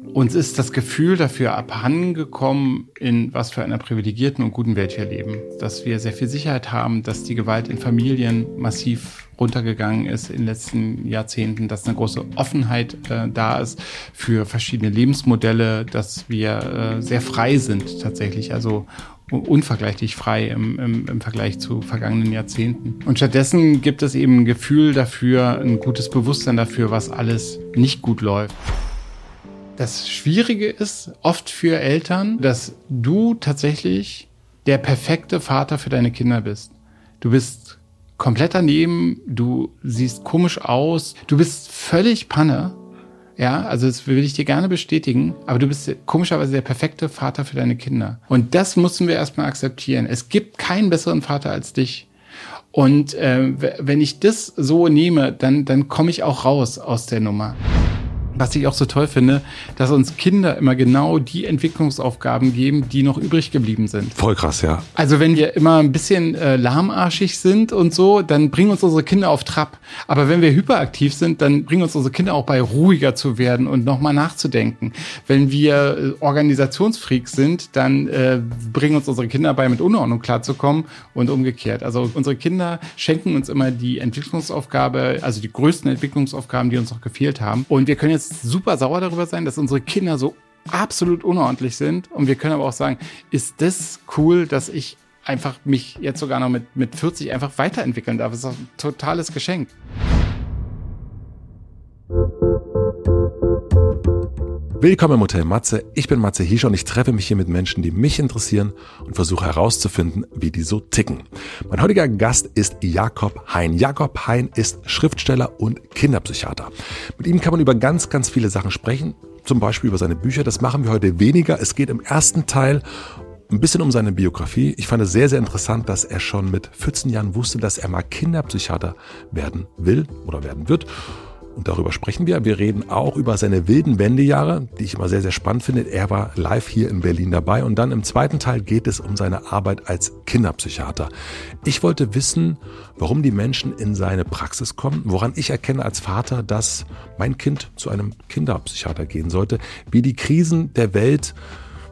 Uns ist das Gefühl dafür abhandengekommen, in was für einer privilegierten und guten Welt wir leben. Dass wir sehr viel Sicherheit haben, dass die Gewalt in Familien massiv runtergegangen ist in den letzten Jahrzehnten, dass eine große Offenheit äh, da ist für verschiedene Lebensmodelle, dass wir äh, sehr frei sind tatsächlich, also unvergleichlich frei im, im, im Vergleich zu vergangenen Jahrzehnten. Und stattdessen gibt es eben ein Gefühl dafür, ein gutes Bewusstsein dafür, was alles nicht gut läuft. Das Schwierige ist oft für Eltern, dass du tatsächlich der perfekte Vater für deine Kinder bist. Du bist komplett daneben, du siehst komisch aus, du bist völlig Panne. Ja, also das will ich dir gerne bestätigen, aber du bist komischerweise der perfekte Vater für deine Kinder. Und das müssen wir erstmal akzeptieren. Es gibt keinen besseren Vater als dich. Und äh, wenn ich das so nehme, dann, dann komme ich auch raus aus der Nummer was ich auch so toll finde, dass uns Kinder immer genau die Entwicklungsaufgaben geben, die noch übrig geblieben sind. Voll krass, ja. Also wenn wir immer ein bisschen äh, lahmarschig sind und so, dann bringen uns unsere Kinder auf Trab. Aber wenn wir hyperaktiv sind, dann bringen uns unsere Kinder auch bei, ruhiger zu werden und nochmal nachzudenken. Wenn wir äh, Organisationsfreaks sind, dann äh, bringen uns unsere Kinder bei, mit Unordnung klarzukommen und umgekehrt. Also unsere Kinder schenken uns immer die Entwicklungsaufgabe, also die größten Entwicklungsaufgaben, die uns noch gefehlt haben. Und wir können jetzt super sauer darüber sein, dass unsere Kinder so absolut unordentlich sind. Und wir können aber auch sagen, ist das cool, dass ich einfach mich jetzt sogar noch mit, mit 40 einfach weiterentwickeln darf. Das ist ein totales Geschenk. Willkommen im Hotel Matze. Ich bin Matze Hiescher und ich treffe mich hier mit Menschen, die mich interessieren und versuche herauszufinden, wie die so ticken. Mein heutiger Gast ist Jakob Hein. Jakob Hein ist Schriftsteller und Kinderpsychiater. Mit ihm kann man über ganz, ganz viele Sachen sprechen. Zum Beispiel über seine Bücher. Das machen wir heute weniger. Es geht im ersten Teil ein bisschen um seine Biografie. Ich fand es sehr, sehr interessant, dass er schon mit 14 Jahren wusste, dass er mal Kinderpsychiater werden will oder werden wird. Und darüber sprechen wir. Wir reden auch über seine wilden Wendejahre, die ich immer sehr, sehr spannend finde. Er war live hier in Berlin dabei. Und dann im zweiten Teil geht es um seine Arbeit als Kinderpsychiater. Ich wollte wissen, warum die Menschen in seine Praxis kommen, woran ich erkenne als Vater, dass mein Kind zu einem Kinderpsychiater gehen sollte, wie die Krisen der Welt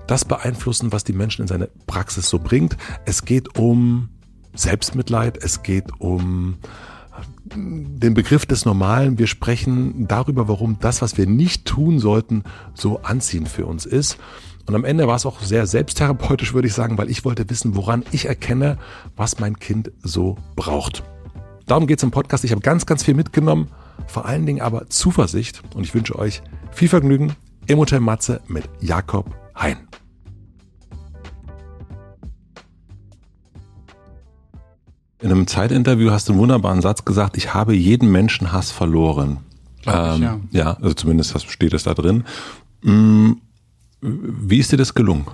das beeinflussen, was die Menschen in seine Praxis so bringt. Es geht um Selbstmitleid, es geht um den Begriff des Normalen. Wir sprechen darüber, warum das, was wir nicht tun sollten, so anziehend für uns ist. Und am Ende war es auch sehr selbsttherapeutisch, würde ich sagen, weil ich wollte wissen, woran ich erkenne, was mein Kind so braucht. Darum geht es im Podcast. Ich habe ganz, ganz viel mitgenommen, vor allen Dingen aber Zuversicht. Und ich wünsche euch viel Vergnügen im Hotel Matze mit Jakob Hein. In einem Zeitinterview hast du einen wunderbaren Satz gesagt, ich habe jeden Menschenhass verloren. Ähm, ja. ja, also zumindest steht es da drin. Mm, wie ist dir das gelungen?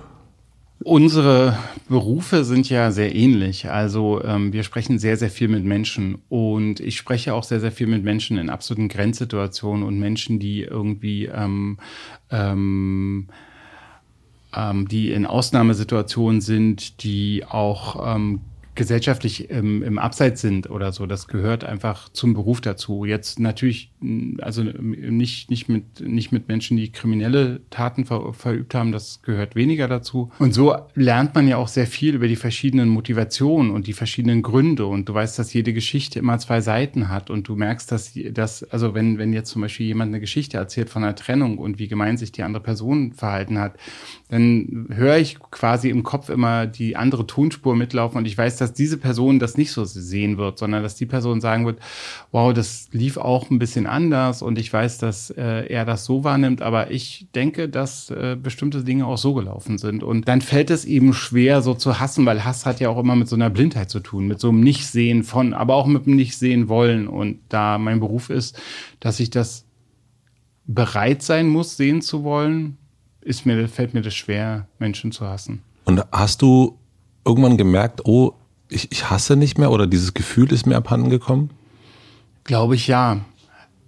Unsere Berufe sind ja sehr ähnlich. Also ähm, wir sprechen sehr, sehr viel mit Menschen und ich spreche auch sehr, sehr viel mit Menschen in absoluten Grenzsituationen und Menschen, die irgendwie ähm, ähm, ähm die in Ausnahmesituationen sind, die auch ähm, gesellschaftlich im, im Abseits sind oder so. Das gehört einfach zum Beruf dazu. Jetzt natürlich, also nicht, nicht, mit, nicht mit Menschen, die kriminelle Taten ver, verübt haben, das gehört weniger dazu. Und so lernt man ja auch sehr viel über die verschiedenen Motivationen und die verschiedenen Gründe. Und du weißt, dass jede Geschichte immer zwei Seiten hat. Und du merkst, dass, dass also wenn, wenn jetzt zum Beispiel jemand eine Geschichte erzählt von einer Trennung und wie gemein sich die andere Person verhalten hat, dann höre ich quasi im Kopf immer die andere Tonspur mitlaufen und ich weiß, dass diese Person das nicht so sehen wird, sondern dass die Person sagen wird, wow, das lief auch ein bisschen anders und ich weiß, dass äh, er das so wahrnimmt, aber ich denke, dass äh, bestimmte Dinge auch so gelaufen sind und dann fällt es eben schwer, so zu hassen, weil Hass hat ja auch immer mit so einer Blindheit zu tun, mit so einem Nichtsehen von, aber auch mit einem Nichtsehen wollen und da mein Beruf ist, dass ich das bereit sein muss, sehen zu wollen, ist mir, fällt mir das schwer, Menschen zu hassen. Und hast du irgendwann gemerkt, oh, ich, ich hasse nicht mehr oder dieses Gefühl ist mir abhanden gekommen? Glaube ich ja.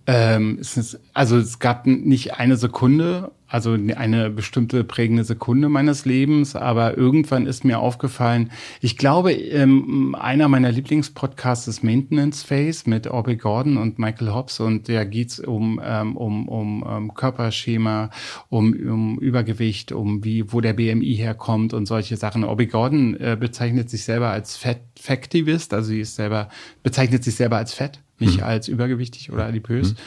Ähm, es also es gab nicht eine Sekunde, also eine bestimmte prägende Sekunde meines Lebens, aber irgendwann ist mir aufgefallen, ich glaube, ähm, einer meiner Lieblingspodcasts ist Maintenance Phase mit Aubrey Gordon und Michael Hobbs und da geht's um, ähm, um, um, um ähm, Körperschema, um, um Übergewicht, um wie, wo der BMI herkommt und solche Sachen. Aubrey Gordon äh, bezeichnet sich selber als Fat Factivist, also sie ist selber, bezeichnet sich selber als Fett nicht mhm. als übergewichtig oder adipös. Mhm.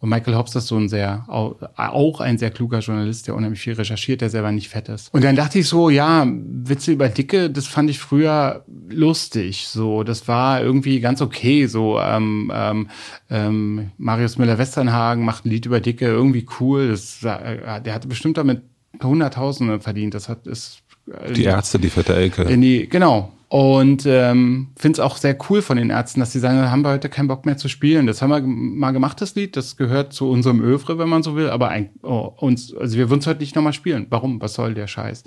Und Michael Hobbs ist so ein sehr, auch ein sehr kluger Journalist, der unheimlich viel recherchiert, der selber nicht fett ist. Und dann dachte ich so, ja, Witze über Dicke, das fand ich früher lustig. So, das war irgendwie ganz okay. So, ähm, ähm, ähm, Marius Müller-Westernhagen macht ein Lied über Dicke, irgendwie cool. Das, äh, der hatte bestimmt damit Hunderttausende verdient. Das hat ist äh, die Ärzte, die fette Elke. In die, genau, und ähm, finde es auch sehr cool von den Ärzten, dass sie sagen, haben wir heute keinen Bock mehr zu spielen. Das haben wir mal gemacht, das Lied. Das gehört zu unserem Övre, wenn man so will. Aber ein, oh, uns, also wir würden es heute nicht nochmal spielen. Warum? Was soll der Scheiß?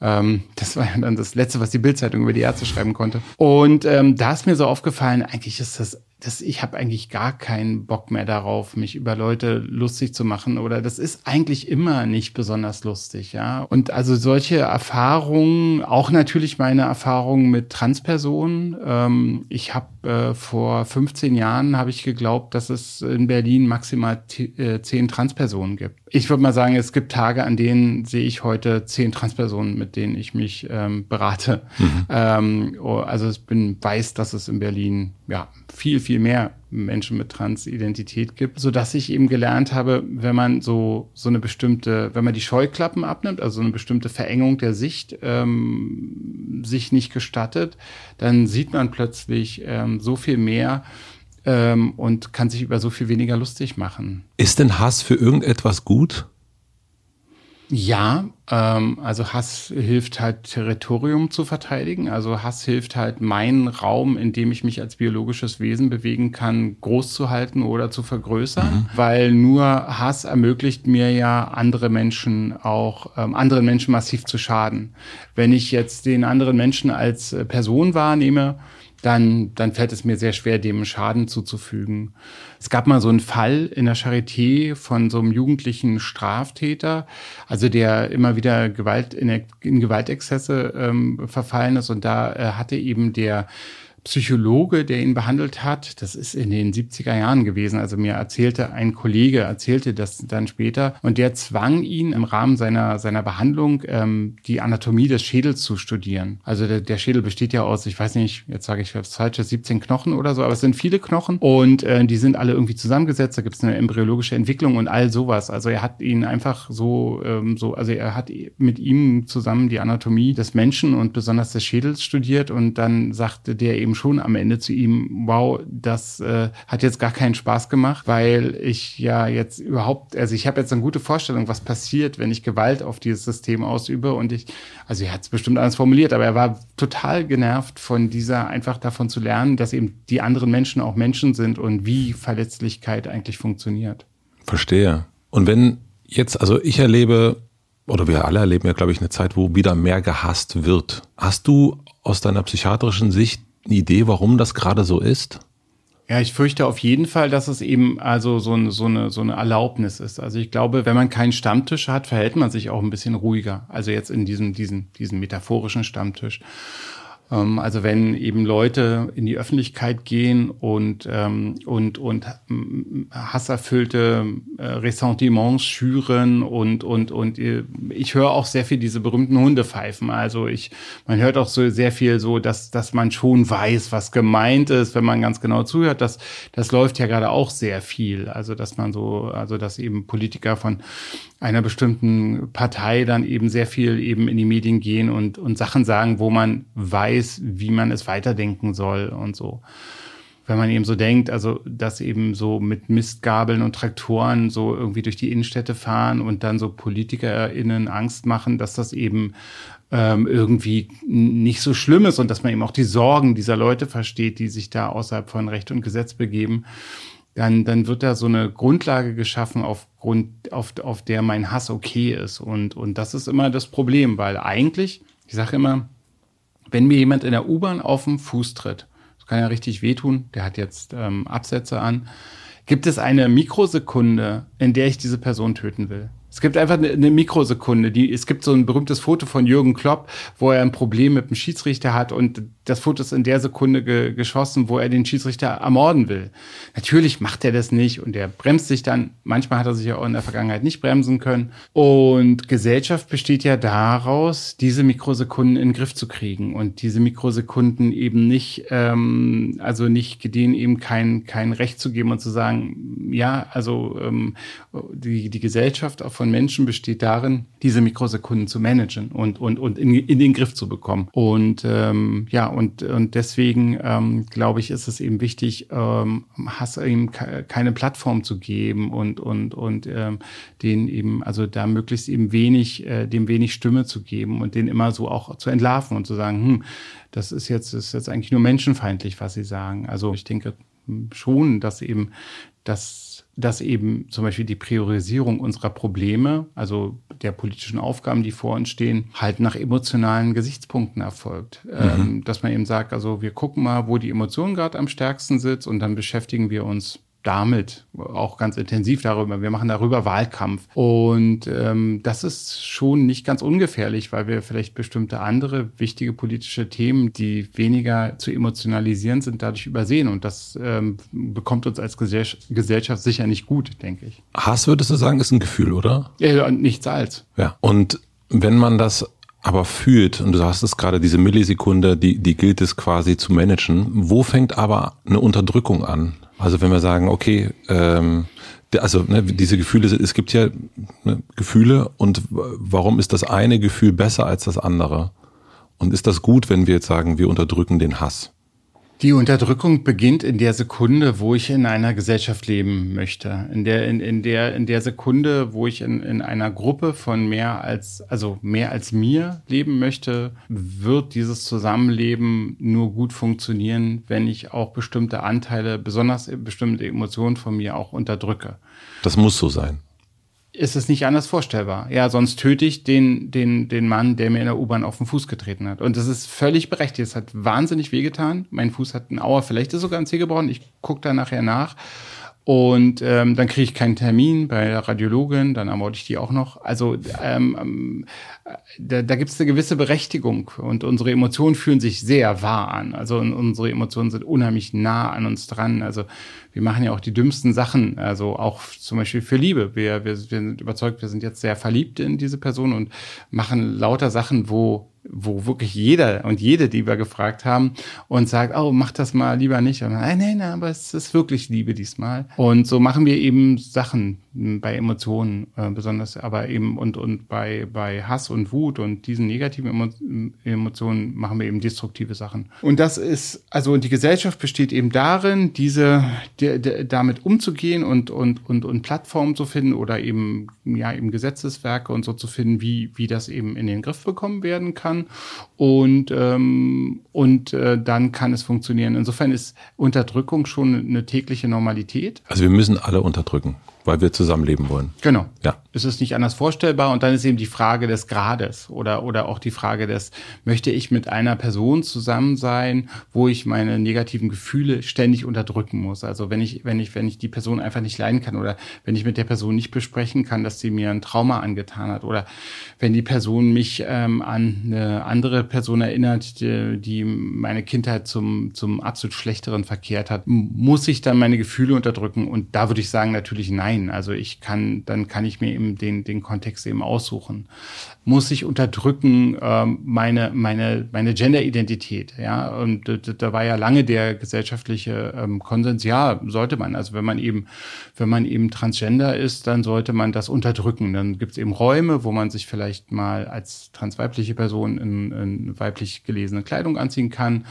Ähm, das war ja dann das Letzte, was die Bildzeitung über die Ärzte schreiben konnte. Und ähm, da ist mir so aufgefallen, eigentlich ist das das, ich habe eigentlich gar keinen Bock mehr darauf, mich über Leute lustig zu machen oder das ist eigentlich immer nicht besonders lustig, ja. Und also solche Erfahrungen, auch natürlich meine Erfahrungen mit Transpersonen. Ähm, ich habe äh, vor 15 Jahren habe ich geglaubt, dass es in Berlin maximal äh, zehn Transpersonen gibt. Ich würde mal sagen, es gibt Tage, an denen sehe ich heute zehn Transpersonen, mit denen ich mich ähm, berate. Mhm. Ähm, oh, also ich bin weiß, dass es in Berlin ja viel viel mehr Menschen mit Transidentität gibt, so dass ich eben gelernt habe, wenn man so so eine bestimmte, wenn man die Scheuklappen abnimmt, also eine bestimmte Verengung der Sicht ähm, sich nicht gestattet, dann sieht man plötzlich ähm, so viel mehr ähm, und kann sich über so viel weniger lustig machen. Ist denn Hass für irgendetwas gut? Ja, ähm, also Hass hilft halt Territorium zu verteidigen. Also Hass hilft halt meinen Raum, in dem ich mich als biologisches Wesen bewegen kann, groß zu halten oder zu vergrößern, mhm. weil nur Hass ermöglicht mir ja andere Menschen auch ähm, anderen Menschen massiv zu schaden. Wenn ich jetzt den anderen Menschen als äh, Person wahrnehme, dann, dann fällt es mir sehr schwer, dem Schaden zuzufügen. Es gab mal so einen Fall in der Charité von so einem jugendlichen Straftäter, also der immer wieder Gewalt in, in Gewaltexzesse ähm, verfallen ist. Und da äh, hatte eben der Psychologe, der ihn behandelt hat. Das ist in den 70er Jahren gewesen. Also mir erzählte ein Kollege, erzählte das dann später. Und der zwang ihn im Rahmen seiner, seiner Behandlung, ähm, die Anatomie des Schädels zu studieren. Also der, der Schädel besteht ja aus, ich weiß nicht, jetzt sage ich was Falsches, 17 Knochen oder so, aber es sind viele Knochen und äh, die sind alle irgendwie zusammengesetzt. Da gibt es eine embryologische Entwicklung und all sowas. Also er hat ihn einfach so, ähm, so, also er hat mit ihm zusammen die Anatomie des Menschen und besonders des Schädels studiert und dann sagte der eben eben schon am Ende zu ihm, wow, das äh, hat jetzt gar keinen Spaß gemacht, weil ich ja jetzt überhaupt, also ich habe jetzt eine gute Vorstellung, was passiert, wenn ich Gewalt auf dieses System ausübe und ich, also er hat es bestimmt anders formuliert, aber er war total genervt von dieser, einfach davon zu lernen, dass eben die anderen Menschen auch Menschen sind und wie Verletzlichkeit eigentlich funktioniert. Verstehe. Und wenn jetzt, also ich erlebe oder wir alle erleben ja, glaube ich, eine Zeit, wo wieder mehr gehasst wird. Hast du aus deiner psychiatrischen Sicht eine Idee, warum das gerade so ist? Ja, ich fürchte auf jeden Fall, dass es eben also so eine, so eine, so eine Erlaubnis ist. Also ich glaube, wenn man keinen Stammtisch hat, verhält man sich auch ein bisschen ruhiger. Also jetzt in diesem, diesem, diesem metaphorischen Stammtisch. Ähm, also wenn eben Leute in die Öffentlichkeit gehen und, ähm, und, und hasserfüllte äh, Ressentiments schüren und, und, und äh, ich höre auch sehr viel diese berühmten Hundepfeifen. Also ich, man hört auch so sehr viel so, dass, dass man schon weiß, was gemeint ist, wenn man ganz genau zuhört. Das, das läuft ja gerade auch sehr viel. Also dass man so, also dass eben Politiker von einer bestimmten Partei dann eben sehr viel eben in die Medien gehen und, und Sachen sagen, wo man weiß, wie man es weiterdenken soll und so. Wenn man eben so denkt, also dass eben so mit Mistgabeln und Traktoren so irgendwie durch die Innenstädte fahren und dann so PolitikerInnen Angst machen, dass das eben ähm, irgendwie nicht so schlimm ist und dass man eben auch die Sorgen dieser Leute versteht, die sich da außerhalb von Recht und Gesetz begeben dann, dann wird da so eine Grundlage geschaffen, aufgrund, auf, auf der mein Hass okay ist. Und, und das ist immer das Problem, weil eigentlich, ich sage immer, wenn mir jemand in der U-Bahn auf den Fuß tritt, das kann ja richtig wehtun, der hat jetzt ähm, Absätze an, gibt es eine Mikrosekunde, in der ich diese Person töten will. Es gibt einfach eine, Mikrosekunde. Die, es gibt so ein berühmtes Foto von Jürgen Klopp, wo er ein Problem mit dem Schiedsrichter hat und das Foto ist in der Sekunde ge, geschossen, wo er den Schiedsrichter ermorden will. Natürlich macht er das nicht und er bremst sich dann. Manchmal hat er sich ja auch in der Vergangenheit nicht bremsen können. Und Gesellschaft besteht ja daraus, diese Mikrosekunden in den Griff zu kriegen und diese Mikrosekunden eben nicht, ähm, also nicht denen eben kein, kein Recht zu geben und zu sagen, ja, also ähm, die, die Gesellschaft auf von Menschen besteht darin, diese Mikrosekunden zu managen und, und, und in, in den Griff zu bekommen. Und ähm, ja, und, und deswegen ähm, glaube ich, ist es eben wichtig, ähm, Hass eben keine Plattform zu geben und, und, und ähm, den eben, also da möglichst eben wenig, äh, dem wenig Stimme zu geben und den immer so auch zu entlarven und zu sagen, hm, das ist jetzt, das ist jetzt eigentlich nur menschenfeindlich, was sie sagen. Also ich denke schon, dass eben das dass eben zum Beispiel die Priorisierung unserer Probleme, also der politischen Aufgaben, die vor uns stehen, halt nach emotionalen Gesichtspunkten erfolgt. Mhm. Ähm, dass man eben sagt, also wir gucken mal, wo die Emotion gerade am stärksten sitzt und dann beschäftigen wir uns damit auch ganz intensiv darüber. Wir machen darüber Wahlkampf. Und ähm, das ist schon nicht ganz ungefährlich, weil wir vielleicht bestimmte andere wichtige politische Themen, die weniger zu emotionalisieren sind, dadurch übersehen. Und das ähm, bekommt uns als Gesellschaft sicher nicht gut, denke ich. Hass, würdest du sagen, ist ein Gefühl, oder? Ja, nichts als. Ja, und wenn man das aber fühlt, und du hast es gerade, diese Millisekunde, die, die gilt es quasi zu managen, wo fängt aber eine Unterdrückung an? Also wenn wir sagen, okay, ähm, also ne, diese Gefühle, es gibt ja ne, Gefühle und warum ist das eine Gefühl besser als das andere? Und ist das gut, wenn wir jetzt sagen, wir unterdrücken den Hass? Die Unterdrückung beginnt in der Sekunde, wo ich in einer Gesellschaft leben möchte. In der, in, in der, in der Sekunde, wo ich in, in einer Gruppe von mehr als, also mehr als mir leben möchte, wird dieses Zusammenleben nur gut funktionieren, wenn ich auch bestimmte Anteile, besonders bestimmte Emotionen von mir auch unterdrücke. Das muss so sein ist es nicht anders vorstellbar. Ja, sonst töte ich den, den, den Mann, der mir in der U-Bahn auf den Fuß getreten hat. Und das ist völlig berechtigt. Es hat wahnsinnig wehgetan. Mein Fuß hat einen Auer, vielleicht ist sogar ein Zeh gebrochen. Ich gucke da nachher nach. Und ähm, dann kriege ich keinen Termin bei der Radiologin, dann ermorde ich die auch noch. Also ähm, ähm da, da gibt es eine gewisse Berechtigung und unsere Emotionen fühlen sich sehr wahr an. Also unsere Emotionen sind unheimlich nah an uns dran. Also wir machen ja auch die dümmsten Sachen, also auch zum Beispiel für Liebe. Wir, wir, wir sind überzeugt, wir sind jetzt sehr verliebt in diese Person und machen lauter Sachen, wo wo wirklich jeder und jede, die wir gefragt haben, und sagt, oh, mach das mal lieber nicht. Und nein, nein, nein, aber es ist wirklich Liebe diesmal. Und so machen wir eben Sachen bei Emotionen, äh, besonders aber eben und, und bei, bei Hass und Wut und diesen negativen Emo Emotionen machen wir eben destruktive Sachen. Und das ist, also die Gesellschaft besteht eben darin, diese, die, die, damit umzugehen und, und, und, und Plattformen zu finden oder eben, ja, eben Gesetzeswerke und so zu finden, wie, wie das eben in den Griff bekommen werden kann und, ähm, und äh, dann kann es funktionieren. Insofern ist Unterdrückung schon eine tägliche Normalität. Also wir müssen alle unterdrücken weil wir zusammenleben wollen. Genau. Ja. Es ist nicht anders vorstellbar und dann ist eben die Frage des Grades oder, oder auch die Frage des, möchte ich mit einer Person zusammen sein, wo ich meine negativen Gefühle ständig unterdrücken muss? Also wenn ich, wenn ich, wenn ich die Person einfach nicht leiden kann oder wenn ich mit der Person nicht besprechen kann, dass sie mir ein Trauma angetan hat oder wenn die Person mich ähm, an eine andere Person erinnert, die, die meine Kindheit zum, zum absolut schlechteren verkehrt hat, muss ich dann meine Gefühle unterdrücken und da würde ich sagen natürlich nein nein. Also ich kann, dann kann ich mir eben den, den Kontext eben aussuchen. Muss ich unterdrücken ähm, meine, meine, meine Gender-Identität, ja. Und da war ja lange der gesellschaftliche ähm, Konsens, ja, sollte man. Also wenn man eben, wenn man eben Transgender ist, dann sollte man das unterdrücken. Dann gibt es eben Räume, wo man sich vielleicht mal als transweibliche Person in, in weiblich gelesene Kleidung anziehen kann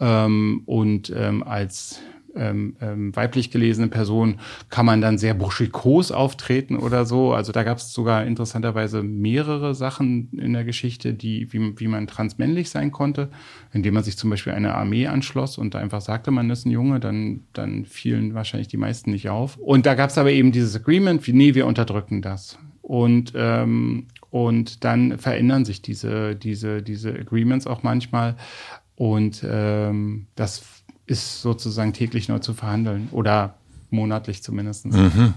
ähm, und ähm, als ähm, ähm, weiblich gelesene Person kann man dann sehr burschikos auftreten oder so. Also da gab es sogar interessanterweise mehrere Sachen in der Geschichte, die, wie, wie man transmännlich sein konnte, indem man sich zum Beispiel einer Armee anschloss und einfach sagte, man ist ein Junge, dann, dann fielen wahrscheinlich die meisten nicht auf. Und da gab es aber eben dieses Agreement, wie, nee, wir unterdrücken das. Und, ähm, und dann verändern sich diese, diese, diese Agreements auch manchmal. Und ähm, das ist sozusagen täglich neu zu verhandeln oder monatlich zumindest. Mhm.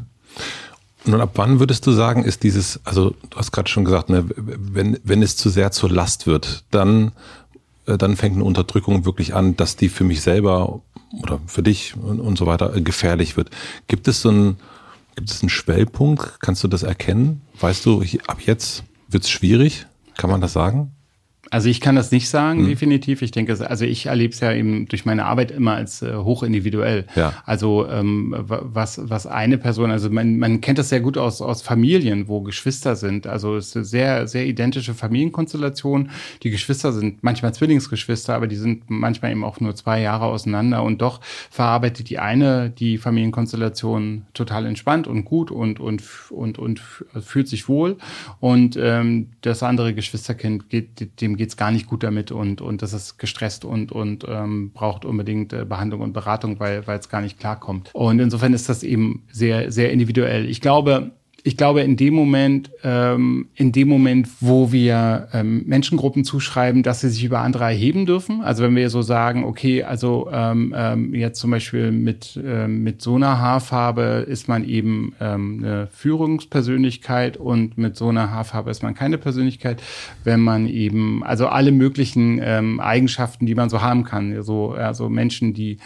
Nun, ab wann würdest du sagen, ist dieses, also du hast gerade schon gesagt, ne, wenn, wenn es zu sehr zur Last wird, dann, äh, dann fängt eine Unterdrückung wirklich an, dass die für mich selber oder für dich und, und so weiter gefährlich wird. Gibt es so ein, gibt es einen Schwellpunkt? Kannst du das erkennen? Weißt du, ab jetzt wird es schwierig? Kann man das sagen? Also ich kann das nicht sagen, mhm. definitiv. Ich denke, also ich erlebe es ja eben durch meine Arbeit immer als äh, hochindividuell. Ja. Also ähm, was, was eine Person, also man, man kennt das sehr gut aus, aus Familien, wo Geschwister sind. Also es ist eine sehr, sehr identische Familienkonstellation. Die Geschwister sind manchmal Zwillingsgeschwister, aber die sind manchmal eben auch nur zwei Jahre auseinander und doch verarbeitet die eine die Familienkonstellation total entspannt und gut und, und, und, und fühlt sich wohl. Und ähm, das andere Geschwisterkind geht dem geht es gar nicht gut damit und, und das ist gestresst und, und ähm, braucht unbedingt äh, Behandlung und Beratung, weil es gar nicht klarkommt. Und insofern ist das eben sehr, sehr individuell. Ich glaube, ich glaube, in dem Moment, ähm, in dem Moment, wo wir ähm, Menschengruppen zuschreiben, dass sie sich über andere erheben dürfen, also wenn wir so sagen, okay, also ähm, ähm, jetzt zum Beispiel mit, ähm, mit so einer Haarfarbe ist man eben ähm, eine Führungspersönlichkeit und mit so einer Haarfarbe ist man keine Persönlichkeit, wenn man eben, also alle möglichen ähm, Eigenschaften, die man so haben kann, so also Menschen, die,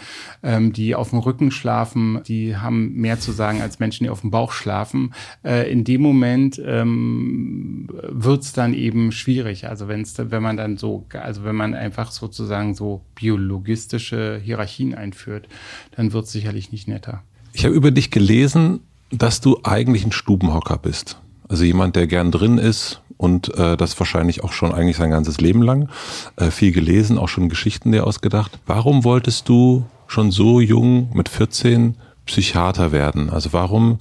ähm, die auf dem Rücken schlafen, die haben mehr zu sagen als Menschen, die auf dem Bauch schlafen in dem Moment ähm, wird es dann eben schwierig. Also wenn es, wenn man dann so, also wenn man einfach sozusagen so biologistische Hierarchien einführt, dann wird es sicherlich nicht netter. Ich habe über dich gelesen, dass du eigentlich ein Stubenhocker bist. Also jemand, der gern drin ist und äh, das wahrscheinlich auch schon eigentlich sein ganzes Leben lang. Äh, viel gelesen, auch schon Geschichten dir ausgedacht. Warum wolltest du schon so jung mit 14 Psychiater werden? Also warum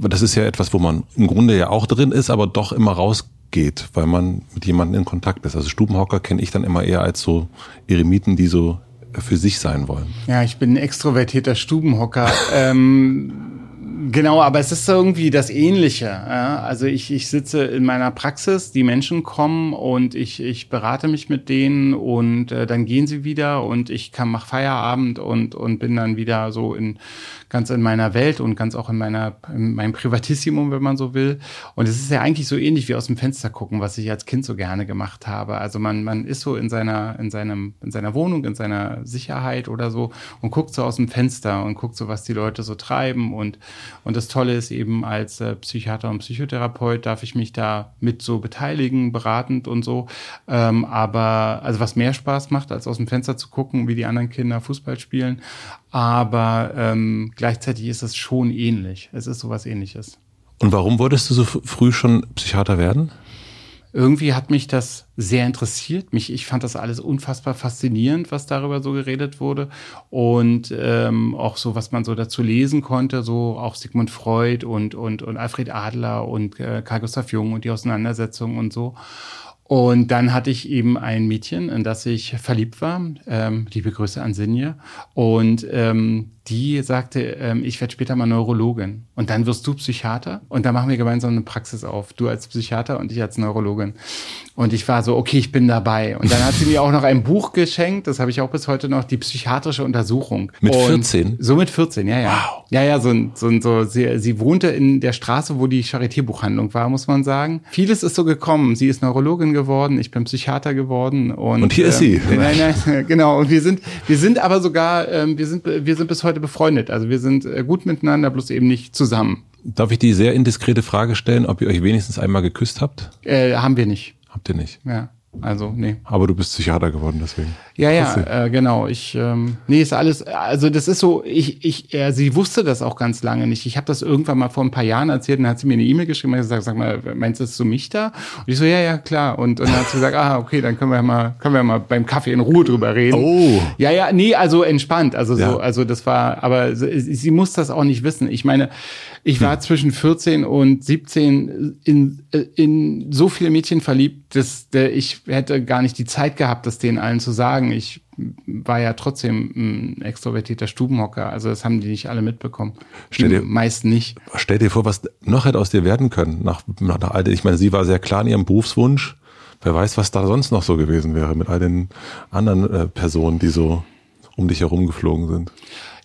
das ist ja etwas, wo man im Grunde ja auch drin ist, aber doch immer rausgeht, weil man mit jemandem in Kontakt ist. Also Stubenhocker kenne ich dann immer eher als so Eremiten, die so für sich sein wollen. Ja, ich bin ein extrovertierter Stubenhocker. ähm, Genau, aber es ist irgendwie das Ähnliche. Ja? Also ich, ich sitze in meiner Praxis, die Menschen kommen und ich, ich berate mich mit denen und äh, dann gehen sie wieder und ich kann mach Feierabend und, und bin dann wieder so in ganz in meiner Welt und ganz auch in meiner in meinem Privatissimum, wenn man so will. Und es ist ja eigentlich so ähnlich wie aus dem Fenster gucken, was ich als Kind so gerne gemacht habe. Also man man ist so in seiner in seinem in seiner Wohnung, in seiner Sicherheit oder so und guckt so aus dem Fenster und guckt so, was die Leute so treiben und und das Tolle ist eben als äh, Psychiater und Psychotherapeut darf ich mich da mit so beteiligen, beratend und so. Ähm, aber also was mehr Spaß macht, als aus dem Fenster zu gucken, wie die anderen Kinder Fußball spielen. Aber ähm, gleichzeitig ist es schon ähnlich. Es ist sowas ähnliches. Und warum wolltest du so früh schon Psychiater werden? Irgendwie hat mich das sehr interessiert. Mich, ich fand das alles unfassbar faszinierend, was darüber so geredet wurde. Und ähm, auch so, was man so dazu lesen konnte, so auch Sigmund Freud und, und, und Alfred Adler und äh, Carl Gustav Jung und die Auseinandersetzung und so. Und dann hatte ich eben ein Mädchen, in das ich verliebt war. Ähm, liebe Grüße an Sinje. Und ähm, die sagte, ähm, ich werde später mal Neurologin. Und dann wirst du Psychiater. Und dann machen wir gemeinsam eine Praxis auf. Du als Psychiater und ich als Neurologin. Und ich war so, okay, ich bin dabei. Und dann hat sie mir auch noch ein Buch geschenkt, das habe ich auch bis heute noch, die psychiatrische Untersuchung. Mit 14? so mit 14, ja, ja. Wow. Ja, ja, so, so, so sie, sie wohnte in der Straße, wo die Charité-Buchhandlung war, muss man sagen. Vieles ist so gekommen. Sie ist Neurologin geworden, ich bin Psychiater geworden. Und, und hier äh, ist sie. Nein, nein, genau. Und wir sind, wir sind aber sogar, ähm, wir sind, wir sind bis heute befreundet. Also wir sind äh, gut miteinander, bloß eben nicht zusammen. Darf ich die sehr indiskrete Frage stellen, ob ihr euch wenigstens einmal geküsst habt? Äh, haben wir nicht. Habt ihr nicht? Ja. Also, nee. Aber du bist Psychiater geworden, deswegen. Ja, ja, äh, genau. Ich, ähm, nee, ist alles, also das ist so, ich, ich, äh, sie wusste das auch ganz lange nicht. Ich habe das irgendwann mal vor ein paar Jahren erzählt und dann hat sie mir eine E-Mail geschrieben und gesagt, sag mal, meinst du das so mich da? Und ich so, ja, ja, klar. Und, und dann hat sie gesagt, ah, okay, dann können wir mal, können wir mal beim Kaffee in Ruhe drüber reden. Oh. Ja, ja, nee, also entspannt. Also so, ja. also das war, aber sie, sie muss das auch nicht wissen. Ich meine, ich war hm. zwischen 14 und 17 in, in so viele Mädchen verliebt, dass ich hätte gar nicht die Zeit gehabt, das denen allen zu sagen. Ich war ja trotzdem ein extrovertierter Stubenhocker. Also das haben die nicht alle mitbekommen. Stell dir, meist nicht. Stell dir vor, was noch hätte aus dir werden können. Nach, nach, nach ich meine, sie war sehr klar in ihrem Berufswunsch. Wer weiß, was da sonst noch so gewesen wäre mit all den anderen äh, Personen, die so um dich herum geflogen sind.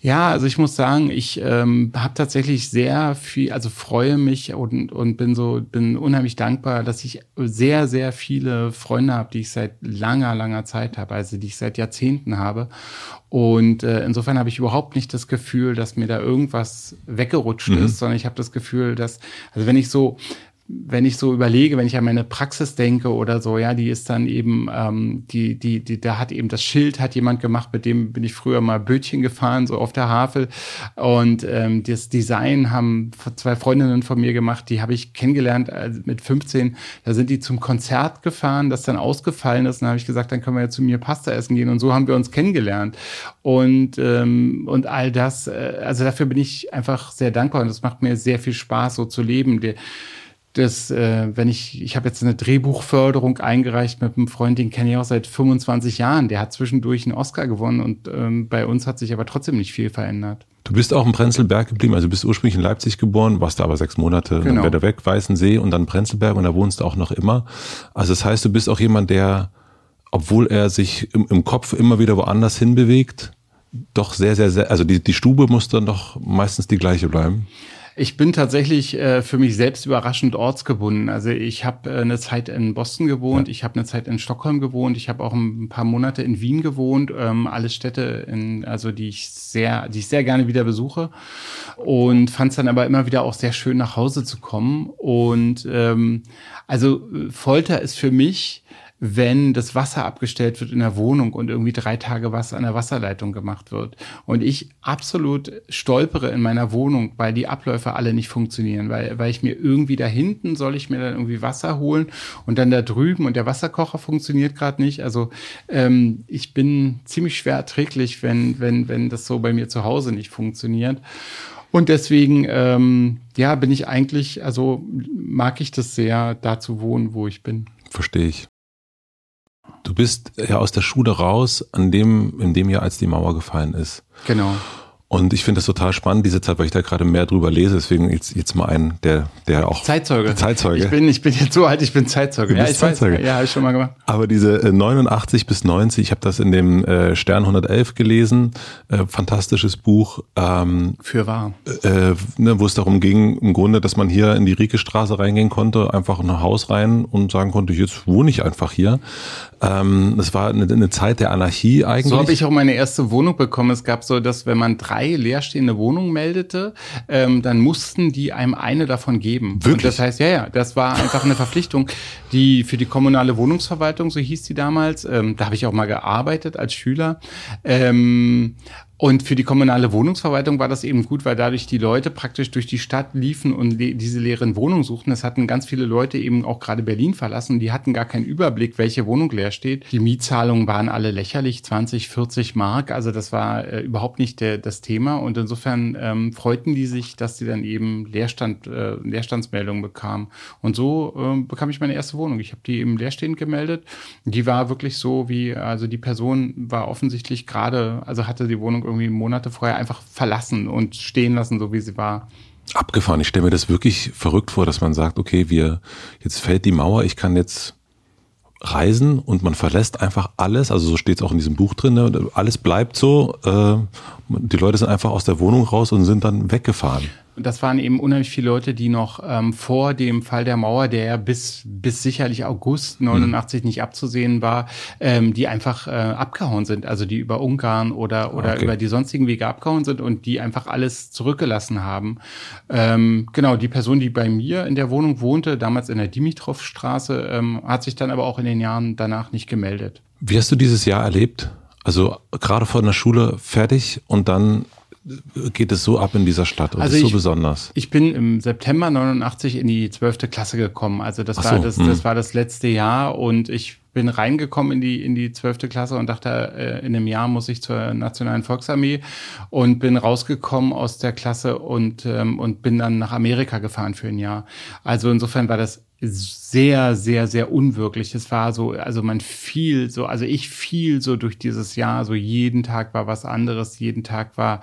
Ja, also ich muss sagen, ich ähm, habe tatsächlich sehr viel, also freue mich und, und bin so, bin unheimlich dankbar, dass ich sehr, sehr viele Freunde habe, die ich seit langer, langer Zeit habe, also die ich seit Jahrzehnten habe. Und äh, insofern habe ich überhaupt nicht das Gefühl, dass mir da irgendwas weggerutscht mhm. ist, sondern ich habe das Gefühl, dass, also wenn ich so, wenn ich so überlege, wenn ich an meine Praxis denke oder so, ja, die ist dann eben, ähm, die, die, die, da hat eben das Schild, hat jemand gemacht, mit dem bin ich früher mal Bötchen gefahren, so auf der Havel. Und ähm, das Design haben zwei Freundinnen von mir gemacht, die habe ich kennengelernt also mit 15. Da sind die zum Konzert gefahren, das dann ausgefallen ist. Und dann habe ich gesagt, dann können wir ja zu mir Pasta essen gehen. Und so haben wir uns kennengelernt. Und, ähm, und all das, äh, also dafür bin ich einfach sehr dankbar und das macht mir sehr viel Spaß, so zu leben. Der, dass äh, wenn ich, ich habe jetzt eine Drehbuchförderung eingereicht mit einem Freund, den kenne ich auch seit 25 Jahren. Der hat zwischendurch einen Oscar gewonnen und ähm, bei uns hat sich aber trotzdem nicht viel verändert. Du bist auch in Prenzlberg geblieben, also bist ursprünglich in Leipzig geboren, warst da aber sechs Monate, genau. dann wieder weg, Weißensee und dann Prenzlberg und da wohnst du auch noch immer. Also das heißt, du bist auch jemand, der, obwohl er sich im, im Kopf immer wieder woanders hinbewegt, doch sehr, sehr, sehr, also die, die Stube muss dann doch meistens die gleiche bleiben. Ich bin tatsächlich äh, für mich selbst überraschend ortsgebunden. Also ich habe äh, eine Zeit in Boston gewohnt, ja. ich habe eine Zeit in Stockholm gewohnt, ich habe auch ein paar Monate in Wien gewohnt. Ähm, alles Städte, in, also die ich sehr, die ich sehr gerne wieder besuche und fand es dann aber immer wieder auch sehr schön nach Hause zu kommen. Und ähm, also Folter ist für mich wenn das Wasser abgestellt wird in der Wohnung und irgendwie drei Tage Wasser an der Wasserleitung gemacht wird. Und ich absolut stolpere in meiner Wohnung, weil die Abläufe alle nicht funktionieren, weil, weil ich mir irgendwie da hinten soll ich mir dann irgendwie Wasser holen und dann da drüben und der Wasserkocher funktioniert gerade nicht. Also ähm, ich bin ziemlich schwer erträglich, wenn, wenn, wenn das so bei mir zu Hause nicht funktioniert. Und deswegen, ähm, ja, bin ich eigentlich, also mag ich das sehr, da zu wohnen, wo ich bin. Verstehe ich. Du bist ja aus der Schule raus, an dem, in dem Jahr, als die Mauer gefallen ist. Genau. Und ich finde das total spannend, diese Zeit, weil ich da gerade mehr drüber lese. Deswegen jetzt, jetzt mal ein, der, der auch. Zeitzeuge. Zeitzeuge. Ich bin, ich bin jetzt so alt, ich bin Zeitzeuge. Du ja, ich Zeitzeuge. Weiß, ja, habe ich schon mal gemacht. Aber diese äh, 89 bis 90, ich habe das in dem äh, Stern 111 gelesen. Äh, fantastisches Buch. Ähm, Für wahr. Äh, ne, wo es darum ging, im Grunde, dass man hier in die Riekestraße reingehen konnte, einfach in ein Haus rein und sagen konnte, jetzt wohne ich einfach hier. Ähm, das war eine, eine Zeit der Anarchie eigentlich. So habe ich auch meine erste Wohnung bekommen. Es gab so, dass wenn man drei leerstehende Wohnungen meldete, ähm, dann mussten die einem eine davon geben. Wirklich? Und das heißt, ja, ja, das war einfach eine Verpflichtung, die für die kommunale Wohnungsverwaltung, so hieß die damals, ähm, da habe ich auch mal gearbeitet als Schüler. Ähm, und für die kommunale Wohnungsverwaltung war das eben gut, weil dadurch die Leute praktisch durch die Stadt liefen und le diese leeren Wohnungen suchten. Es hatten ganz viele Leute eben auch gerade Berlin verlassen. Die hatten gar keinen Überblick, welche Wohnung leer steht. Die Mietzahlungen waren alle lächerlich, 20, 40 Mark. Also das war äh, überhaupt nicht der, das Thema. Und insofern ähm, freuten die sich, dass sie dann eben Leerstand, äh, Leerstandsmeldungen bekamen. Und so äh, bekam ich meine erste Wohnung. Ich habe die eben leerstehend gemeldet. Die war wirklich so wie, also die Person war offensichtlich gerade, also hatte die Wohnung irgendwie Monate vorher einfach verlassen und stehen lassen, so wie sie war. Abgefahren. Ich stelle mir das wirklich verrückt vor, dass man sagt, okay, wir, jetzt fällt die Mauer, ich kann jetzt reisen und man verlässt einfach alles, also so steht es auch in diesem Buch drin, ne? alles bleibt so, äh, die Leute sind einfach aus der Wohnung raus und sind dann weggefahren das waren eben unheimlich viele Leute, die noch ähm, vor dem Fall der Mauer, der ja bis, bis sicherlich August 89 mhm. nicht abzusehen war, ähm, die einfach äh, abgehauen sind. Also die über Ungarn oder, oder okay. über die sonstigen Wege abgehauen sind und die einfach alles zurückgelassen haben. Ähm, genau, die Person, die bei mir in der Wohnung wohnte, damals in der Dimitrovstraße, ähm, hat sich dann aber auch in den Jahren danach nicht gemeldet. Wie hast du dieses Jahr erlebt? Also gerade von der Schule fertig und dann geht es so ab in dieser Stadt und also ist so ich, besonders? Ich bin im September 89 in die zwölfte Klasse gekommen. Also das so, war das, hm. das war das letzte Jahr und ich bin reingekommen in die in die zwölfte Klasse und dachte, äh, in einem Jahr muss ich zur Nationalen Volksarmee und bin rausgekommen aus der Klasse und ähm, und bin dann nach Amerika gefahren für ein Jahr. Also insofern war das sehr, sehr, sehr unwirklich. Es war so, also man fiel so, also ich fiel so durch dieses Jahr, so jeden Tag war was anderes, jeden Tag war,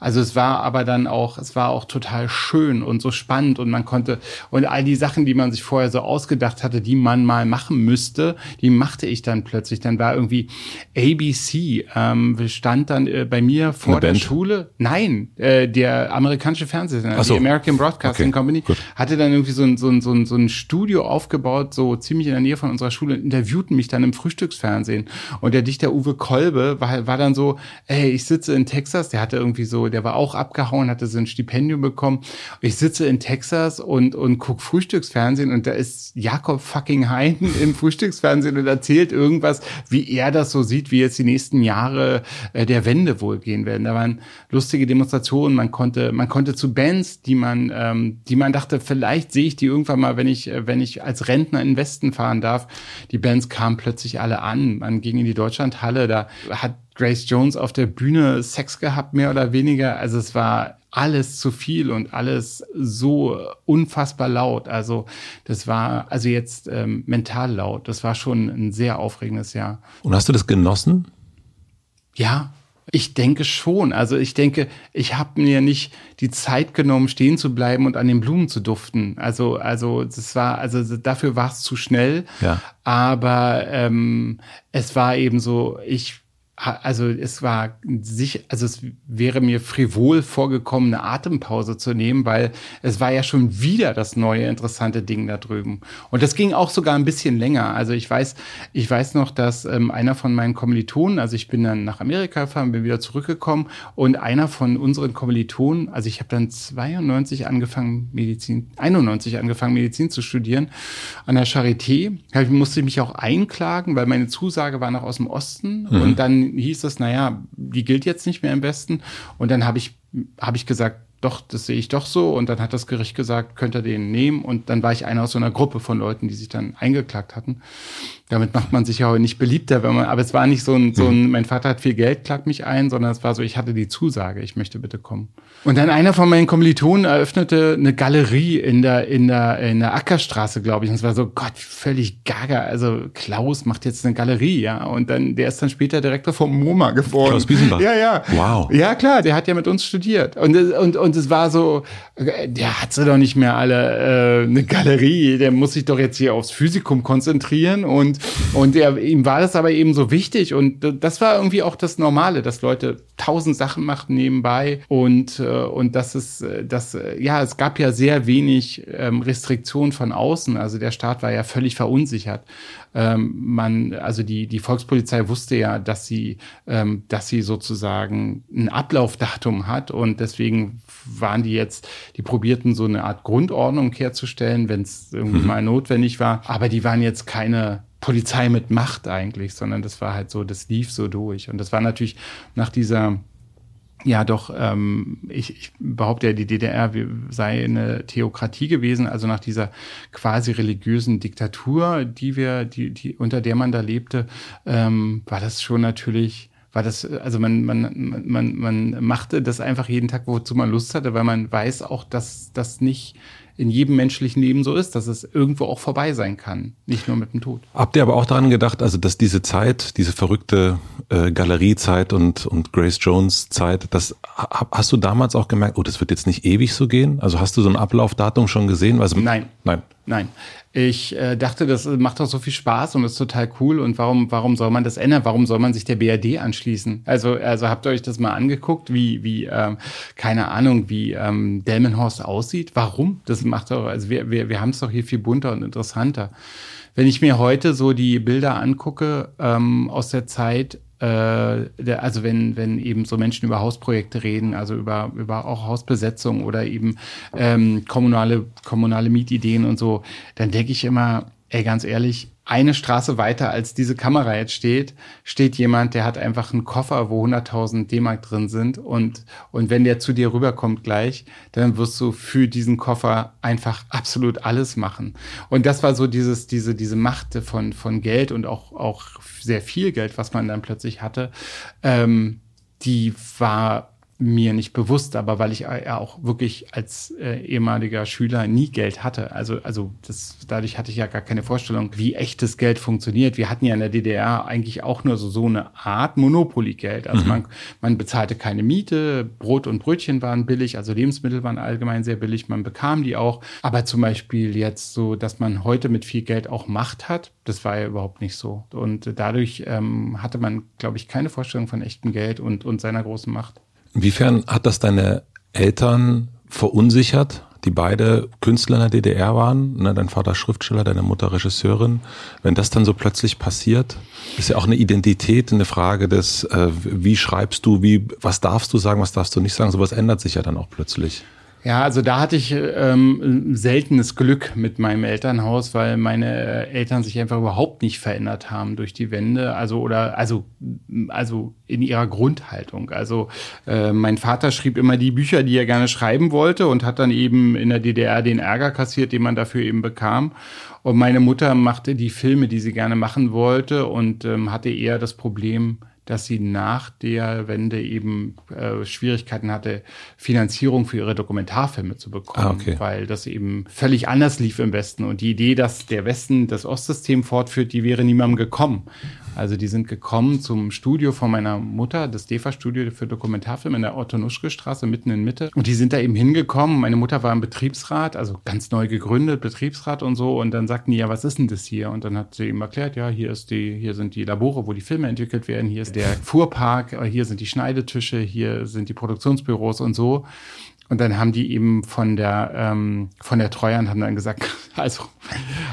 also es war aber dann auch, es war auch total schön und so spannend und man konnte, und all die Sachen, die man sich vorher so ausgedacht hatte, die man mal machen müsste, die machte ich dann plötzlich. Dann war irgendwie ABC, ähm, stand dann äh, bei mir vor Eine der Band? Schule. Nein, äh, der amerikanische Fernsehsender, so. die American Broadcasting okay. Company, Gut. hatte dann irgendwie so ein, so, ein, so, ein, so ein Studio aufgebaut, so ziemlich in der Nähe von unserer Schule, interviewten mich dann im Frühstücksfernsehen. Und der Dichter Uwe Kolbe war, war dann so, ey, ich sitze in Texas, der hatte irgendwie so, der war auch abgehauen, hatte so ein Stipendium bekommen. Ich sitze in Texas und, und guck Frühstücksfernsehen und da ist Jakob fucking Hein im Frühstücksfernsehen und erzählt irgendwas, wie er das so sieht, wie jetzt die nächsten Jahre äh, der Wende wohl gehen werden. Da waren lustige Demonstrationen, man konnte, man konnte zu Bands, die man, ähm, die man dachte, vielleicht sehe ich die irgendwann mal, wenn ich, äh, wenn ich als Rentner in den Westen fahren darf. Die Bands kamen plötzlich alle an. Man ging in die Deutschlandhalle, da hat Grace Jones auf der Bühne Sex gehabt, mehr oder weniger. Also es war alles zu viel und alles so unfassbar laut. Also das war also jetzt ähm, mental laut. Das war schon ein sehr aufregendes Jahr. Und hast du das genossen? Ja, ich denke schon. Also ich denke, ich habe mir nicht die Zeit genommen, stehen zu bleiben und an den Blumen zu duften. Also, also das war, also dafür war es zu schnell. Ja. Aber ähm, es war eben so, ich also es war sich, also es wäre mir frivol vorgekommen, eine Atempause zu nehmen, weil es war ja schon wieder das neue interessante Ding da drüben. Und das ging auch sogar ein bisschen länger. Also ich weiß, ich weiß noch, dass ähm, einer von meinen Kommilitonen, also ich bin dann nach Amerika gefahren, bin wieder zurückgekommen und einer von unseren Kommilitonen, also ich habe dann 92 angefangen Medizin, 91 angefangen Medizin zu studieren an der Charité. Da musste ich mich auch einklagen, weil meine Zusage war noch aus dem Osten mhm. und dann hieß es, naja, die gilt jetzt nicht mehr im Westen. Und dann habe ich, habe ich gesagt, doch, das sehe ich doch so. Und dann hat das Gericht gesagt, könnt ihr den nehmen. Und dann war ich einer aus so einer Gruppe von Leuten, die sich dann eingeklagt hatten. Damit macht man sich ja auch nicht beliebter, wenn man, aber es war nicht so ein, so ein, mhm. mein Vater hat viel Geld, klagt mich ein, sondern es war so, ich hatte die Zusage, ich möchte bitte kommen. Und dann einer von meinen Kommilitonen eröffnete eine Galerie in der, in der, in der Ackerstraße, glaube ich. Und es war so, Gott, völlig gaga. Also Klaus macht jetzt eine Galerie, ja. Und dann, der ist dann später Direktor vom MoMA geworden. Klaus Biesenbach. Ja, ja. Wow. Ja, klar, der hat ja mit uns studiert. Und, und, und es war so, der hat sie doch nicht mehr alle, äh, eine Galerie. Der muss sich doch jetzt hier aufs Physikum konzentrieren und und, und er, ihm war das aber eben so wichtig. Und das war irgendwie auch das Normale, dass Leute tausend Sachen machten nebenbei. Und, äh, und das ist, äh, das, äh, ja, es gab ja sehr wenig ähm, Restriktionen von außen. Also der Staat war ja völlig verunsichert. Ähm, man, also die, die Volkspolizei wusste ja, dass sie, ähm, dass sie sozusagen ein Ablaufdatum hat und deswegen waren die jetzt, die probierten so eine Art Grundordnung herzustellen, wenn es irgendwie mhm. mal notwendig war. Aber die waren jetzt keine Polizei mit Macht eigentlich, sondern das war halt so, das lief so durch. Und das war natürlich nach dieser ja doch, ähm, ich, ich behaupte ja, die DDR sei eine Theokratie gewesen, also nach dieser quasi religiösen Diktatur, die wir, die, die, unter der man da lebte, ähm, war das schon natürlich war das, also man, man, man, man machte das einfach jeden Tag, wozu man Lust hatte, weil man weiß auch, dass das nicht in jedem menschlichen Leben so ist, dass es irgendwo auch vorbei sein kann, nicht nur mit dem Tod. Habt ihr aber auch daran gedacht, also dass diese Zeit, diese verrückte äh, Galeriezeit und, und Grace Jones Zeit, das hast du damals auch gemerkt, oh, das wird jetzt nicht ewig so gehen? Also hast du so ein Ablaufdatum schon gesehen? Also, nein. Nein. Nein. Ich äh, dachte, das macht doch so viel Spaß und ist total cool. Und warum, warum soll man das ändern? Warum soll man sich der BRD anschließen? Also, also habt ihr euch das mal angeguckt, wie, wie, ähm, keine Ahnung, wie ähm, Delmenhorst aussieht? Warum? Das macht doch, also wir, wir, wir haben es doch hier viel bunter und interessanter. Wenn ich mir heute so die Bilder angucke ähm, aus der Zeit, äh, also wenn, wenn eben so Menschen über Hausprojekte reden, also über, über auch Hausbesetzung oder eben ähm, kommunale, kommunale Mietideen und so, dann denke ich immer, ey, ganz ehrlich, eine Straße weiter als diese Kamera jetzt steht, steht jemand, der hat einfach einen Koffer, wo 100.000 D-Mark drin sind und, und wenn der zu dir rüberkommt gleich, dann wirst du für diesen Koffer einfach absolut alles machen. Und das war so dieses, diese, diese Macht von, von Geld und auch, auch sehr viel Geld, was man dann plötzlich hatte, ähm, die war mir nicht bewusst, aber weil ich ja auch wirklich als äh, ehemaliger Schüler nie Geld hatte. Also, also das, dadurch hatte ich ja gar keine Vorstellung, wie echtes Geld funktioniert. Wir hatten ja in der DDR eigentlich auch nur so, so eine Art Monopoly-Geld. Also mhm. man, man bezahlte keine Miete, Brot und Brötchen waren billig, also Lebensmittel waren allgemein sehr billig, man bekam die auch. Aber zum Beispiel jetzt so, dass man heute mit viel Geld auch Macht hat, das war ja überhaupt nicht so. Und dadurch ähm, hatte man, glaube ich, keine Vorstellung von echtem Geld und, und seiner großen Macht. Inwiefern hat das deine Eltern verunsichert, die beide Künstler in der DDR waren, ne, dein Vater Schriftsteller, deine Mutter Regisseurin, wenn das dann so plötzlich passiert, ist ja auch eine Identität, eine Frage des, äh, wie schreibst du, wie, was darfst du sagen, was darfst du nicht sagen, sowas ändert sich ja dann auch plötzlich. Ja, also da hatte ich ähm, seltenes Glück mit meinem Elternhaus, weil meine Eltern sich einfach überhaupt nicht verändert haben durch die Wende, also oder also also in ihrer Grundhaltung. Also äh, mein Vater schrieb immer die Bücher, die er gerne schreiben wollte und hat dann eben in der DDR den Ärger kassiert, den man dafür eben bekam. Und meine Mutter machte die Filme, die sie gerne machen wollte und ähm, hatte eher das Problem, dass sie nach der Wende eben äh, Schwierigkeiten hatte, Finanzierung für ihre Dokumentarfilme zu bekommen, ah, okay. weil das eben völlig anders lief im Westen. Und die Idee, dass der Westen das Ostsystem fortführt, die wäre niemandem gekommen. Also die sind gekommen zum Studio von meiner Mutter, das DEFA-Studio für Dokumentarfilme in der Otto-Nuschke-Straße mitten in Mitte. Und die sind da eben hingekommen. Meine Mutter war im Betriebsrat, also ganz neu gegründet, Betriebsrat und so. Und dann sagten die, ja, was ist denn das hier? Und dann hat sie ihm erklärt, ja, hier ist die, hier sind die Labore, wo die Filme entwickelt werden. Hier ist der Fuhrpark, hier sind die Schneidetische, hier sind die Produktionsbüros und so. Und dann haben die eben von der ähm, von der Treuhand haben dann gesagt, also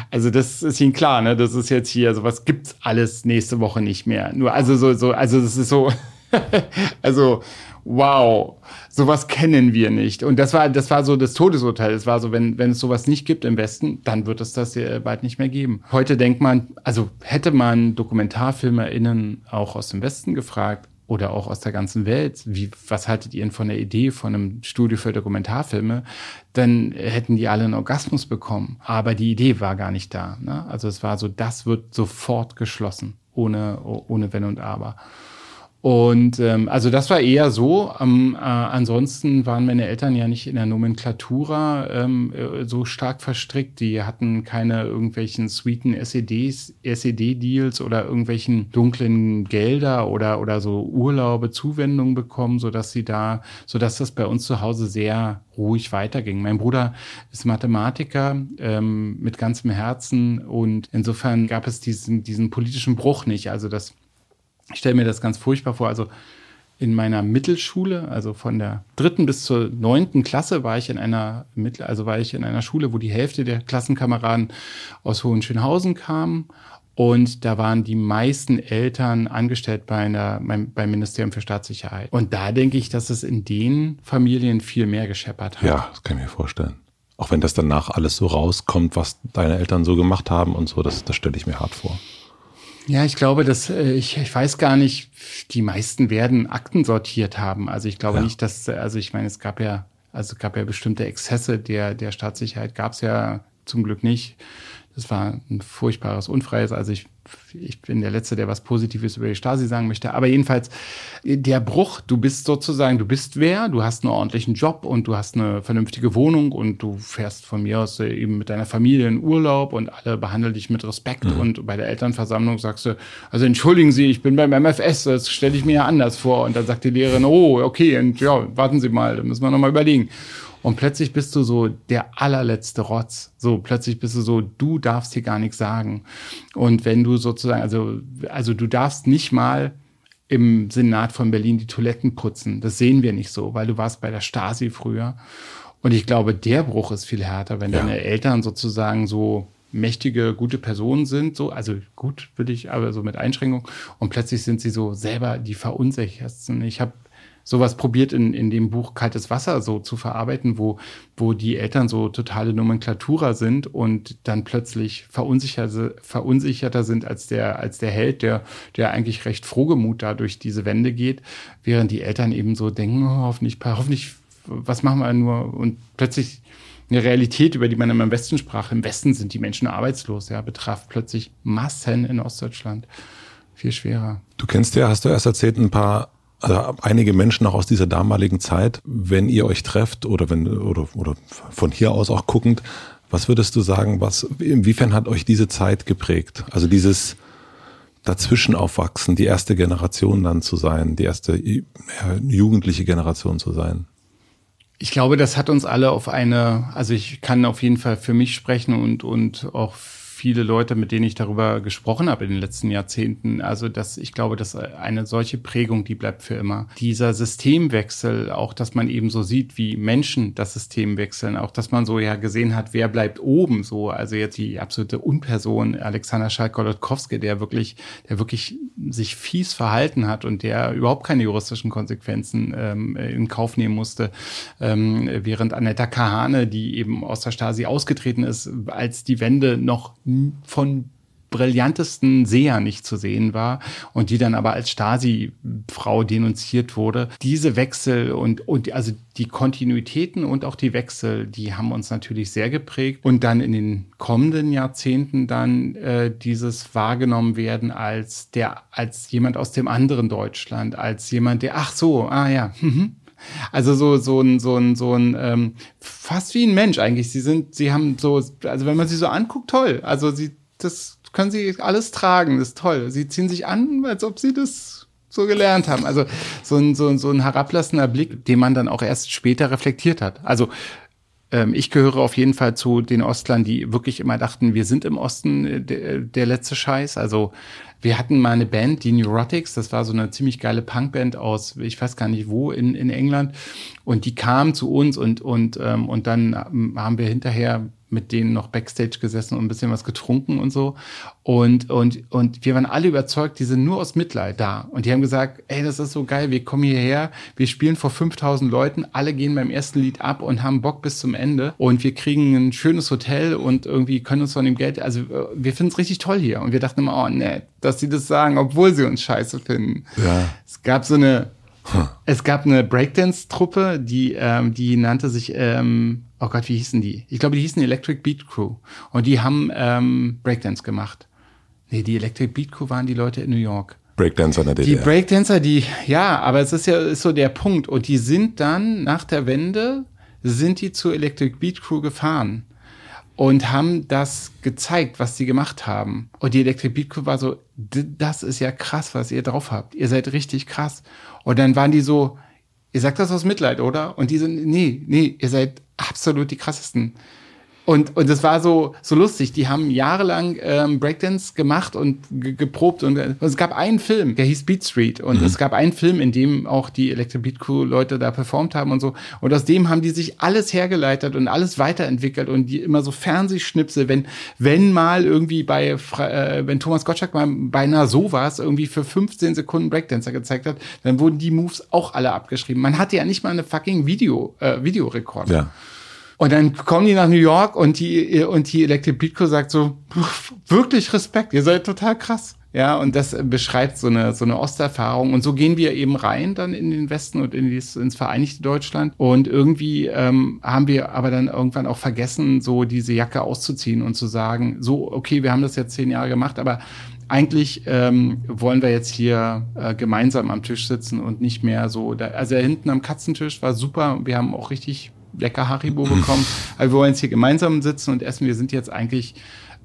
also das ist ihnen klar, ne? Das ist jetzt hier, sowas gibt's alles nächste Woche nicht mehr. Nur also so so also das ist so also wow, sowas kennen wir nicht. Und das war das war so das Todesurteil. Es war so, wenn wenn es sowas nicht gibt im Westen, dann wird es das ja bald nicht mehr geben. Heute denkt man, also hätte man DokumentarfilmerInnen auch aus dem Westen gefragt, oder auch aus der ganzen Welt, wie, was haltet ihr denn von der Idee von einem Studio für Dokumentarfilme, dann hätten die alle einen Orgasmus bekommen. Aber die Idee war gar nicht da. Ne? Also es war so, das wird sofort geschlossen, ohne, ohne Wenn und Aber. Und ähm, also das war eher so. Ähm, äh, ansonsten waren meine Eltern ja nicht in der Nomenklatura ähm, äh, so stark verstrickt. Die hatten keine irgendwelchen sweeten SEDs, SED-Deals oder irgendwelchen dunklen Gelder oder oder so Urlaube, Zuwendungen bekommen, so dass sie da, so dass das bei uns zu Hause sehr ruhig weiterging. Mein Bruder ist Mathematiker ähm, mit ganzem Herzen und insofern gab es diesen diesen politischen Bruch nicht. Also das ich stelle mir das ganz furchtbar vor. Also in meiner Mittelschule, also von der dritten bis zur neunten Klasse, war ich in einer Mittel, also war ich in einer Schule, wo die Hälfte der Klassenkameraden aus Hohenschönhausen kamen. Und da waren die meisten Eltern angestellt bei einer, beim, beim Ministerium für Staatssicherheit. Und da denke ich, dass es in den Familien viel mehr gescheppert hat. Ja, das kann ich mir vorstellen. Auch wenn das danach alles so rauskommt, was deine Eltern so gemacht haben und so, das, das stelle ich mir hart vor. Ja, ich glaube, dass äh, ich, ich weiß gar nicht, die meisten werden Akten sortiert haben. Also ich glaube ja. nicht, dass, also ich meine, es gab ja, also gab ja bestimmte Exzesse der, der Staatssicherheit, gab es ja zum Glück nicht. Das war ein furchtbares Unfreies. Also ich ich bin der Letzte, der was Positives über die Stasi sagen möchte. Aber jedenfalls, der Bruch, du bist sozusagen, du bist wer, du hast einen ordentlichen Job und du hast eine vernünftige Wohnung und du fährst von mir aus eben mit deiner Familie in Urlaub und alle behandeln dich mit Respekt. Mhm. Und bei der Elternversammlung sagst du, also entschuldigen Sie, ich bin beim MFS, das stelle ich mir ja anders vor. Und dann sagt die Lehrerin, oh, okay, und ja, warten Sie mal, da müssen wir nochmal überlegen. Und plötzlich bist du so der allerletzte Rotz. So, plötzlich bist du so, du darfst hier gar nichts sagen. Und wenn du sozusagen, also, also du darfst nicht mal im Senat von Berlin die Toiletten putzen. Das sehen wir nicht so, weil du warst bei der Stasi früher. Und ich glaube, der Bruch ist viel härter, wenn ja. deine Eltern sozusagen so mächtige, gute Personen sind, so, also gut würde ich, aber so mit Einschränkung. Und plötzlich sind sie so selber die verunsichertsten. Ich habe sowas probiert in, in dem Buch Kaltes Wasser so zu verarbeiten, wo, wo die Eltern so totale Nomenklatura sind und dann plötzlich verunsicherte, verunsicherter sind als der, als der Held, der, der eigentlich recht frohgemut da durch diese Wände geht, während die Eltern eben so denken, oh, hoffentlich, hoffentlich, was machen wir nur? Und plötzlich eine Realität, über die man immer im Westen sprach. Im Westen sind die Menschen arbeitslos, ja, betraf plötzlich Massen in Ostdeutschland. Viel schwerer. Du kennst ja, hast du erst erzählt, ein paar also einige Menschen auch aus dieser damaligen Zeit, wenn ihr euch trefft oder wenn oder, oder von hier aus auch guckend, was würdest du sagen, was inwiefern hat euch diese Zeit geprägt? Also dieses dazwischen aufwachsen, die erste Generation dann zu sein, die erste ja, jugendliche Generation zu sein? Ich glaube, das hat uns alle auf eine, also ich kann auf jeden Fall für mich sprechen und, und auch viele Leute, mit denen ich darüber gesprochen habe in den letzten Jahrzehnten. Also, dass ich glaube, dass eine solche Prägung, die bleibt für immer. Dieser Systemwechsel, auch dass man eben so sieht, wie Menschen das System wechseln, auch dass man so ja gesehen hat, wer bleibt oben, so. Also jetzt die absolute Unperson, Alexander Schalk-Golodkowski, der wirklich, der wirklich sich fies verhalten hat und der überhaupt keine juristischen Konsequenzen ähm, in Kauf nehmen musste, ähm, während Annetta Kahane, die eben aus der Stasi ausgetreten ist, als die Wende noch von brillantesten Seher nicht zu sehen war und die dann aber als Stasi-Frau denunziert wurde. Diese Wechsel und, und also die Kontinuitäten und auch die Wechsel, die haben uns natürlich sehr geprägt und dann in den kommenden Jahrzehnten dann äh, dieses wahrgenommen werden als der, als jemand aus dem anderen Deutschland, als jemand, der, ach so, ah ja, mhm, also so so ein so ein so ein ähm, fast wie ein Mensch eigentlich. Sie sind, sie haben so, also wenn man sie so anguckt, toll. Also sie, das können sie alles tragen, das ist toll. Sie ziehen sich an, als ob sie das so gelernt haben. Also so ein so ein so ein herablassender Blick, den man dann auch erst später reflektiert hat. Also ähm, ich gehöre auf jeden Fall zu den Ostlern, die wirklich immer dachten, wir sind im Osten äh, der, der letzte Scheiß. Also wir hatten mal eine Band, die Neurotics, das war so eine ziemlich geile Punkband aus, ich weiß gar nicht wo, in, in England. Und die kam zu uns und, und, ähm, und dann haben wir hinterher mit denen noch Backstage gesessen und ein bisschen was getrunken und so. Und, und, und wir waren alle überzeugt, die sind nur aus Mitleid da. Und die haben gesagt, ey, das ist so geil, wir kommen hierher, wir spielen vor 5000 Leuten, alle gehen beim ersten Lied ab und haben Bock bis zum Ende. Und wir kriegen ein schönes Hotel und irgendwie können uns von dem Geld, also wir finden es richtig toll hier. Und wir dachten immer, oh nee, dass sie das sagen, obwohl sie uns scheiße finden. Ja. Es gab so eine, Huh. Es gab eine Breakdance-Truppe, die, ähm, die nannte sich ähm, oh Gott, wie hießen die? Ich glaube, die hießen Electric Beat Crew. Und die haben ähm, Breakdance gemacht. Nee, die Electric Beat Crew waren die Leute in New York. Breakdancer in der DDR. Die Breakdancer, die, ja, aber es ist ja ist so der Punkt. Und die sind dann nach der Wende, sind die zur Electric Beat Crew gefahren und haben das gezeigt, was sie gemacht haben. Und die Electric Beat Crew war so, das ist ja krass, was ihr drauf habt. Ihr seid richtig krass. Und dann waren die so, ihr sagt das aus Mitleid, oder? Und die sind, nee, nee, ihr seid absolut die krassesten. Und, und das war so, so lustig. Die haben jahrelang ähm, Breakdance gemacht und geprobt. Und, und, es gab einen Film, der hieß Beat Street. Und mhm. es gab einen Film, in dem auch die Electric Beat Crew Leute da performt haben und so. Und aus dem haben die sich alles hergeleitet und alles weiterentwickelt und die immer so Fernsehschnipsel, wenn, wenn mal irgendwie bei, äh, wenn Thomas Gottschalk mal beinahe sowas irgendwie für 15 Sekunden Breakdancer gezeigt hat, dann wurden die Moves auch alle abgeschrieben. Man hatte ja nicht mal eine fucking Video, äh, Videorekord. Ja. Und dann kommen die nach New York und die, und die Electric Beat Crew sagt so, wirklich Respekt, ihr seid total krass. Ja, und das beschreibt so eine, so eine Osterfahrung. Und so gehen wir eben rein dann in den Westen und in dies, ins Vereinigte Deutschland. Und irgendwie ähm, haben wir aber dann irgendwann auch vergessen, so diese Jacke auszuziehen und zu sagen, so, okay, wir haben das jetzt zehn Jahre gemacht, aber eigentlich ähm, wollen wir jetzt hier äh, gemeinsam am Tisch sitzen und nicht mehr so, da, also hinten am Katzentisch war super. Wir haben auch richtig lecker Haribo bekommen. Aber wir wollen jetzt hier gemeinsam sitzen und essen. Wir sind jetzt eigentlich,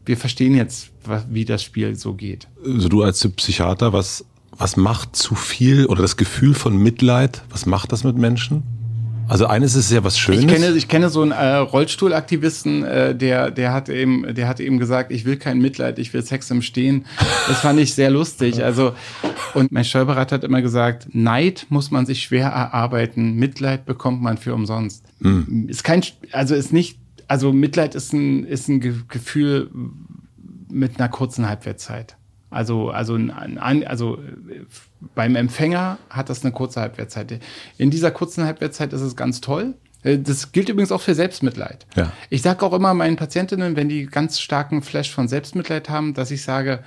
wir verstehen jetzt, wie das Spiel so geht. Also du als Psychiater, was, was macht zu viel oder das Gefühl von Mitleid, was macht das mit Menschen? Also eines ist ja was Schönes. Ich kenne, ich kenne so einen äh, Rollstuhlaktivisten, äh, der, der hat eben, der hat eben gesagt, ich will kein Mitleid, ich will Sex im Stehen. Das fand ich sehr lustig. Also und mein Steuerberater hat immer gesagt, Neid muss man sich schwer erarbeiten, Mitleid bekommt man für umsonst. Mhm. Ist kein, also ist nicht, also Mitleid ist ein, ist ein Gefühl mit einer kurzen Halbwertszeit. Also, also, ein, also beim Empfänger hat das eine kurze Halbwertszeit. In dieser kurzen Halbwertszeit ist es ganz toll. Äh, das gilt übrigens auch für Selbstmitleid. Ja. Ich sage auch immer meinen Patientinnen, wenn die ganz starken Flash von Selbstmitleid haben, dass ich sage,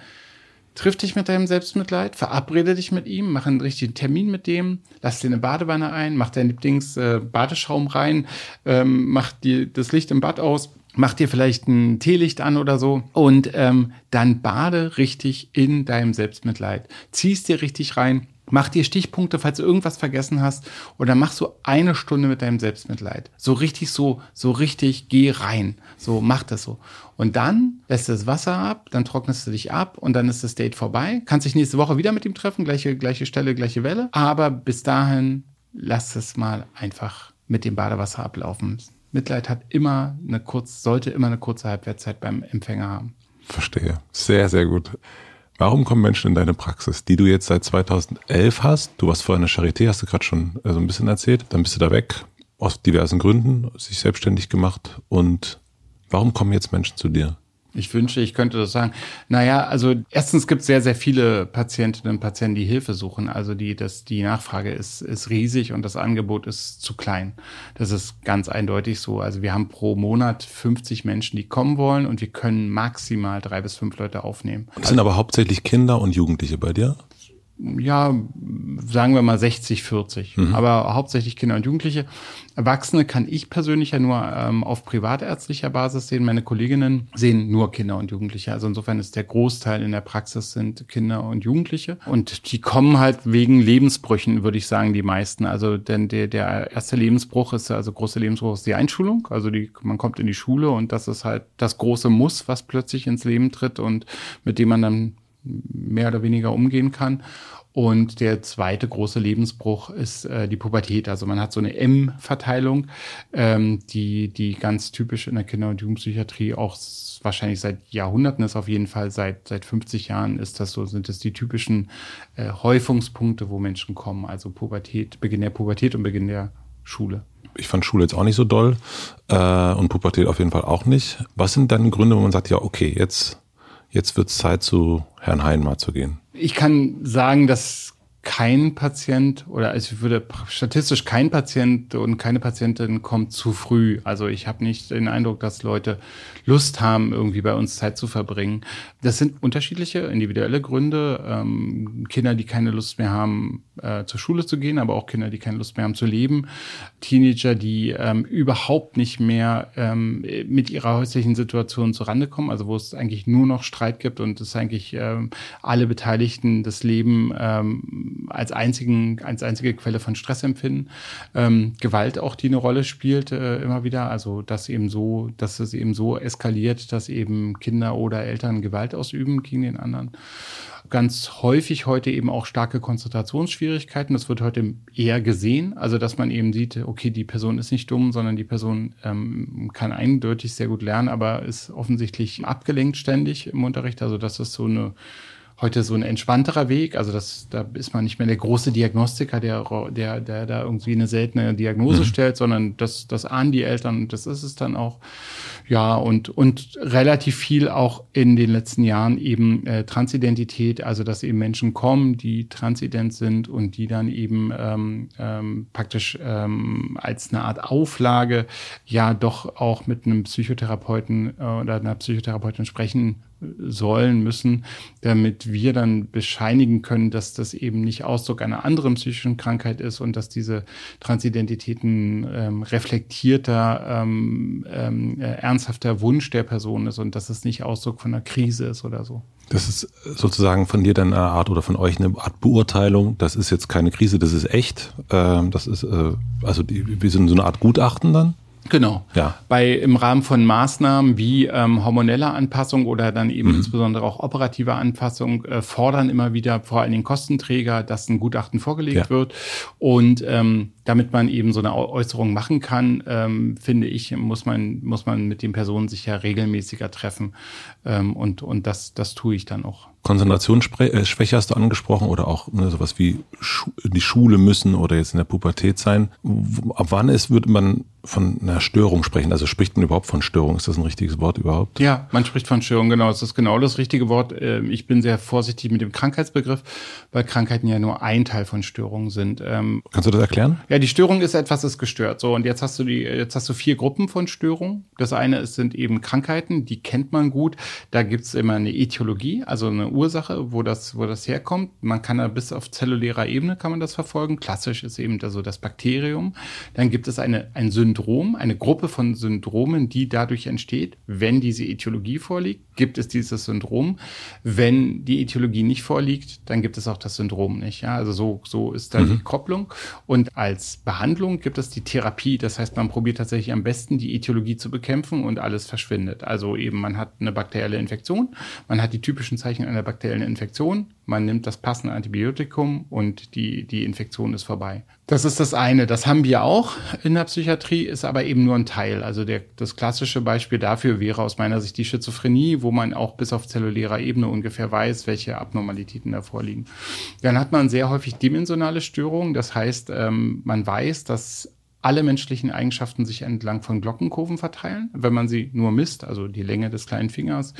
triff dich mit deinem Selbstmitleid, verabrede dich mit ihm, mach einen richtigen Termin mit dem, lass dir eine Badewanne ein, mach deinen Lieblings-Badeschaum äh, rein, ähm, mach dir das Licht im Bad aus mach dir vielleicht ein Teelicht an oder so und ähm, dann bade richtig in deinem Selbstmitleid. Ziehst dir richtig rein Mach dir Stichpunkte, falls du irgendwas vergessen hast, oder mach so eine Stunde mit deinem Selbstmitleid. So richtig so, so richtig, geh rein. So, mach das so. Und dann lässt du das Wasser ab, dann trocknest du dich ab und dann ist das Date vorbei. Kannst dich nächste Woche wieder mit ihm treffen, gleiche, gleiche Stelle, gleiche Welle. Aber bis dahin lass es mal einfach mit dem Badewasser ablaufen. Mitleid hat immer eine kurz, sollte immer eine kurze Halbwertszeit beim Empfänger haben. Verstehe. Sehr, sehr gut. Warum kommen Menschen in deine Praxis, die du jetzt seit 2011 hast? Du warst vorher in der Charité, hast du gerade schon äh, so ein bisschen erzählt. Dann bist du da weg, aus diversen Gründen, sich selbstständig gemacht. Und warum kommen jetzt Menschen zu dir? Ich wünsche, ich könnte das sagen. Naja, also erstens gibt es sehr, sehr viele Patientinnen und Patienten, die Hilfe suchen. Also die, das, die Nachfrage ist, ist riesig und das Angebot ist zu klein. Das ist ganz eindeutig so. Also wir haben pro Monat 50 Menschen, die kommen wollen und wir können maximal drei bis fünf Leute aufnehmen. Das sind aber hauptsächlich Kinder und Jugendliche bei dir? Ja, sagen wir mal 60, 40, mhm. aber hauptsächlich Kinder und Jugendliche. Erwachsene kann ich persönlich ja nur ähm, auf privatärztlicher Basis sehen. Meine Kolleginnen sehen nur Kinder und Jugendliche. Also insofern ist der Großteil in der Praxis sind Kinder und Jugendliche. Und die kommen halt wegen Lebensbrüchen, würde ich sagen, die meisten. Also denn der, der erste Lebensbruch ist, also große Lebensbruch ist die Einschulung. Also die, man kommt in die Schule und das ist halt das große Muss, was plötzlich ins Leben tritt und mit dem man dann mehr oder weniger umgehen kann. Und der zweite große Lebensbruch ist äh, die Pubertät. Also man hat so eine M-Verteilung, ähm, die, die ganz typisch in der Kinder- und Jugendpsychiatrie auch wahrscheinlich seit Jahrhunderten ist, auf jeden Fall seit, seit 50 Jahren ist das so, sind es die typischen äh, Häufungspunkte, wo Menschen kommen. Also Pubertät, Beginn der Pubertät und Beginn der Schule. Ich fand Schule jetzt auch nicht so doll äh, und Pubertät auf jeden Fall auch nicht. Was sind dann Gründe, wo man sagt, ja, okay, jetzt jetzt wird es Zeit, zu Herrn Heinmar zu gehen? Ich kann sagen, dass kein Patient oder also ich würde statistisch kein Patient und keine Patientin kommt zu früh. Also ich habe nicht den Eindruck, dass Leute Lust haben, irgendwie bei uns Zeit zu verbringen. Das sind unterschiedliche individuelle Gründe. Ähm, Kinder, die keine Lust mehr haben, äh, zur Schule zu gehen, aber auch Kinder, die keine Lust mehr haben zu leben. Teenager, die ähm, überhaupt nicht mehr ähm, mit ihrer häuslichen Situation zurande kommen, also wo es eigentlich nur noch Streit gibt und es eigentlich ähm, alle Beteiligten das Leben ähm, als einzigen, als einzige Quelle von Stress empfinden. Ähm, Gewalt auch, die eine Rolle spielt, äh, immer wieder. Also, dass eben so, dass es eben so eskaliert, dass eben Kinder oder Eltern Gewalt ausüben gegen den anderen ganz häufig heute eben auch starke Konzentrationsschwierigkeiten. Das wird heute eher gesehen, also dass man eben sieht, okay, die Person ist nicht dumm, sondern die Person ähm, kann eindeutig sehr gut lernen, aber ist offensichtlich abgelenkt ständig im Unterricht. Also das ist so eine heute so ein entspannterer Weg. Also das, da ist man nicht mehr der große Diagnostiker, der, der, der da irgendwie eine seltene Diagnose mhm. stellt, sondern das, das ahnen die Eltern und das ist es dann auch. Ja, und, und relativ viel auch in den letzten Jahren eben äh, Transidentität, also dass eben Menschen kommen, die transident sind und die dann eben ähm, ähm, praktisch ähm, als eine Art Auflage ja doch auch mit einem Psychotherapeuten äh, oder einer Psychotherapeutin sprechen sollen, müssen, damit wir dann bescheinigen können, dass das eben nicht Ausdruck einer anderen psychischen Krankheit ist und dass diese Transidentitäten ähm, reflektierter, ähm, ähm, äh, ernsthafter Wunsch der Person ist und dass es nicht Ausdruck von einer Krise ist oder so. Das ist sozusagen von dir dann eine Art oder von euch eine Art Beurteilung. Das ist jetzt keine Krise, das ist echt. Ähm, das ist äh, also die, wir sind so eine Art Gutachten dann. Genau. Ja. Bei im Rahmen von Maßnahmen wie ähm, hormonelle Anpassung oder dann eben mhm. insbesondere auch operative Anpassung äh, fordern immer wieder vor allen Dingen Kostenträger, dass ein Gutachten vorgelegt ja. wird. Und ähm, damit man eben so eine Äußerung machen kann, ähm, finde ich, muss man, muss man mit den Personen sich ja regelmäßiger treffen. Ähm, und, und das, das tue ich dann auch. Konzentrationsschwäche hast du angesprochen oder auch ne, sowas wie Schu die Schule müssen oder jetzt in der Pubertät sein. Ab wann ist, würde man von einer Störung sprechen? Also spricht man überhaupt von Störung? Ist das ein richtiges Wort überhaupt? Ja, man spricht von Störung, genau. Das ist genau das richtige Wort. Ähm, ich bin sehr vorsichtig mit dem Krankheitsbegriff, weil Krankheiten ja nur ein Teil von Störungen sind. Ähm, Kannst du das erklären? Ja, die Störung ist etwas ist gestört. So, und jetzt hast du die, jetzt hast du vier Gruppen von Störungen. Das eine ist, sind eben Krankheiten, die kennt man gut. Da gibt's immer eine Etiologie, also eine Ursache, wo das, wo das herkommt. Man kann da bis auf zellulärer Ebene kann man das verfolgen. Klassisch ist eben also das Bakterium. Dann gibt es eine, ein Syndrom Syndrom, eine Gruppe von Syndromen, die dadurch entsteht. Wenn diese Etiologie vorliegt, gibt es dieses Syndrom. Wenn die Etiologie nicht vorliegt, dann gibt es auch das Syndrom nicht. Ja, also so, so ist da mhm. die Kopplung. Und als Behandlung gibt es die Therapie. Das heißt, man probiert tatsächlich am besten die Etiologie zu bekämpfen und alles verschwindet. Also eben, man hat eine bakterielle Infektion, man hat die typischen Zeichen einer bakteriellen Infektion, man nimmt das passende Antibiotikum und die, die Infektion ist vorbei. Das ist das eine. Das haben wir auch in der Psychiatrie, ist aber eben nur ein Teil. Also der, das klassische Beispiel dafür wäre aus meiner Sicht die Schizophrenie, wo man auch bis auf zellulärer Ebene ungefähr weiß, welche Abnormalitäten da vorliegen. Dann hat man sehr häufig dimensionale Störungen. Das heißt, ähm, man weiß, dass alle menschlichen Eigenschaften sich entlang von Glockenkurven verteilen, wenn man sie nur misst, also die Länge des kleinen Fingers,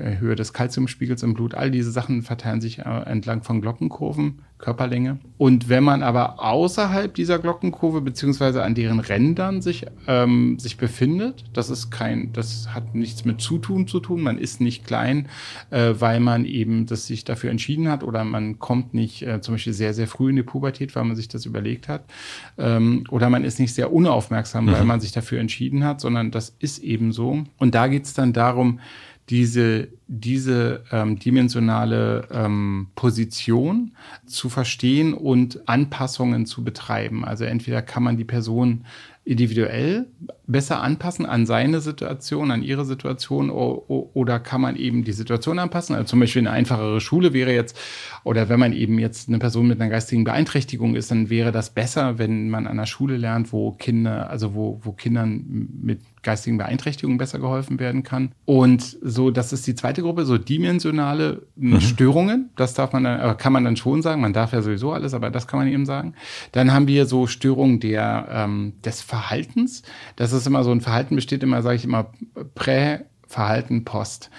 Höhe des Kalziumspiegels im Blut, all diese Sachen verteilen sich äh, entlang von Glockenkurven, Körperlänge. Und wenn man aber außerhalb dieser Glockenkurve beziehungsweise an deren Rändern sich, ähm, sich befindet, das ist kein, das hat nichts mit Zutun zu tun, man ist nicht klein, äh, weil man eben das sich dafür entschieden hat oder man kommt nicht äh, zum Beispiel sehr, sehr früh in die Pubertät, weil man sich das überlegt hat. Ähm, oder man ist nicht sehr unaufmerksam, mhm. weil man sich dafür entschieden hat, sondern das ist eben so. Und da geht es dann darum, diese, diese ähm, dimensionale ähm, Position zu verstehen und Anpassungen zu betreiben. Also entweder kann man die Person individuell besser anpassen an seine Situation, an ihre Situation oder kann man eben die Situation anpassen? Also zum Beispiel eine einfachere Schule wäre jetzt, oder wenn man eben jetzt eine Person mit einer geistigen Beeinträchtigung ist, dann wäre das besser, wenn man an einer Schule lernt, wo Kinder, also wo, wo Kindern mit geistigen Beeinträchtigungen besser geholfen werden kann. Und so, das ist die zweite Gruppe, so dimensionale mhm. Störungen. Das darf man dann, kann man dann schon sagen. Man darf ja sowieso alles, aber das kann man eben sagen. Dann haben wir so Störungen der, ähm, des Verhaltens. Das ist immer so ein Verhalten besteht immer, sage ich immer, Prä, Verhalten, Post.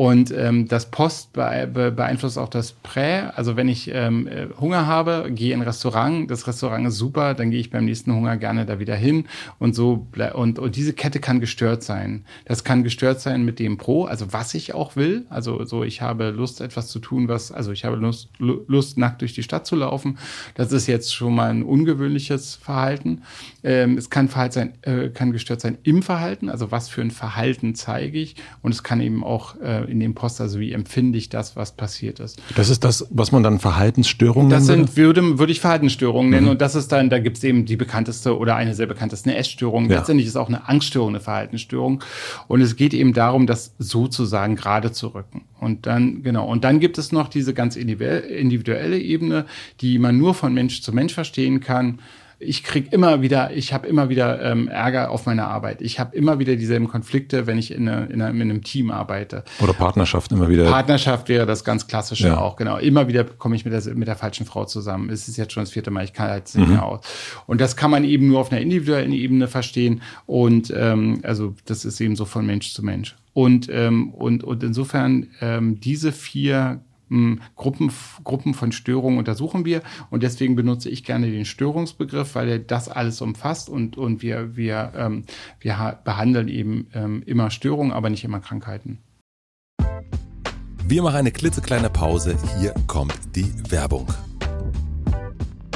Und ähm, das Post beeinflusst auch das Prä. Also wenn ich ähm, äh, Hunger habe, gehe in ein Restaurant, das Restaurant ist super, dann gehe ich beim nächsten Hunger gerne da wieder hin. Und so und, und diese Kette kann gestört sein. Das kann gestört sein mit dem Pro, also was ich auch will. Also so, ich habe Lust, etwas zu tun, was, also ich habe Lust, Lust nackt durch die Stadt zu laufen. Das ist jetzt schon mal ein ungewöhnliches Verhalten. Ähm, es kann Verhalten sein, äh, kann gestört sein im Verhalten, also was für ein Verhalten zeige ich. Und es kann eben auch äh, in dem Post, also wie empfinde ich das, was passiert ist. Das ist das, was man dann Verhaltensstörungen nennt? Das sind, würde, würde ich Verhaltensstörungen nennen. Mhm. Und das ist dann, da gibt es eben die bekannteste oder eine sehr bekannteste, eine Essstörung. Ja. Letztendlich ist auch eine Angststörung eine Verhaltensstörung. Und es geht eben darum, das sozusagen gerade zu rücken. Und dann, genau, und dann gibt es noch diese ganz individuelle Ebene, die man nur von Mensch zu Mensch verstehen kann ich krieg immer wieder, ich habe immer wieder ähm, Ärger auf meiner Arbeit. Ich habe immer wieder dieselben Konflikte, wenn ich in, eine, in, eine, in einem Team arbeite. Oder Partnerschaft immer wieder. Partnerschaft wäre das ganz klassische ja. auch, genau. Immer wieder komme ich mit der, mit der falschen Frau zusammen. Es ist jetzt schon das vierte Mal, ich kann halt nicht mhm. mehr aus. Und das kann man eben nur auf einer individuellen Ebene verstehen. Und ähm, also das ist eben so von Mensch zu Mensch. Und, ähm, und, und insofern ähm, diese vier Gruppen, Gruppen von Störungen untersuchen wir und deswegen benutze ich gerne den Störungsbegriff, weil er das alles umfasst und, und wir, wir, ähm, wir behandeln eben ähm, immer Störungen, aber nicht immer Krankheiten. Wir machen eine klitzekleine Pause. Hier kommt die Werbung.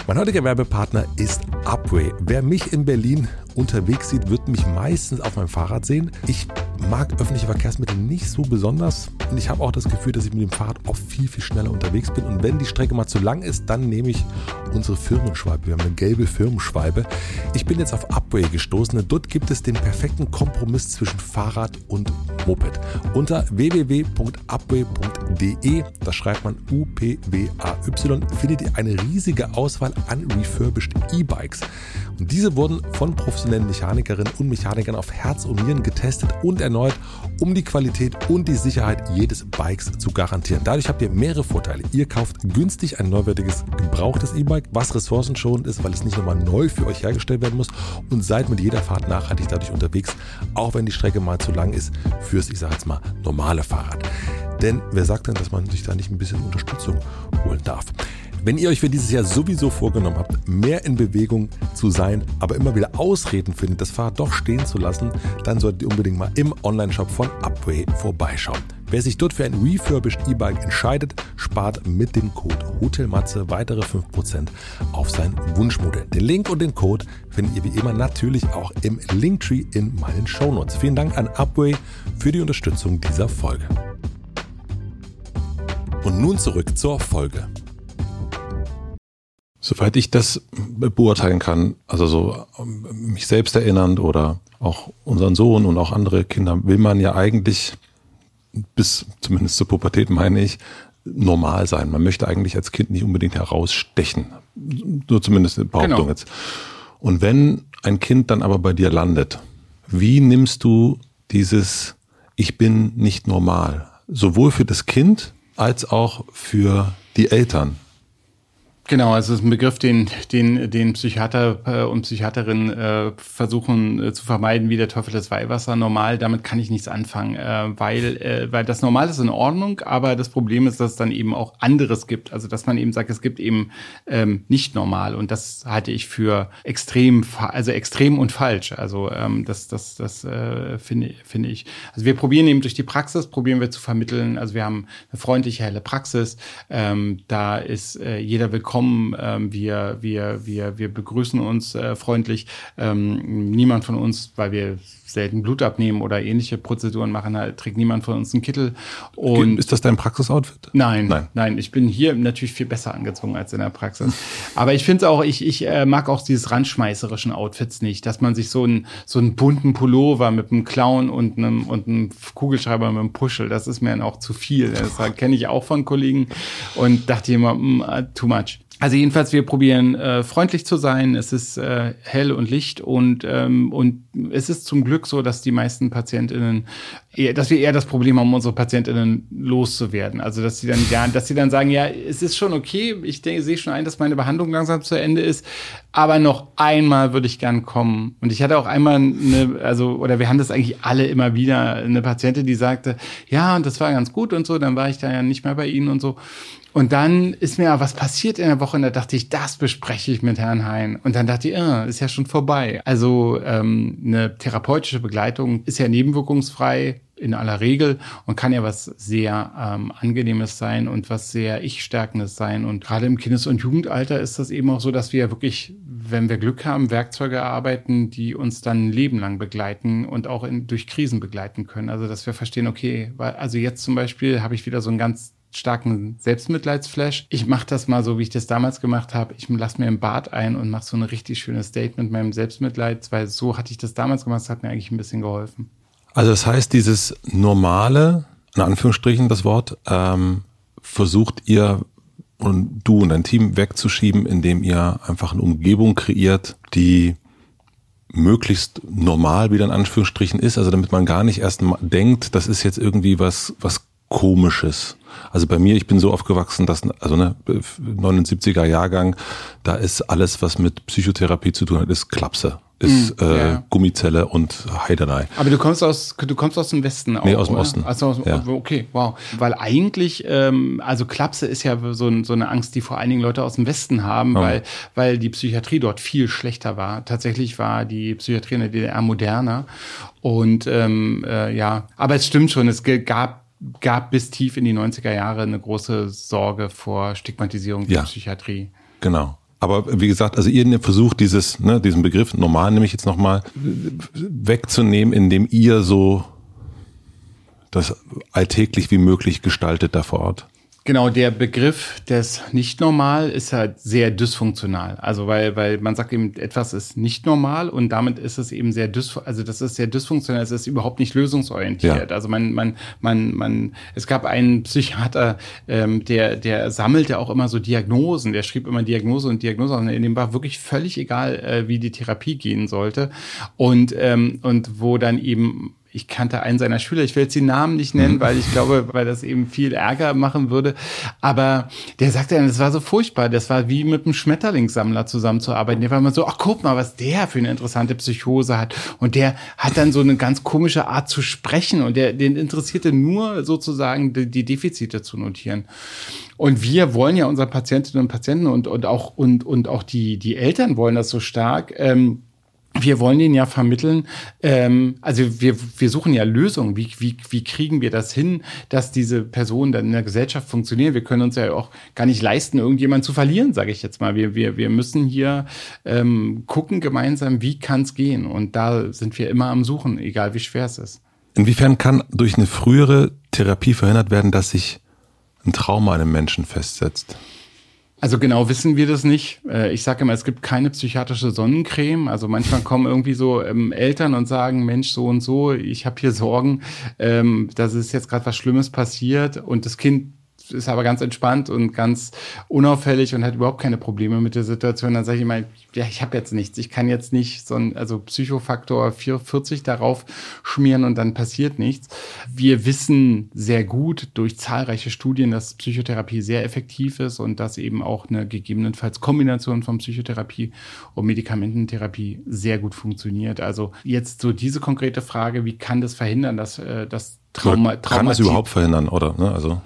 Mein heutiger Werbepartner ist Upway. Wer mich in Berlin unterwegs sieht, wird mich meistens auf meinem Fahrrad sehen. Ich mag öffentliche Verkehrsmittel nicht so besonders und ich habe auch das Gefühl, dass ich mit dem Fahrrad oft viel, viel schneller unterwegs bin. Und wenn die Strecke mal zu lang ist, dann nehme ich unsere Firmenschwalbe. Wir haben eine gelbe Firmenschwalbe. Ich bin jetzt auf Upway gestoßen und dort gibt es den perfekten Kompromiss zwischen Fahrrad und Moped. Unter www.upway.de, da schreibt man U-P-W-A-Y, findet ihr eine riesige Auswahl an refurbished E-Bikes. Und diese wurden von professionellen Mechanikerinnen und Mechanikern auf Herz und Nieren getestet und erneut, um die Qualität und die Sicherheit jedes Bikes zu garantieren. Dadurch habt ihr mehrere Vorteile. Ihr kauft günstig ein neuwertiges, gebrauchtes E-Bike, was ressourcenschonend ist, weil es nicht nochmal neu für euch hergestellt werden muss und seid mit jeder Fahrt nachhaltig dadurch unterwegs, auch wenn die Strecke mal zu lang ist fürs, ich sage jetzt mal, normale Fahrrad. Denn wer sagt denn, dass man sich da nicht ein bisschen Unterstützung holen darf? Wenn ihr euch für dieses Jahr sowieso vorgenommen habt, mehr in Bewegung zu sein, aber immer wieder Ausreden findet, das Fahrrad doch stehen zu lassen, dann solltet ihr unbedingt mal im Onlineshop von Upway vorbeischauen. Wer sich dort für ein refurbished E-Bike entscheidet, spart mit dem Code HOTELMATZE weitere 5% auf sein Wunschmodell. Den Link und den Code findet ihr wie immer natürlich auch im Linktree in meinen Shownotes. Vielen Dank an Upway für die Unterstützung dieser Folge. Und nun zurück zur Folge. Soweit ich das beurteilen kann, also so ähm, mich selbst erinnernd oder auch unseren Sohn und auch andere Kinder, will man ja eigentlich bis zumindest zur Pubertät meine ich, normal sein. Man möchte eigentlich als Kind nicht unbedingt herausstechen. Nur zumindest eine Behauptung genau. jetzt. Und wenn ein Kind dann aber bei dir landet, wie nimmst du dieses Ich bin nicht normal? Sowohl für das Kind als auch für die Eltern. Genau, also es ist ein Begriff, den, den, den Psychiater äh, und Psychiaterinnen äh, versuchen äh, zu vermeiden, wie der Teufel das Weihwasser. Normal, damit kann ich nichts anfangen, äh, weil, äh, weil das Normal ist in Ordnung, aber das Problem ist, dass es dann eben auch anderes gibt. Also dass man eben sagt, es gibt eben ähm, nicht normal und das halte ich für extrem, also extrem und falsch. Also ähm, das, das, das äh, finde, finde ich. Also wir probieren eben durch die Praxis, probieren wir zu vermitteln. Also wir haben eine freundliche, helle Praxis. Ähm, da ist äh, jeder willkommen willkommen. Ähm, wir, wir, wir, wir begrüßen uns äh, freundlich. Ähm, niemand von uns, weil wir selten Blut abnehmen oder ähnliche Prozeduren machen, halt, trägt niemand von uns einen Kittel. Und ist das dein Praxisoutfit? Nein, nein, nein. Ich bin hier natürlich viel besser angezogen als in der Praxis. Aber ich finde es auch, ich, ich äh, mag auch dieses randschmeißerischen Outfits nicht, dass man sich so einen so einen bunten Pullover mit einem Clown und einem und einem Kugelschreiber mit einem Puschel, das ist mir dann auch zu viel. Das kenne ich auch von Kollegen und dachte immer, mm, too much. Also jedenfalls, wir probieren äh, freundlich zu sein. Es ist äh, hell und Licht und ähm, und es ist zum Glück so, dass die meisten Patientinnen, eher, dass wir eher das Problem haben, unsere Patientinnen loszuwerden. Also dass sie dann ja, dass sie dann sagen, ja, es ist schon okay. Ich denke, sehe schon ein, dass meine Behandlung langsam zu Ende ist, aber noch einmal würde ich gern kommen. Und ich hatte auch einmal eine, also oder wir haben das eigentlich alle immer wieder eine Patientin, die sagte, ja, und das war ganz gut und so. Dann war ich da ja nicht mehr bei Ihnen und so. Und dann ist mir was passiert in der Woche und da dachte ich, das bespreche ich mit Herrn Hein. Und dann dachte ich, äh, ist ja schon vorbei. Also ähm, eine therapeutische Begleitung ist ja nebenwirkungsfrei in aller Regel und kann ja was sehr ähm, Angenehmes sein und was sehr Ich-Stärkendes sein. Und gerade im Kindes- und Jugendalter ist das eben auch so, dass wir wirklich, wenn wir Glück haben, Werkzeuge erarbeiten, die uns dann ein Leben lang begleiten und auch in, durch Krisen begleiten können. Also dass wir verstehen, okay, weil, also jetzt zum Beispiel habe ich wieder so ein ganz starken Selbstmitleidsflash. Ich mache das mal so, wie ich das damals gemacht habe. Ich lasse mir im Bad ein und mache so ein richtig schönes Date mit meinem Selbstmitleid, weil so hatte ich das damals gemacht. Das hat mir eigentlich ein bisschen geholfen. Also das heißt, dieses normale, in Anführungsstrichen das Wort, ähm, versucht ihr und du und dein Team wegzuschieben, indem ihr einfach eine Umgebung kreiert, die möglichst normal wieder in Anführungsstrichen ist, also damit man gar nicht erst denkt, das ist jetzt irgendwie was, was Komisches. Also bei mir, ich bin so aufgewachsen, dass, also ne, 79er Jahrgang, da ist alles, was mit Psychotherapie zu tun hat, ist Klapse ist mm, äh. Gummizelle und Heidenei. Aber du kommst aus, du kommst aus dem Westen auch, Nee, aus dem oder? Osten. Also aus, ja. okay, wow. Weil eigentlich, ähm, also Klapse ist ja so, so eine Angst, die vor allen Dingen Leute aus dem Westen haben, oh. weil, weil die Psychiatrie dort viel schlechter war. Tatsächlich war die Psychiatrie in der DDR moderner. Und ähm, äh, ja, aber es stimmt schon, es gab gab bis tief in die 90er Jahre eine große Sorge vor Stigmatisierung der ja, Psychiatrie. Genau. Aber wie gesagt, also ihr versucht dieses, ne, diesen Begriff normal nämlich jetzt nochmal wegzunehmen, indem ihr so das alltäglich wie möglich gestaltet da vor Ort. Genau, der Begriff des nicht normal ist halt sehr dysfunktional. Also weil, weil man sagt eben, etwas ist nicht normal und damit ist es eben sehr dysfunktional, also das ist sehr dysfunktional, es ist überhaupt nicht lösungsorientiert. Ja. Also man, man, man, man, es gab einen Psychiater, ähm, der, der sammelte auch immer so Diagnosen, der schrieb immer Diagnose und Diagnose und dem war wirklich völlig egal, äh, wie die Therapie gehen sollte. Und, ähm, und wo dann eben ich kannte einen seiner Schüler, ich will jetzt den Namen nicht nennen, mhm. weil ich glaube, weil das eben viel Ärger machen würde. Aber der sagte dann, das war so furchtbar. Das war wie mit einem Schmetterlingssammler zusammenzuarbeiten. Der war immer so, ach guck mal, was der für eine interessante Psychose hat. Und der hat dann so eine ganz komische Art zu sprechen und der, den interessierte nur sozusagen die, die Defizite zu notieren. Und wir wollen ja unseren Patientinnen und Patienten und, und auch, und, und auch die, die Eltern wollen das so stark. Ähm, wir wollen ihnen ja vermitteln, ähm, also wir, wir suchen ja Lösungen. Wie, wie, wie kriegen wir das hin, dass diese Personen dann in der Gesellschaft funktionieren? Wir können uns ja auch gar nicht leisten, irgendjemanden zu verlieren, sage ich jetzt mal. Wir, wir, wir müssen hier ähm, gucken gemeinsam, wie kann es gehen. Und da sind wir immer am Suchen, egal wie schwer es ist. Inwiefern kann durch eine frühere Therapie verhindert werden, dass sich ein Trauma einem Menschen festsetzt? Also genau wissen wir das nicht. Äh, ich sage immer, es gibt keine psychiatrische Sonnencreme. Also manchmal kommen irgendwie so ähm, Eltern und sagen, Mensch, so und so, ich habe hier Sorgen, ähm, dass ist jetzt gerade was Schlimmes passiert und das Kind ist aber ganz entspannt und ganz unauffällig und hat überhaupt keine Probleme mit der Situation. Dann sage ich immer, ja, ich habe jetzt nichts. Ich kann jetzt nicht so ein also Psychofaktor 44 darauf schmieren und dann passiert nichts. Wir wissen sehr gut durch zahlreiche Studien, dass Psychotherapie sehr effektiv ist und dass eben auch eine gegebenenfalls Kombination von Psychotherapie und Medikamententherapie sehr gut funktioniert. Also jetzt so diese konkrete Frage, wie kann das verhindern, dass äh, das Trauma, Trauma kann das überhaupt verhindern, oder? Ne? Also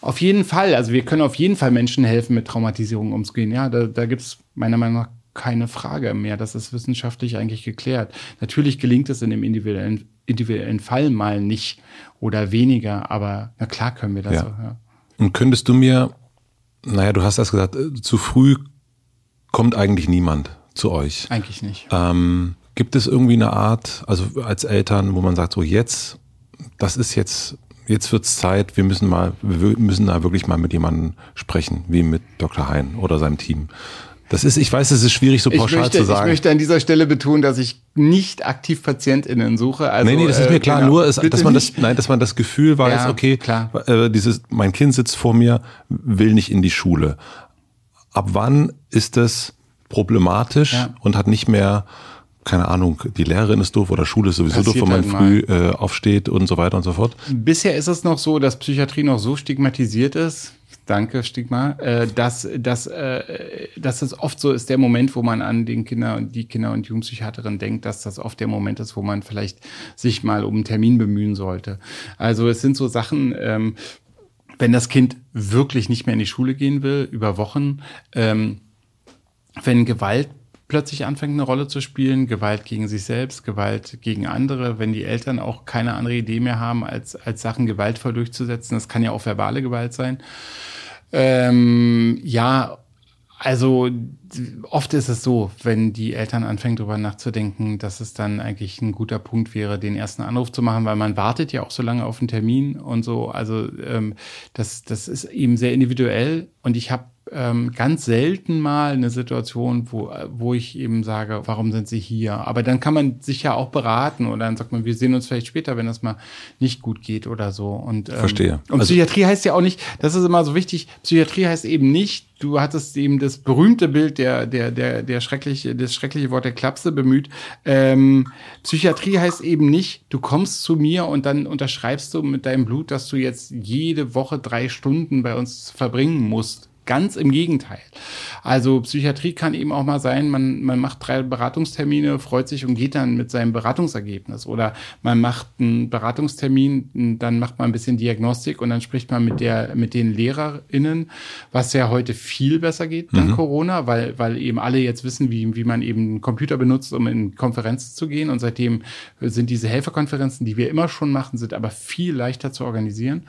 auf jeden Fall. Also wir können auf jeden Fall Menschen helfen, mit Traumatisierung umzugehen. Ja, da, da gibt es meiner Meinung nach keine Frage mehr. Das ist wissenschaftlich eigentlich geklärt. Natürlich gelingt es in dem individuellen, individuellen Fall mal nicht oder weniger, aber na klar können wir das. Ja. So, ja. Und könntest du mir, naja, du hast das gesagt, äh, zu früh kommt eigentlich niemand zu euch. Eigentlich nicht. Ähm, gibt es irgendwie eine Art, also als Eltern, wo man sagt, so jetzt, das ist jetzt jetzt wird's Zeit, wir müssen mal, wir müssen da wirklich mal mit jemandem sprechen, wie mit Dr. Hein oder seinem Team. Das ist, ich weiß, es ist schwierig, so pauschal möchte, zu sagen. Ich möchte an dieser Stelle betonen, dass ich nicht aktiv PatientInnen suche. Also, nee, nee, das ist mir äh, klar. Genau, Nur, ist, dass man das, nein, dass man das Gefühl weiß, ja, okay, klar. Äh, dieses, mein Kind sitzt vor mir, will nicht in die Schule. Ab wann ist das problematisch ja. und hat nicht mehr keine Ahnung, die Lehrerin ist doof oder Schule ist sowieso Passiert doof, wenn man halt früh äh, aufsteht und so weiter und so fort. Bisher ist es noch so, dass Psychiatrie noch so stigmatisiert ist, danke Stigma, äh, dass, dass, äh, dass es oft so ist, der Moment, wo man an den Kinder und die Kinder- und Jugendpsychiaterin denkt, dass das oft der Moment ist, wo man vielleicht sich mal um einen Termin bemühen sollte. Also es sind so Sachen, ähm, wenn das Kind wirklich nicht mehr in die Schule gehen will, über Wochen, ähm, wenn Gewalt plötzlich anfängt eine Rolle zu spielen, Gewalt gegen sich selbst, Gewalt gegen andere, wenn die Eltern auch keine andere Idee mehr haben, als, als Sachen gewaltvoll durchzusetzen. Das kann ja auch verbale Gewalt sein. Ähm, ja, also oft ist es so, wenn die Eltern anfangen darüber nachzudenken, dass es dann eigentlich ein guter Punkt wäre, den ersten Anruf zu machen, weil man wartet ja auch so lange auf einen Termin und so. Also ähm, das, das ist eben sehr individuell und ich habe ähm, ganz selten mal eine Situation, wo, wo ich eben sage, warum sind Sie hier? Aber dann kann man sich ja auch beraten oder dann sagt man, wir sehen uns vielleicht später, wenn das mal nicht gut geht oder so. Und, ähm, Verstehe. Und also, Psychiatrie heißt ja auch nicht, das ist immer so wichtig, Psychiatrie heißt eben nicht, du hattest eben das berühmte Bild der, der, der, der schreckliche, das schreckliche Wort der Klapse bemüht. Ähm, Psychiatrie heißt eben nicht, du kommst zu mir und dann unterschreibst du mit deinem Blut, dass du jetzt jede Woche drei Stunden bei uns verbringen musst Ganz im Gegenteil. Also Psychiatrie kann eben auch mal sein, man, man macht drei Beratungstermine, freut sich und geht dann mit seinem Beratungsergebnis. Oder man macht einen Beratungstermin, dann macht man ein bisschen Diagnostik und dann spricht man mit, der, mit den LehrerInnen, was ja heute viel besser geht dank mhm. Corona, weil, weil eben alle jetzt wissen, wie, wie man eben einen Computer benutzt, um in Konferenzen zu gehen. Und seitdem sind diese Helferkonferenzen, die wir immer schon machen, sind aber viel leichter zu organisieren.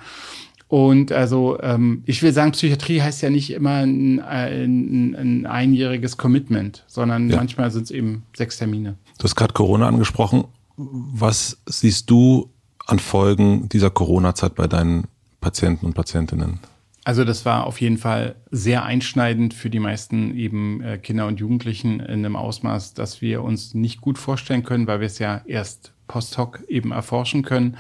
Und also ähm, ich will sagen, Psychiatrie heißt ja nicht immer ein, ein, ein einjähriges Commitment, sondern ja. manchmal sind es eben sechs Termine. Du hast gerade Corona angesprochen. Was siehst du an Folgen dieser Corona-Zeit bei deinen Patienten und Patientinnen? Also das war auf jeden Fall sehr einschneidend für die meisten eben äh, Kinder und Jugendlichen in einem Ausmaß, dass wir uns nicht gut vorstellen können, weil wir es ja erst post hoc eben erforschen können.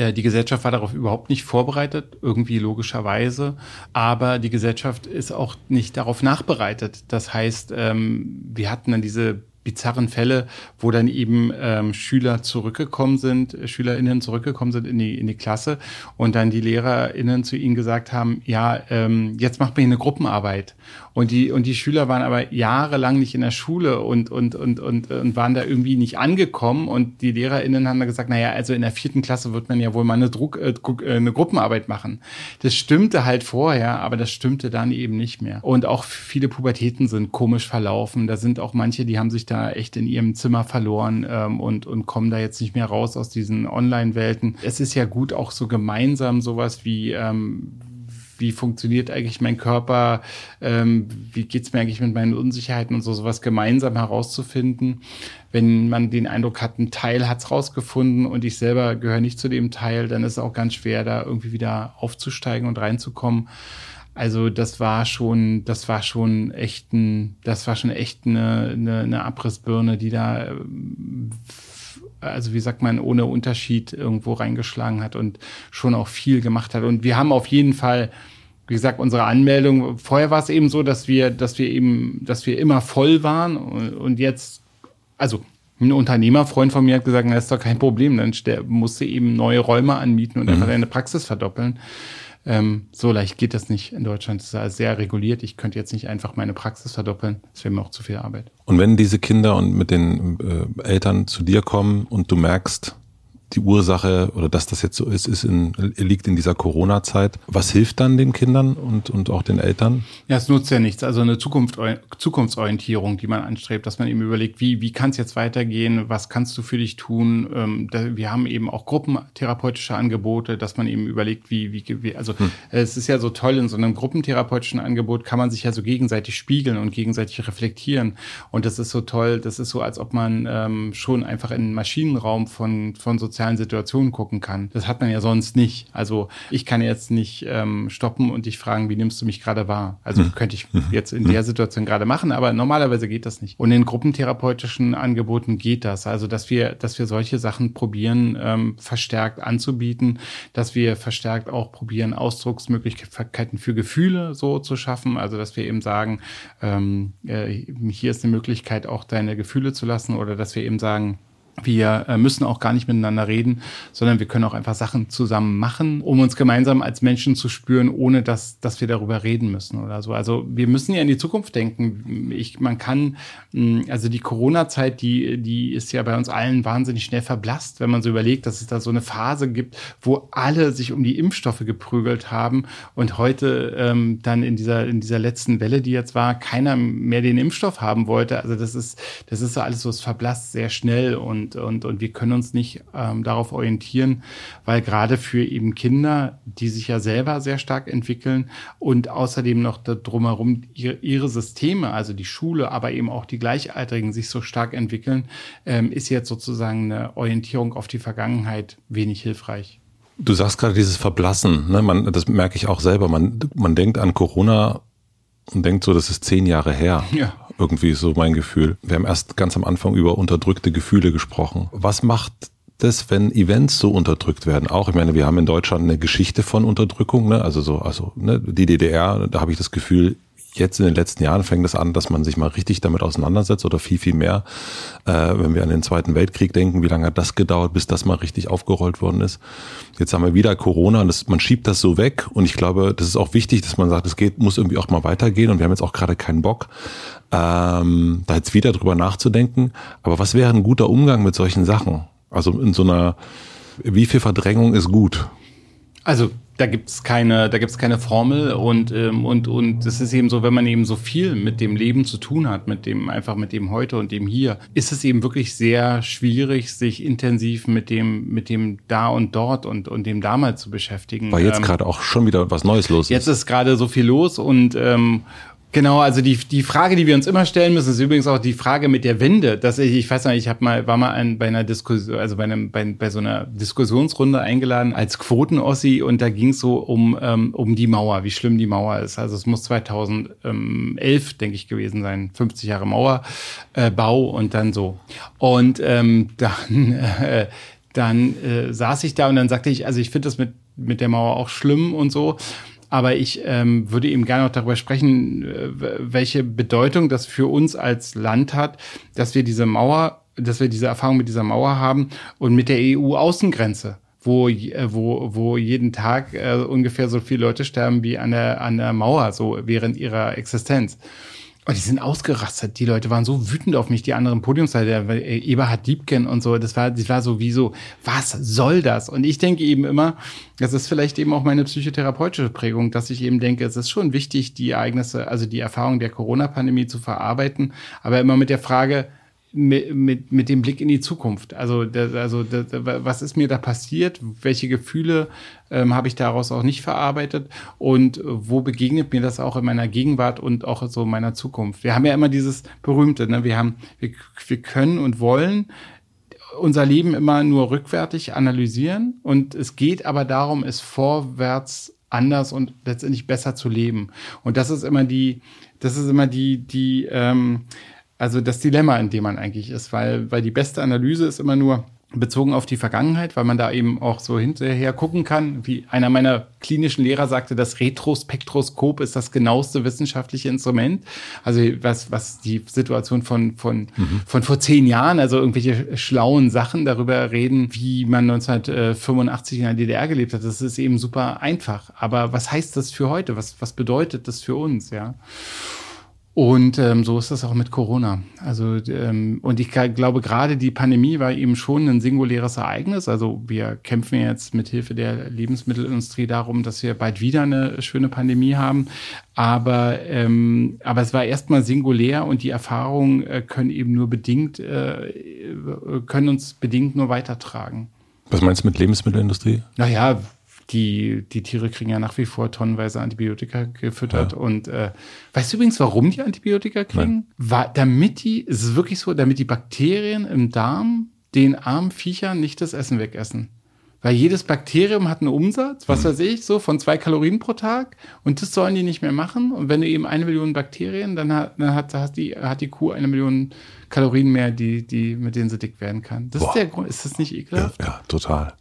Äh, die Gesellschaft war darauf überhaupt nicht vorbereitet, irgendwie logischerweise. Aber die Gesellschaft ist auch nicht darauf nachbereitet. Das heißt, ähm, wir hatten dann diese bizarren Fälle, wo dann eben ähm, Schüler zurückgekommen sind, SchülerInnen zurückgekommen sind in die, in die Klasse und dann die LehrerInnen zu ihnen gesagt haben, ja, ähm, jetzt macht hier eine Gruppenarbeit. Und die, und die Schüler waren aber jahrelang nicht in der Schule und, und, und, und, und waren da irgendwie nicht angekommen. Und die LehrerInnen haben da gesagt, naja, also in der vierten Klasse wird man ja wohl mal eine, Druck, äh, äh, eine Gruppenarbeit machen. Das stimmte halt vorher, aber das stimmte dann eben nicht mehr. Und auch viele Pubertäten sind komisch verlaufen. Da sind auch manche, die haben sich da echt in ihrem Zimmer verloren ähm, und, und kommen da jetzt nicht mehr raus aus diesen Online-Welten. Es ist ja gut, auch so gemeinsam sowas wie ähm, wie funktioniert eigentlich mein Körper, ähm, wie geht's mir eigentlich mit meinen Unsicherheiten und so, sowas gemeinsam herauszufinden. Wenn man den Eindruck hat, ein Teil hat's rausgefunden und ich selber gehöre nicht zu dem Teil, dann ist es auch ganz schwer, da irgendwie wieder aufzusteigen und reinzukommen. Also das war schon, das war schon echt ein, das war schon echt eine, eine, eine Abrissbirne, die da also wie sagt man, ohne Unterschied irgendwo reingeschlagen hat und schon auch viel gemacht hat. Und wir haben auf jeden Fall, wie gesagt, unsere Anmeldung, vorher war es eben so, dass wir, dass wir eben, dass wir immer voll waren und jetzt, also ein Unternehmerfreund von mir hat gesagt, das ist doch kein Problem, dann musste eben neue Räume anmieten und einfach mhm. deine Praxis verdoppeln. Ähm, so leicht geht das nicht in Deutschland. Das ist sehr reguliert. Ich könnte jetzt nicht einfach meine Praxis verdoppeln. Das wäre mir auch zu viel Arbeit. Und wenn diese Kinder und mit den äh, Eltern zu dir kommen und du merkst, die Ursache oder dass das jetzt so ist, ist in, liegt in dieser Corona-Zeit. Was hilft dann den Kindern und, und auch den Eltern? Ja, es nutzt ja nichts. Also eine Zukunft, Zukunftsorientierung, die man anstrebt, dass man eben überlegt, wie, wie kann es jetzt weitergehen, was kannst du für dich tun. Ähm, wir haben eben auch gruppentherapeutische Angebote, dass man eben überlegt, wie, wie, wie also hm. es ist ja so toll, in so einem gruppentherapeutischen Angebot kann man sich ja so gegenseitig spiegeln und gegenseitig reflektieren. Und das ist so toll, das ist so, als ob man ähm, schon einfach in einen Maschinenraum von, von sozialen sozialen Situationen gucken kann. Das hat man ja sonst nicht. Also ich kann jetzt nicht ähm, stoppen und dich fragen, wie nimmst du mich gerade wahr? Also hm. könnte ich hm. jetzt in der Situation gerade machen, aber normalerweise geht das nicht. Und in gruppentherapeutischen Angeboten geht das. Also dass wir, dass wir solche Sachen probieren, ähm, verstärkt anzubieten, dass wir verstärkt auch probieren, Ausdrucksmöglichkeiten für Gefühle so zu schaffen. Also dass wir eben sagen, ähm, äh, hier ist eine Möglichkeit, auch deine Gefühle zu lassen oder dass wir eben sagen, wir äh, müssen auch gar nicht miteinander reden, sondern wir können auch einfach Sachen zusammen machen, um uns gemeinsam als Menschen zu spüren, ohne dass, dass wir darüber reden müssen oder so. Also wir müssen ja in die Zukunft denken. Ich, man kann, hm, also die Corona-Zeit, die, die ist ja bei uns allen wahnsinnig schnell verblasst, wenn man so überlegt, dass es da so eine Phase gibt, wo alle sich um die Impfstoffe geprügelt haben und heute ähm, dann in dieser, in dieser letzten Welle, die jetzt war, keiner mehr den Impfstoff haben wollte. Also das ist, das ist so alles so, es verblasst sehr schnell und und, und, und wir können uns nicht ähm, darauf orientieren, weil gerade für eben Kinder, die sich ja selber sehr stark entwickeln und außerdem noch drumherum ihre, ihre Systeme, also die Schule, aber eben auch die Gleichaltrigen sich so stark entwickeln, ähm, ist jetzt sozusagen eine Orientierung auf die Vergangenheit wenig hilfreich. Du sagst gerade dieses Verblassen, ne? man, das merke ich auch selber. Man, man denkt an Corona und denkt so, das ist zehn Jahre her. Ja. Irgendwie so mein Gefühl. Wir haben erst ganz am Anfang über unterdrückte Gefühle gesprochen. Was macht das, wenn Events so unterdrückt werden? Auch, ich meine, wir haben in Deutschland eine Geschichte von Unterdrückung, ne? Also so, also ne? die DDR, da habe ich das Gefühl, jetzt in den letzten Jahren fängt es an, dass man sich mal richtig damit auseinandersetzt oder viel, viel mehr. Äh, wenn wir an den Zweiten Weltkrieg denken, wie lange hat das gedauert, bis das mal richtig aufgerollt worden ist? Jetzt haben wir wieder Corona und das, man schiebt das so weg und ich glaube, das ist auch wichtig, dass man sagt, es geht, muss irgendwie auch mal weitergehen und wir haben jetzt auch gerade keinen Bock, ähm, da jetzt wieder drüber nachzudenken. Aber was wäre ein guter Umgang mit solchen Sachen? Also in so einer, wie viel Verdrängung ist gut? Also da gibt's keine, da gibt's keine Formel und ähm, und und es ist eben so, wenn man eben so viel mit dem Leben zu tun hat, mit dem einfach mit dem heute und dem hier, ist es eben wirklich sehr schwierig, sich intensiv mit dem mit dem da und dort und und dem damals zu beschäftigen. Weil jetzt ähm, gerade auch schon wieder was Neues los ist. Jetzt ist gerade so viel los und ähm, Genau, also die, die Frage, die wir uns immer stellen müssen, ist übrigens auch die Frage mit der Wende. Dass ich, ich weiß noch, ich habe mal, war mal ein, bei einer Diskussion, also bei, einem, bei, bei so einer Diskussionsrunde eingeladen als Quotenossi und da ging es so um, ähm, um die Mauer, wie schlimm die Mauer ist. Also es muss 2011, denke ich, gewesen sein, 50 Jahre Mauerbau äh, und dann so. Und ähm, dann, äh, dann äh, saß ich da und dann sagte ich, also ich finde das mit, mit der Mauer auch schlimm und so. Aber ich ähm, würde eben gerne noch darüber sprechen, äh, welche Bedeutung das für uns als Land hat, dass wir diese Mauer, dass wir diese Erfahrung mit dieser Mauer haben und mit der EU-Außengrenze wo, äh, wo, wo jeden Tag äh, ungefähr so viele Leute sterben wie an der, an der Mauer, so während ihrer Existenz. Und die sind ausgerastet. Die Leute waren so wütend auf mich, die anderen Podiumsleiter, Eberhard Diebken und so. Das war, das war so wie so, was soll das? Und ich denke eben immer, das ist vielleicht eben auch meine psychotherapeutische Prägung, dass ich eben denke, es ist schon wichtig, die Ereignisse, also die Erfahrung der Corona-Pandemie zu verarbeiten, aber immer mit der Frage, mit, mit, mit dem Blick in die Zukunft. Also, das, also das, was ist mir da passiert? Welche Gefühle ähm, habe ich daraus auch nicht verarbeitet? Und wo begegnet mir das auch in meiner Gegenwart und auch so meiner Zukunft? Wir haben ja immer dieses berühmte, ne? wir haben, wir, wir können und wollen unser Leben immer nur rückwärtig analysieren und es geht aber darum, es vorwärts anders und letztendlich besser zu leben. Und das ist immer die, das ist immer die, die, ähm, also das Dilemma, in dem man eigentlich ist, weil, weil die beste Analyse ist immer nur bezogen auf die Vergangenheit, weil man da eben auch so hinterher gucken kann. Wie einer meiner klinischen Lehrer sagte, das Retrospektroskop ist das genaueste wissenschaftliche Instrument. Also was, was die Situation von, von, mhm. von vor zehn Jahren, also irgendwelche schlauen Sachen darüber reden, wie man 1985 in der DDR gelebt hat, das ist eben super einfach. Aber was heißt das für heute? Was, was bedeutet das für uns, ja? Und ähm, so ist das auch mit Corona. Also ähm, und ich glaube gerade die Pandemie war eben schon ein singuläres Ereignis. Also wir kämpfen jetzt mit Hilfe der Lebensmittelindustrie darum, dass wir bald wieder eine schöne Pandemie haben. Aber ähm, aber es war erstmal singulär und die Erfahrungen äh, können eben nur bedingt äh, können uns bedingt nur weitertragen. Was meinst du mit Lebensmittelindustrie? Naja, die, die Tiere kriegen ja nach wie vor tonnenweise Antibiotika gefüttert. Ja. Und äh, weißt du übrigens, warum die Antibiotika kriegen? War, damit die, es ist wirklich so, damit die Bakterien im Darm den armen Viechern nicht das Essen wegessen. Weil jedes Bakterium hat einen Umsatz, was mhm. weiß ich, so von zwei Kalorien pro Tag. Und das sollen die nicht mehr machen. Und wenn du eben eine Million Bakterien, dann hat, dann hat, hat, die, hat die Kuh eine Million Kalorien mehr, die, die, mit denen sie dick werden kann. Das Boah. ist der Grund. Ist das nicht ekelhaft? Ja, ja total.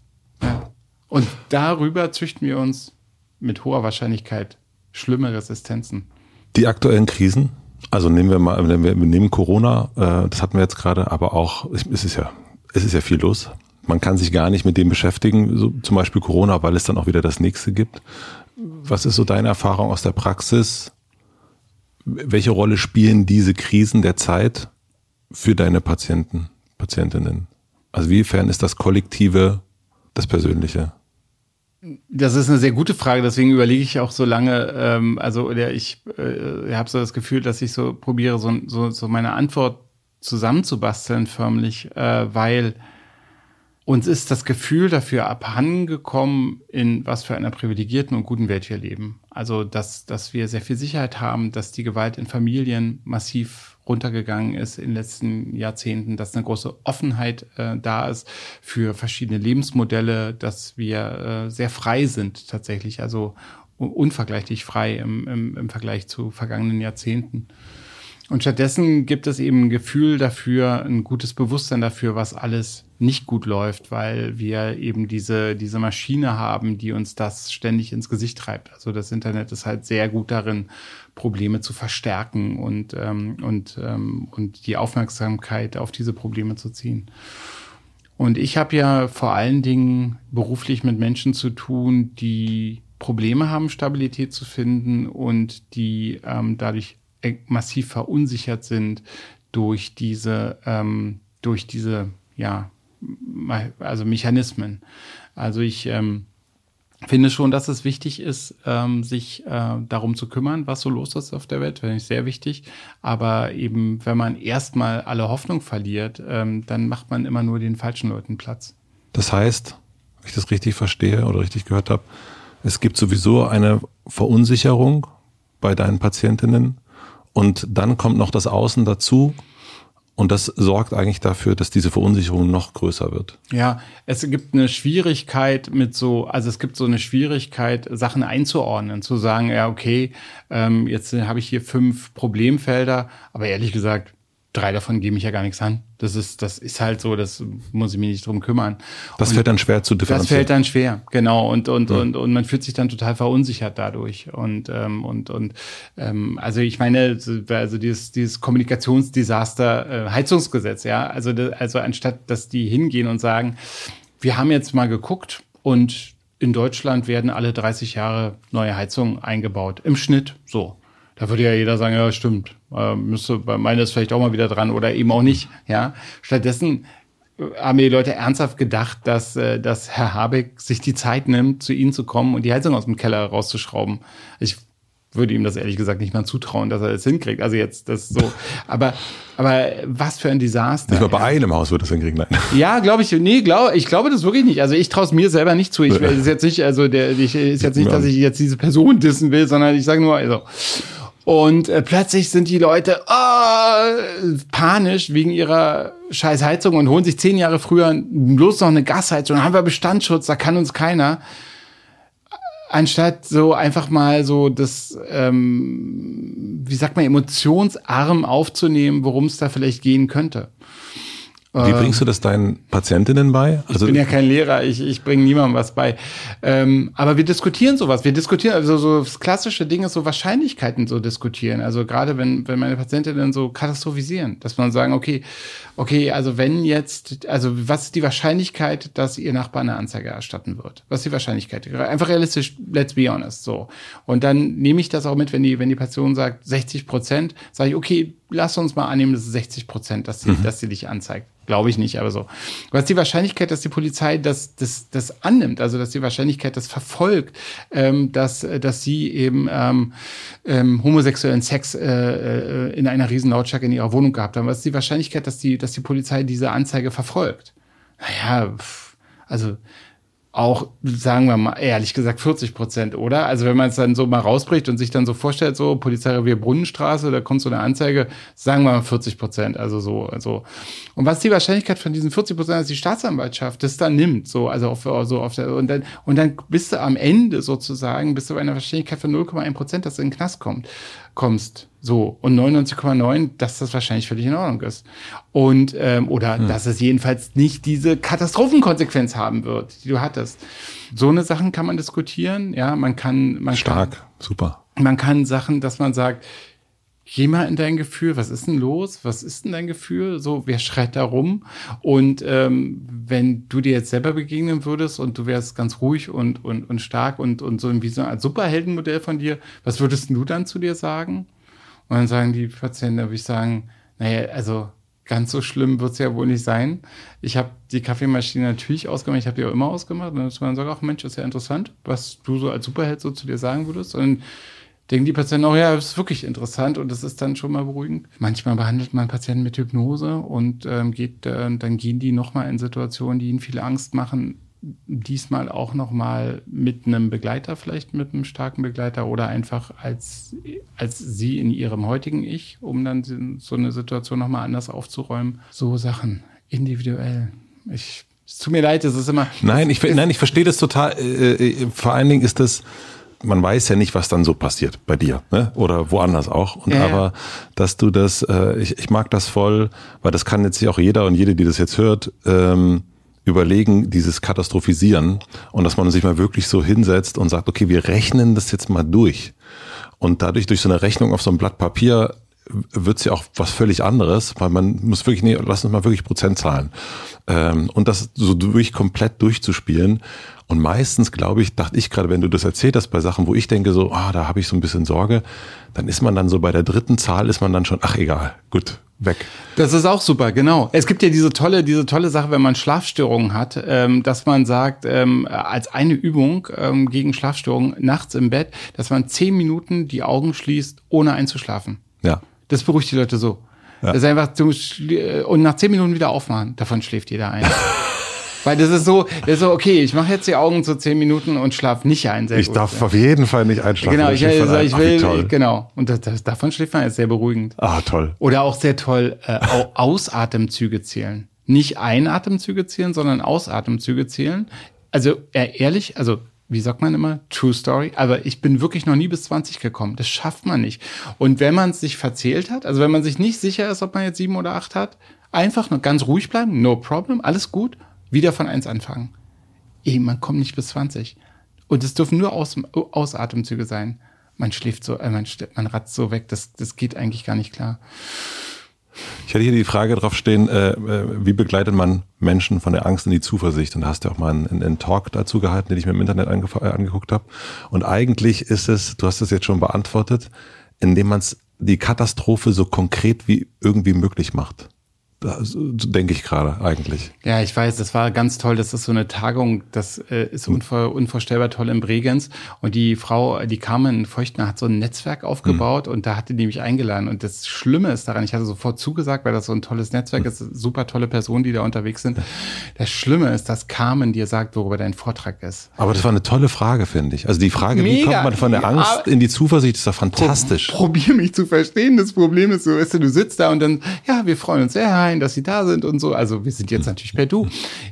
Ja. Und darüber züchten wir uns mit hoher Wahrscheinlichkeit schlimme Resistenzen. Die aktuellen Krisen, also nehmen wir mal, wir nehmen Corona, äh, das hatten wir jetzt gerade, aber auch, es ist ja, es ist ja viel los. Man kann sich gar nicht mit dem beschäftigen, so zum Beispiel Corona, weil es dann auch wieder das nächste gibt. Was ist so deine Erfahrung aus der Praxis? Welche Rolle spielen diese Krisen der Zeit für deine Patienten, Patientinnen? Also wiefern ist das Kollektive das Persönliche? Das ist eine sehr gute Frage, deswegen überlege ich auch so lange, ähm, also oder ich äh, habe so das Gefühl, dass ich so probiere, so, so, so meine Antwort zusammenzubasteln förmlich, äh, weil uns ist das Gefühl dafür abhandengekommen, in was für einer privilegierten und guten Welt wir leben. Also, dass, dass wir sehr viel Sicherheit haben, dass die Gewalt in Familien massiv runtergegangen ist in den letzten Jahrzehnten, dass eine große Offenheit äh, da ist für verschiedene Lebensmodelle, dass wir äh, sehr frei sind tatsächlich, also unvergleichlich frei im, im, im Vergleich zu vergangenen Jahrzehnten. Und stattdessen gibt es eben ein Gefühl dafür, ein gutes Bewusstsein dafür, was alles nicht gut läuft, weil wir eben diese, diese Maschine haben, die uns das ständig ins Gesicht treibt. Also das Internet ist halt sehr gut darin, Probleme zu verstärken und, ähm, und, ähm, und die Aufmerksamkeit auf diese Probleme zu ziehen. Und ich habe ja vor allen Dingen beruflich mit Menschen zu tun, die Probleme haben, Stabilität zu finden und die ähm, dadurch massiv verunsichert sind durch diese, ähm, durch diese, ja, also Mechanismen. Also ich ähm, finde schon, dass es wichtig ist, ähm, sich äh, darum zu kümmern, was so los ist auf der Welt, finde ich sehr wichtig. Aber eben, wenn man erstmal alle Hoffnung verliert, ähm, dann macht man immer nur den falschen Leuten Platz. Das heißt, wenn ich das richtig verstehe oder richtig gehört habe, es gibt sowieso eine Verunsicherung bei deinen Patientinnen und dann kommt noch das Außen dazu. Und das sorgt eigentlich dafür, dass diese Verunsicherung noch größer wird. Ja, es gibt eine Schwierigkeit mit so, also es gibt so eine Schwierigkeit, Sachen einzuordnen, zu sagen, ja, okay, ähm, jetzt habe ich hier fünf Problemfelder, aber ehrlich gesagt, drei davon gehen mich ja gar nichts an. Das ist, das ist halt so, das muss ich mich nicht drum kümmern. Das und fällt dann schwer zu differenzieren. Das fällt dann schwer, genau. Und, und, ja. und, und man fühlt sich dann total verunsichert dadurch. Und, ähm, und, und ähm, also ich meine, also dieses, dieses Kommunikationsdesaster, äh, Heizungsgesetz, ja, also, also anstatt, dass die hingehen und sagen, wir haben jetzt mal geguckt und in Deutschland werden alle 30 Jahre neue Heizungen eingebaut. Im Schnitt so. Da würde ja jeder sagen, ja, stimmt. Äh, müsste bei meines vielleicht auch mal wieder dran oder eben auch nicht. Ja. Stattdessen äh, haben die Leute ernsthaft gedacht, dass, äh, dass Herr Habeck sich die Zeit nimmt, zu ihnen zu kommen und die Heizung aus dem Keller rauszuschrauben. Ich würde ihm das ehrlich gesagt nicht mal zutrauen, dass er das hinkriegt. Also jetzt das so. Aber, aber was für ein Desaster. Nicht mal bei einem Haus würde das hinkriegen, nein. Ja, glaube ich. Nee, glaube ich glaube das wirklich nicht. Also ich traue es mir selber nicht zu. Ich will ist jetzt nicht, also der, ich ist jetzt nicht, dass ich jetzt diese Person dissen will, sondern ich sage nur, also. Und äh, plötzlich sind die Leute oh, panisch wegen ihrer scheiß Heizung und holen sich zehn Jahre früher bloß noch eine Gasheizung. Dann haben wir Bestandsschutz, da kann uns keiner anstatt so einfach mal so das, ähm, wie sagt man, emotionsarm aufzunehmen, worum es da vielleicht gehen könnte. Wie bringst du das deinen Patientinnen bei? Also ich bin ja kein Lehrer, ich, ich bringe niemandem was bei. Ähm, aber wir diskutieren sowas. Wir diskutieren, also so das klassische Ding ist so Wahrscheinlichkeiten so diskutieren. Also gerade wenn, wenn meine Patientinnen so katastrophisieren, dass man sagen, okay, okay, also wenn jetzt, also was ist die Wahrscheinlichkeit, dass ihr Nachbar eine Anzeige erstatten wird? Was ist die Wahrscheinlichkeit? Einfach realistisch, let's be honest, so. Und dann nehme ich das auch mit, wenn die, wenn die Person sagt 60 Prozent, sage ich, okay, lass uns mal annehmen, das ist 60 Prozent, dass sie, mhm. dass sie dich anzeigt. Glaube ich nicht, aber so. Was ist die Wahrscheinlichkeit, dass die Polizei das, das, das annimmt? Also, dass die Wahrscheinlichkeit das verfolgt, ähm, dass, dass sie eben ähm, ähm, homosexuellen Sex äh, äh, in einer riesen Lautstärke in ihrer Wohnung gehabt haben? Was ist die Wahrscheinlichkeit, dass die, dass die Polizei diese Anzeige verfolgt? Naja, also auch, sagen wir mal, ehrlich gesagt 40 Prozent, oder? Also wenn man es dann so mal rausbricht und sich dann so vorstellt, so Polizeirevier Brunnenstraße, da kommt so eine Anzeige, sagen wir mal 40 Prozent, also so, also. Und was die Wahrscheinlichkeit von diesen 40 Prozent, dass die Staatsanwaltschaft das dann nimmt, so, also auf, so auf der, und dann, und dann bist du am Ende sozusagen, bist du bei einer Wahrscheinlichkeit von 0,1 Prozent, dass du in den Knast kommt, kommst. So, und 99,9, dass das wahrscheinlich völlig in Ordnung ist. Und, ähm, oder hm. dass es jedenfalls nicht diese Katastrophenkonsequenz haben wird, die du hattest. So eine Sachen kann man diskutieren, ja, man kann, man Stark, kann, super. Man kann Sachen, dass man sagt, geh mal in dein Gefühl, was ist denn los? Was ist denn dein Gefühl? So, wer schreit da rum? Und ähm, wenn du dir jetzt selber begegnen würdest und du wärst ganz ruhig und, und, und stark und, und so wie so ein Superheldenmodell von dir, was würdest du dann zu dir sagen? Und dann sagen die Patienten, da würde ich sagen, naja, also ganz so schlimm wird es ja wohl nicht sein. Ich habe die Kaffeemaschine natürlich ausgemacht, ich habe die auch immer ausgemacht. Und dann man sagt, ach Mensch, ist ja interessant, was du so als Superheld so zu dir sagen würdest. Und denken die Patienten auch, ja, das ist wirklich interessant und das ist dann schon mal beruhigend. Manchmal behandelt man Patienten mit Hypnose und ähm, geht, äh, dann gehen die nochmal in Situationen, die ihnen viel Angst machen, diesmal auch noch mal mit einem Begleiter, vielleicht mit einem starken Begleiter oder einfach als, als sie in ihrem heutigen Ich, um dann so eine Situation noch mal anders aufzuräumen. So Sachen, individuell. Ich, es tut mir leid, es ist immer... Nein, ich, nein, ich verstehe das total. Äh, äh, vor allen Dingen ist das man weiß ja nicht, was dann so passiert bei dir, ne? Oder woanders auch. Und ja, aber, dass du das, äh, ich, ich mag das voll, weil das kann jetzt auch jeder und jede, die das jetzt hört, ähm, überlegen, dieses Katastrophisieren und dass man sich mal wirklich so hinsetzt und sagt, okay, wir rechnen das jetzt mal durch. Und dadurch, durch so eine Rechnung auf so einem Blatt Papier, wird's ja auch was völlig anderes, weil man muss wirklich, nee, lass uns mal wirklich Prozent zahlen. Ähm, und das so durch, komplett durchzuspielen. Und meistens, glaube ich, dachte ich gerade, wenn du das erzählt hast bei Sachen, wo ich denke so, ah, da habe ich so ein bisschen Sorge, dann ist man dann so bei der dritten Zahl, ist man dann schon, ach egal, gut, weg. Das ist auch super, genau. Es gibt ja diese tolle, diese tolle Sache, wenn man Schlafstörungen hat, ähm, dass man sagt, ähm, als eine Übung ähm, gegen Schlafstörungen nachts im Bett, dass man zehn Minuten die Augen schließt, ohne einzuschlafen. Ja. Das beruhigt die Leute so. Ja. Das ist einfach, du, und nach zehn Minuten wieder aufmachen, davon schläft jeder ein. Weil das ist so, das ist so okay, ich mache jetzt die Augen so zehn Minuten und schlaf nicht ein. Ich gut, darf ja. auf jeden Fall nicht einschlafen. Genau, ich, also, ich will, Ach, genau. Und das, das, davon schläft man jetzt sehr beruhigend. Ah, toll. Oder auch sehr toll, äh, Ausatemzüge zählen. Nicht Einatemzüge zählen, sondern Ausatemzüge zählen. Also äh, ehrlich, also wie sagt man immer, True Story, aber ich bin wirklich noch nie bis 20 gekommen. Das schafft man nicht. Und wenn man es sich verzählt hat, also wenn man sich nicht sicher ist, ob man jetzt sieben oder acht hat, einfach nur ganz ruhig bleiben, no problem, alles gut, wieder von eins anfangen. Ey, man kommt nicht bis 20. Und es dürfen nur Aus, Ausatemzüge sein. Man schläft so, äh, man, man ratzt so weg, das, das geht eigentlich gar nicht klar. Ich hatte hier die Frage drauf stehen, äh, äh, wie begleitet man Menschen von der Angst in die Zuversicht? Und da hast du auch mal einen, einen Talk dazu gehalten, den ich mir im Internet äh, angeguckt habe. Und eigentlich ist es, du hast es jetzt schon beantwortet, indem man die Katastrophe so konkret wie irgendwie möglich macht denke ich gerade eigentlich. Ja, ich weiß, das war ganz toll. Das ist so eine Tagung, das äh, ist unvor, unvorstellbar toll in Bregenz. Und die Frau, die Carmen Feuchtner, hat so ein Netzwerk aufgebaut mhm. und da hatte die mich eingeladen. Und das Schlimme ist daran, ich hatte sofort zugesagt, weil das so ein tolles Netzwerk mhm. ist, super tolle Personen, die da unterwegs sind. Das Schlimme ist, dass Carmen dir sagt, worüber dein Vortrag ist. Aber das war eine tolle Frage, finde ich. Also die Frage, Mega. wie kommt man von der Angst in die Zuversicht, ist doch fantastisch. Pro, probier mich zu verstehen. Das Problem ist so, weißt du, du sitzt da und dann, ja, wir freuen uns sehr, rein, dass Sie da sind und so. Also wir sind jetzt natürlich per Du.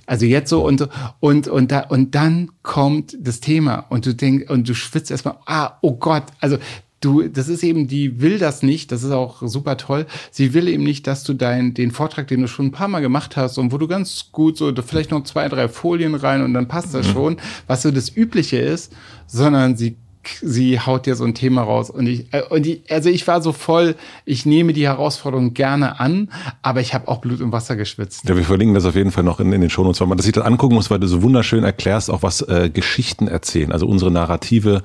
Also jetzt so und und und da und dann kommt das Thema und du denkst und du schwitzt erstmal. Ah, oh Gott. Also du, das ist eben, die will das nicht, das ist auch super toll. Sie will eben nicht, dass du deinen, den Vortrag, den du schon ein paar Mal gemacht hast und wo du ganz gut so, vielleicht noch zwei, drei Folien rein und dann passt das mhm. schon, was so das Übliche ist, sondern sie sie haut dir so ein Thema raus. Und ich, äh, und ich, also ich war so voll, ich nehme die Herausforderung gerne an, aber ich habe auch Blut und Wasser geschwitzt. Ja, wir verlinken das auf jeden Fall noch in, in den Shownotes, weil man das sich dann angucken muss, weil du so wunderschön erklärst, auch was äh, Geschichten erzählen, also unsere Narrative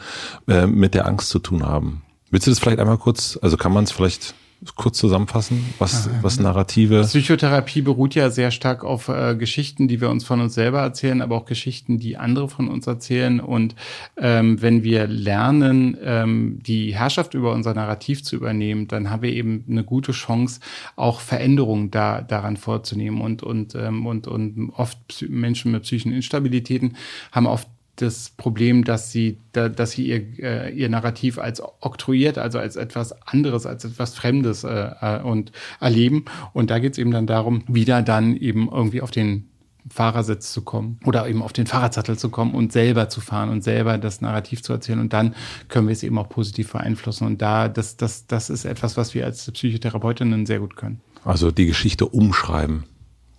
äh, mit der Angst zu tun haben. Willst du das vielleicht einmal kurz, also kann man es vielleicht kurz zusammenfassen, was, was Narrative? Psychotherapie beruht ja sehr stark auf äh, Geschichten, die wir uns von uns selber erzählen, aber auch Geschichten, die andere von uns erzählen. Und ähm, wenn wir lernen, ähm, die Herrschaft über unser Narrativ zu übernehmen, dann haben wir eben eine gute Chance, auch Veränderungen da, daran vorzunehmen. Und, und, ähm, und, und oft Menschen mit psychischen Instabilitäten haben oft das Problem, dass sie, dass sie ihr, äh, ihr Narrativ als oktroyiert, also als etwas anderes, als etwas Fremdes äh, äh, und erleben. Und da geht es eben dann darum, wieder dann eben irgendwie auf den Fahrersitz zu kommen oder eben auf den Fahrradsattel zu kommen und selber zu fahren und selber das Narrativ zu erzählen. Und dann können wir es eben auch positiv beeinflussen. Und da, das, das, das ist etwas, was wir als Psychotherapeutinnen sehr gut können. Also die Geschichte umschreiben.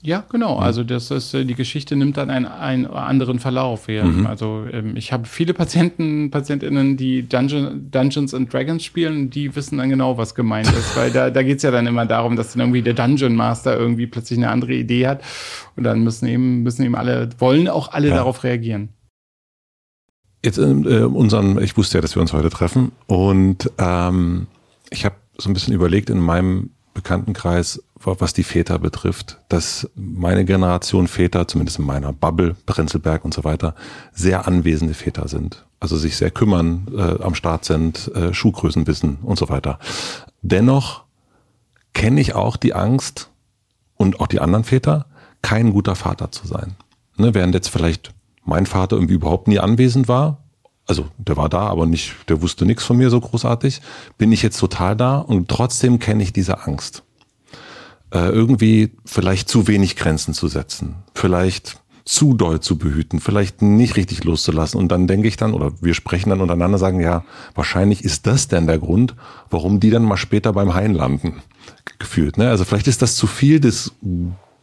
Ja, genau. Also das ist äh, die Geschichte nimmt dann einen, einen anderen Verlauf. Mhm. Also ähm, ich habe viele Patienten, Patientinnen, die Dungeon, Dungeons and Dragons spielen, die wissen dann genau, was gemeint ist, weil da, da geht's ja dann immer darum, dass dann irgendwie der Dungeon Master irgendwie plötzlich eine andere Idee hat und dann müssen eben müssen eben alle wollen auch alle ja. darauf reagieren. Jetzt in äh, unseren, ich wusste ja, dass wir uns heute treffen und ähm, ich habe so ein bisschen überlegt in meinem Bekanntenkreis, was die Väter betrifft, dass meine Generation Väter, zumindest in meiner Bubble, Prenzelberg und so weiter, sehr anwesende Väter sind. Also sich sehr kümmern, äh, am Start sind, äh, Schuhgrößen wissen und so weiter. Dennoch kenne ich auch die Angst und auch die anderen Väter, kein guter Vater zu sein. Ne, während jetzt vielleicht mein Vater irgendwie überhaupt nie anwesend war, also der war da, aber nicht, der wusste nichts von mir so großartig, bin ich jetzt total da und trotzdem kenne ich diese Angst. Äh, irgendwie vielleicht zu wenig Grenzen zu setzen, vielleicht zu doll zu behüten, vielleicht nicht richtig loszulassen. Und dann denke ich dann, oder wir sprechen dann untereinander, sagen, ja, wahrscheinlich ist das denn der Grund, warum die dann mal später beim Hain landen, gefühlt. Ne? Also vielleicht ist das zu viel des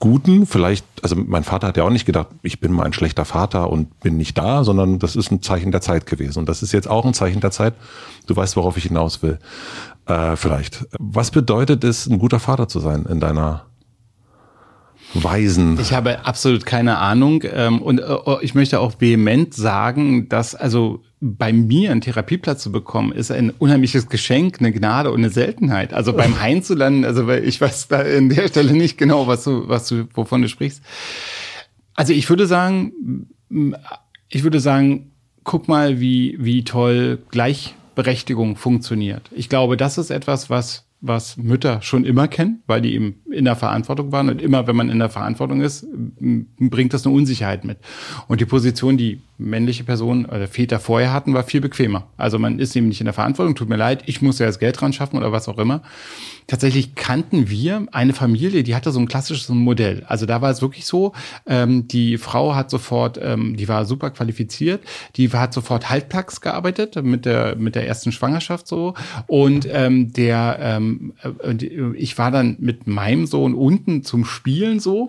Guten, vielleicht, also mein Vater hat ja auch nicht gedacht, ich bin mal ein schlechter Vater und bin nicht da, sondern das ist ein Zeichen der Zeit gewesen. Und das ist jetzt auch ein Zeichen der Zeit. Du weißt, worauf ich hinaus will. Äh, vielleicht. Was bedeutet es, ein guter Vater zu sein in deiner Weisen? Ich habe absolut keine Ahnung. Ähm, und äh, ich möchte auch vehement sagen, dass also bei mir einen Therapieplatz zu bekommen, ist ein unheimliches Geschenk, eine Gnade und eine Seltenheit. Also beim Hain zu landen, also weil ich weiß da in der Stelle nicht genau, was du, was du, wovon du sprichst. Also ich würde sagen, ich würde sagen, guck mal, wie, wie toll Gleichberechtigung funktioniert. Ich glaube, das ist etwas, was was Mütter schon immer kennen, weil die eben in der Verantwortung waren. Und immer, wenn man in der Verantwortung ist, bringt das eine Unsicherheit mit. Und die Position, die männliche Person oder Väter vorher hatten, war viel bequemer. Also man ist eben nicht in der Verantwortung, tut mir leid, ich muss ja das Geld dran schaffen oder was auch immer. Tatsächlich kannten wir eine Familie, die hatte so ein klassisches Modell. Also da war es wirklich so, ähm, die Frau hat sofort, ähm, die war super qualifiziert, die hat sofort halbtags gearbeitet mit der mit der ersten Schwangerschaft so und ähm, der ähm, äh, ich war dann mit meinem Sohn unten zum Spielen so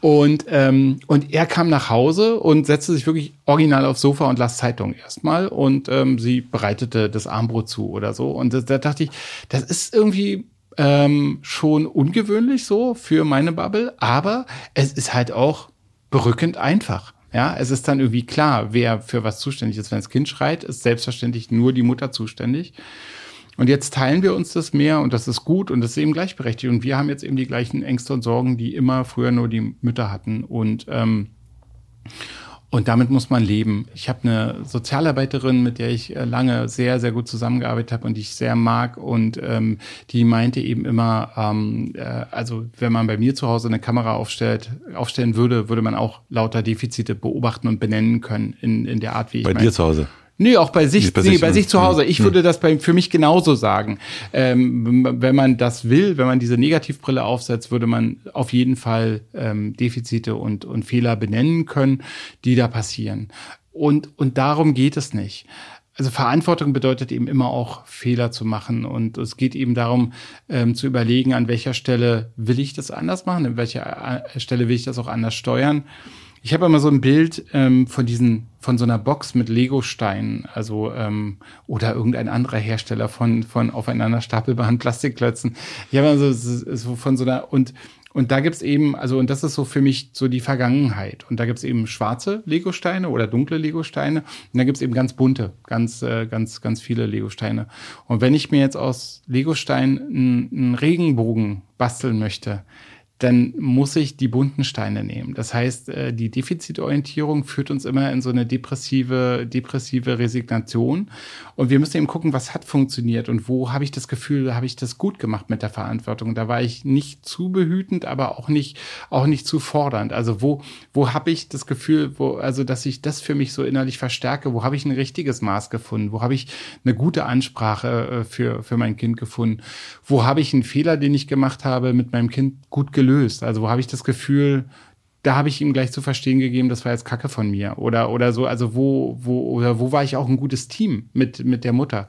und ähm, und er kam nach Hause und setzte sich wirklich original aufs Sofa und las Zeitung erstmal und ähm, sie bereitete das Armbrot zu oder so und da, da dachte ich, das ist irgendwie ähm, schon ungewöhnlich so für meine Bubble, aber es ist halt auch berückend einfach. Ja, es ist dann irgendwie klar, wer für was zuständig ist. Wenn das Kind schreit, ist selbstverständlich nur die Mutter zuständig. Und jetzt teilen wir uns das mehr und das ist gut und das ist eben gleichberechtigt. Und wir haben jetzt eben die gleichen Ängste und Sorgen, die immer früher nur die Mütter hatten. Und ähm, und damit muss man leben. Ich habe eine Sozialarbeiterin, mit der ich äh, lange sehr, sehr gut zusammengearbeitet habe und die ich sehr mag. Und ähm, die meinte eben immer, ähm, äh, also wenn man bei mir zu Hause eine Kamera aufstellt, aufstellen würde, würde man auch lauter Defizite beobachten und benennen können in, in der Art, wie ich Bei dir zu Hause? Nee, auch bei sich, bei, nee, sich, bei sich zu Hause. Ich hm. würde das bei, für mich genauso sagen. Ähm, wenn man das will, wenn man diese Negativbrille aufsetzt, würde man auf jeden Fall ähm, Defizite und, und Fehler benennen können, die da passieren. Und, und darum geht es nicht. Also Verantwortung bedeutet eben immer auch Fehler zu machen und es geht eben darum ähm, zu überlegen, an welcher Stelle will ich das anders machen, an welcher äh, Stelle will ich das auch anders steuern. Ich habe immer so ein Bild ähm, von diesen, von so einer Box mit Lego-Steinen, also ähm, oder irgendein anderer Hersteller von von aufeinander stapelbaren Plastikklötzen. Ich habe also so von so einer und und da gibt's eben, also und das ist so für mich so die Vergangenheit. Und da gibt's eben schwarze Legosteine oder dunkle Legosteine. Und da gibt's eben ganz bunte, ganz, äh, ganz, ganz viele Legosteine. Und wenn ich mir jetzt aus Legostein einen Regenbogen basteln möchte, dann muss ich die bunten Steine nehmen. Das heißt, äh, die Defizitorientierung führt uns immer in so eine depressive, depressive Resignation. Und wir müssen eben gucken, was hat funktioniert und wo habe ich das Gefühl, habe ich das gut gemacht mit der Verantwortung. Da war ich nicht zu behütend, aber auch nicht, auch nicht zu fordernd. Also wo, wo habe ich das Gefühl, wo, also dass ich das für mich so innerlich verstärke? Wo habe ich ein richtiges Maß gefunden? Wo habe ich eine gute Ansprache äh, für, für mein Kind gefunden? Wo habe ich einen Fehler, den ich gemacht habe, mit meinem Kind gut gelöst? Gelöst? Also wo habe ich das Gefühl, da habe ich ihm gleich zu verstehen gegeben, das war jetzt Kacke von mir oder oder so. Also wo wo oder wo war ich auch ein gutes Team mit mit der Mutter?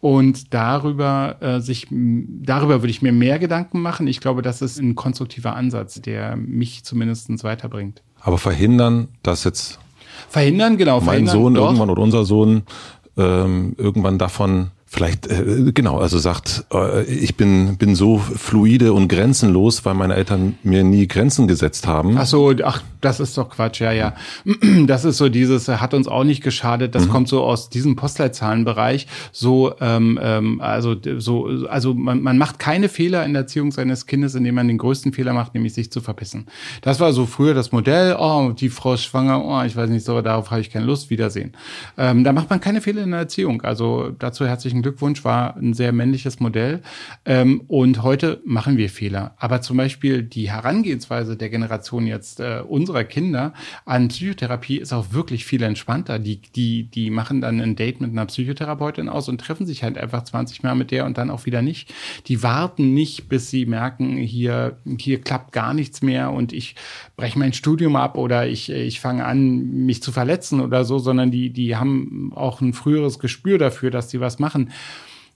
Und darüber äh, sich darüber würde ich mir mehr Gedanken machen. Ich glaube, das ist ein konstruktiver Ansatz, der mich zumindest weiterbringt. Aber verhindern, dass jetzt verhindern genau mein verhindern, Sohn doch. irgendwann oder unser Sohn ähm, irgendwann davon Vielleicht, äh, genau, also sagt, äh, ich bin, bin so fluide und grenzenlos, weil meine Eltern mir nie Grenzen gesetzt haben. Ach so, ach, das ist doch Quatsch, ja, ja. Das ist so dieses, hat uns auch nicht geschadet, das mhm. kommt so aus diesem Postleitzahlenbereich. So, ähm, ähm, also, so, also man, man macht keine Fehler in der Erziehung seines Kindes, indem man den größten Fehler macht, nämlich sich zu verpissen. Das war so früher das Modell, oh, die Frau ist schwanger, oh, ich weiß nicht so, darauf habe ich keine Lust, Wiedersehen. Ähm, da macht man keine Fehler in der Erziehung. Also dazu herzlichen herzlichen Glückwunsch, war ein sehr männliches Modell. Ähm, und heute machen wir Fehler. Aber zum Beispiel die Herangehensweise der Generation jetzt äh, unserer Kinder an Psychotherapie ist auch wirklich viel entspannter. Die, die, die machen dann ein Date mit einer Psychotherapeutin aus und treffen sich halt einfach 20 Mal mit der und dann auch wieder nicht. Die warten nicht, bis sie merken, hier, hier klappt gar nichts mehr und ich breche mein Studium ab oder ich, ich fange an, mich zu verletzen oder so, sondern die, die haben auch ein früheres Gespür dafür, dass sie was machen.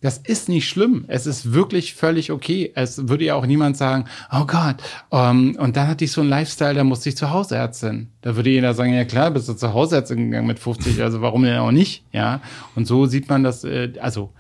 Das ist nicht schlimm. Es ist wirklich völlig okay. Es würde ja auch niemand sagen, oh Gott, um, ähm, und dann hatte ich so einen Lifestyle, da musste ich zur Hausärztin. Da würde jeder sagen, ja klar, bist du zur Hausärztin gegangen mit 50, also warum denn auch nicht? Ja. Und so sieht man das, äh, also,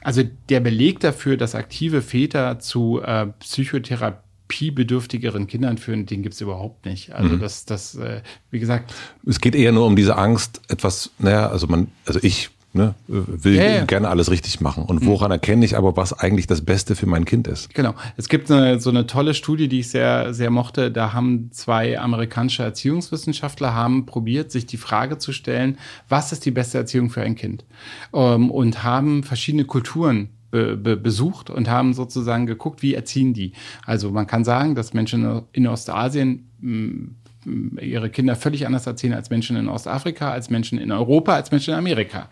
also der Beleg dafür, dass aktive Väter zu äh, Psychotherapie bedürftigeren Kindern führen, den gibt's überhaupt nicht. Also mhm. das, das, äh, wie gesagt. Es geht eher nur um diese Angst, etwas, naja, also man, also ich ne, will ja. gerne alles richtig machen. Und woran erkenne ich aber, was eigentlich das Beste für mein Kind ist? Genau. Es gibt eine, so eine tolle Studie, die ich sehr, sehr mochte. Da haben zwei amerikanische Erziehungswissenschaftler haben probiert, sich die Frage zu stellen, was ist die beste Erziehung für ein Kind? Ähm, und haben verschiedene Kulturen be, be, besucht und haben sozusagen geguckt, wie erziehen die. Also man kann sagen, dass Menschen in Ostasien mm, ihre Kinder völlig anders erziehen als Menschen in Ostafrika, als Menschen in Europa, als Menschen in Amerika.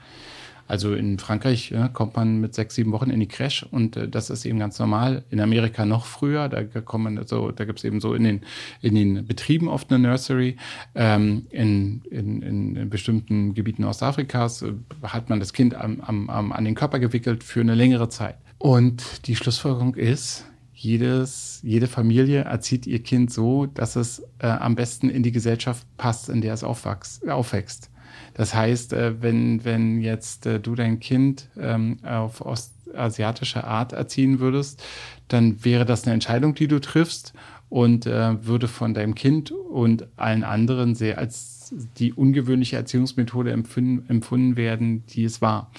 Also in Frankreich ja, kommt man mit sechs, sieben Wochen in die Crash und äh, das ist eben ganz normal. In Amerika noch früher, da kommt man so, da gibt es eben so in den, in den Betrieben oft eine Nursery. Ähm, in, in, in bestimmten Gebieten Ostafrikas äh, hat man das Kind am, am, am, an den Körper gewickelt für eine längere Zeit. Und die Schlussfolgerung ist, jedes, jede Familie erzieht ihr Kind so, dass es äh, am besten in die Gesellschaft passt, in der es aufwächst. Das heißt, äh, wenn, wenn jetzt äh, du dein Kind ähm, auf ostasiatische Art erziehen würdest, dann wäre das eine Entscheidung, die du triffst und äh, würde von deinem Kind und allen anderen sehr als die ungewöhnliche Erziehungsmethode empfunden, empfunden werden, die es war.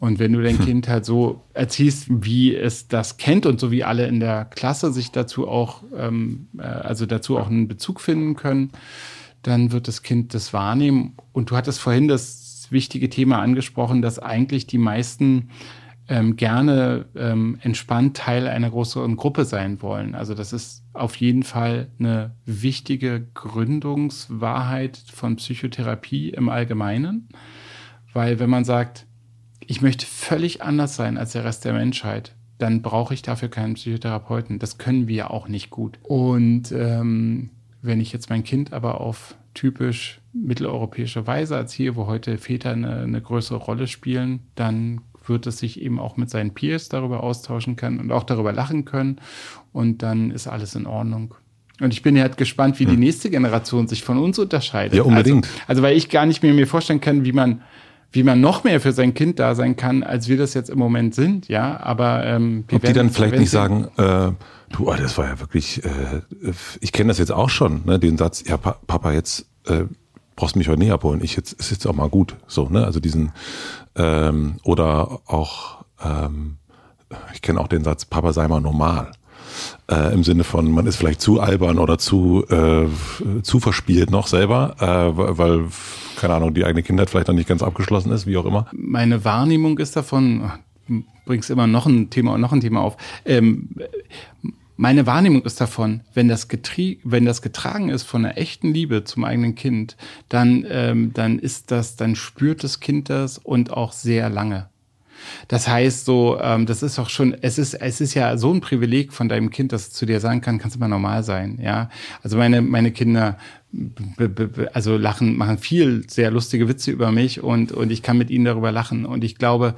Und wenn du dein hm. Kind halt so erziehst, wie es das kennt und so wie alle in der Klasse sich dazu auch, ähm, also dazu auch einen Bezug finden können, dann wird das Kind das wahrnehmen. Und du hattest vorhin das wichtige Thema angesprochen, dass eigentlich die meisten ähm, gerne ähm, entspannt Teil einer größeren Gruppe sein wollen. Also das ist auf jeden Fall eine wichtige Gründungswahrheit von Psychotherapie im Allgemeinen, weil wenn man sagt, ich möchte völlig anders sein als der Rest der Menschheit, dann brauche ich dafür keinen Psychotherapeuten. Das können wir auch nicht gut. Und ähm, wenn ich jetzt mein Kind aber auf typisch mitteleuropäische Weise erziehe, wo heute Väter eine, eine größere Rolle spielen, dann wird es sich eben auch mit seinen Peers darüber austauschen können und auch darüber lachen können. Und dann ist alles in Ordnung. Und ich bin ja halt gespannt, wie hm. die nächste Generation sich von uns unterscheidet. Ja, unbedingt. Also, also weil ich gar nicht mehr mir vorstellen kann, wie man wie man noch mehr für sein Kind da sein kann, als wir das jetzt im Moment sind, ja. Aber ähm, ob die dann vielleicht nicht sagen, äh, du, oh, das war ja wirklich, äh, ich kenne das jetzt auch schon, ne, den Satz, ja, pa Papa, jetzt äh, brauchst du mich heute nicht abholen, ich jetzt ist jetzt auch mal gut, so, ne, also diesen ähm, oder auch, ähm, ich kenne auch den Satz, Papa sei mal normal. Äh, Im Sinne von, man ist vielleicht zu albern oder zu, äh, zu verspielt noch selber, äh, weil keine Ahnung, die eigene Kindheit vielleicht noch nicht ganz abgeschlossen ist, wie auch immer? Meine Wahrnehmung ist davon, bringst immer noch ein Thema und noch ein Thema auf. Ähm, meine Wahrnehmung ist davon, wenn das, getrie wenn das getragen ist von einer echten Liebe zum eigenen Kind, dann, ähm, dann ist das, dann spürt das Kind das und auch sehr lange. Das heißt so, ähm, das ist auch schon, es ist, es ist ja so ein Privileg von deinem Kind, dass es zu dir sagen kann, kannst du mal normal sein, ja. Also meine, meine Kinder, also lachen, machen viel sehr lustige Witze über mich und, und ich kann mit ihnen darüber lachen. Und ich glaube,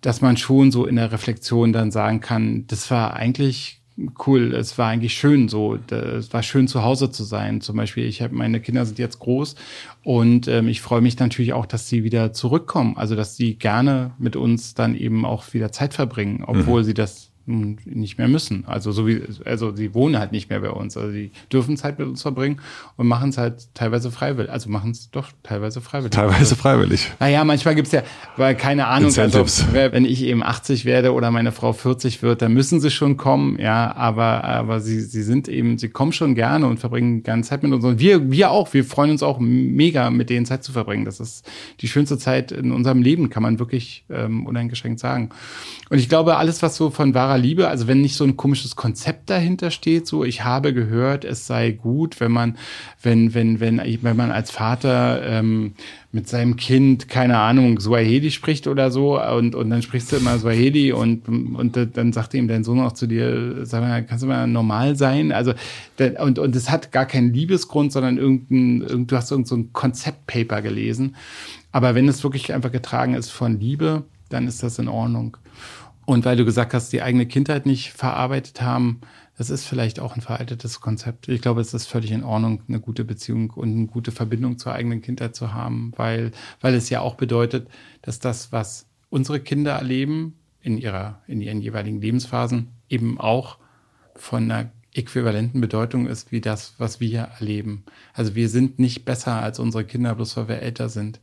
dass man schon so in der Reflexion dann sagen kann, das war eigentlich cool, es war eigentlich schön so, es war schön zu Hause zu sein. Zum Beispiel, ich habe meine Kinder sind jetzt groß und ähm, ich freue mich natürlich auch, dass sie wieder zurückkommen, also dass sie gerne mit uns dann eben auch wieder Zeit verbringen, obwohl mhm. sie das nicht mehr müssen. Also so wie, also sie wohnen halt nicht mehr bei uns. Also sie dürfen Zeit mit uns verbringen und machen es halt teilweise freiwillig. Also machen es doch teilweise freiwillig. Teilweise freiwillig. Naja, manchmal gibt's ja, weil keine Ahnung, also, wenn ich eben 80 werde oder meine Frau 40 wird, dann müssen sie schon kommen, ja, aber, aber sie, sie sind eben, sie kommen schon gerne und verbringen gerne Zeit mit uns. Und wir, wir auch, wir freuen uns auch mega, mit denen Zeit zu verbringen. Das ist die schönste Zeit in unserem Leben, kann man wirklich ähm, uneingeschränkt sagen. Und ich glaube, alles, was so von wahrer Liebe, also wenn nicht so ein komisches Konzept dahinter steht, so ich habe gehört, es sei gut, wenn man, wenn, wenn, wenn, wenn man als Vater ähm, mit seinem Kind, keine Ahnung, Swahili spricht oder so, und, und dann sprichst du immer Swahili und, und dann sagt ihm dein Sohn auch zu dir, sag mal, kannst du mal normal sein? Also, und, und es hat gar keinen Liebesgrund, sondern irgendein, du hast irgendein so Konzeptpaper gelesen. Aber wenn es wirklich einfach getragen ist von Liebe, dann ist das in Ordnung. Und weil du gesagt hast, die eigene Kindheit nicht verarbeitet haben, das ist vielleicht auch ein veraltetes Konzept. Ich glaube, es ist völlig in Ordnung, eine gute Beziehung und eine gute Verbindung zur eigenen Kindheit zu haben, weil, weil es ja auch bedeutet, dass das, was unsere Kinder erleben in ihrer, in ihren jeweiligen Lebensphasen, eben auch von einer äquivalenten Bedeutung ist wie das, was wir erleben. Also wir sind nicht besser als unsere Kinder, bloß weil wir älter sind.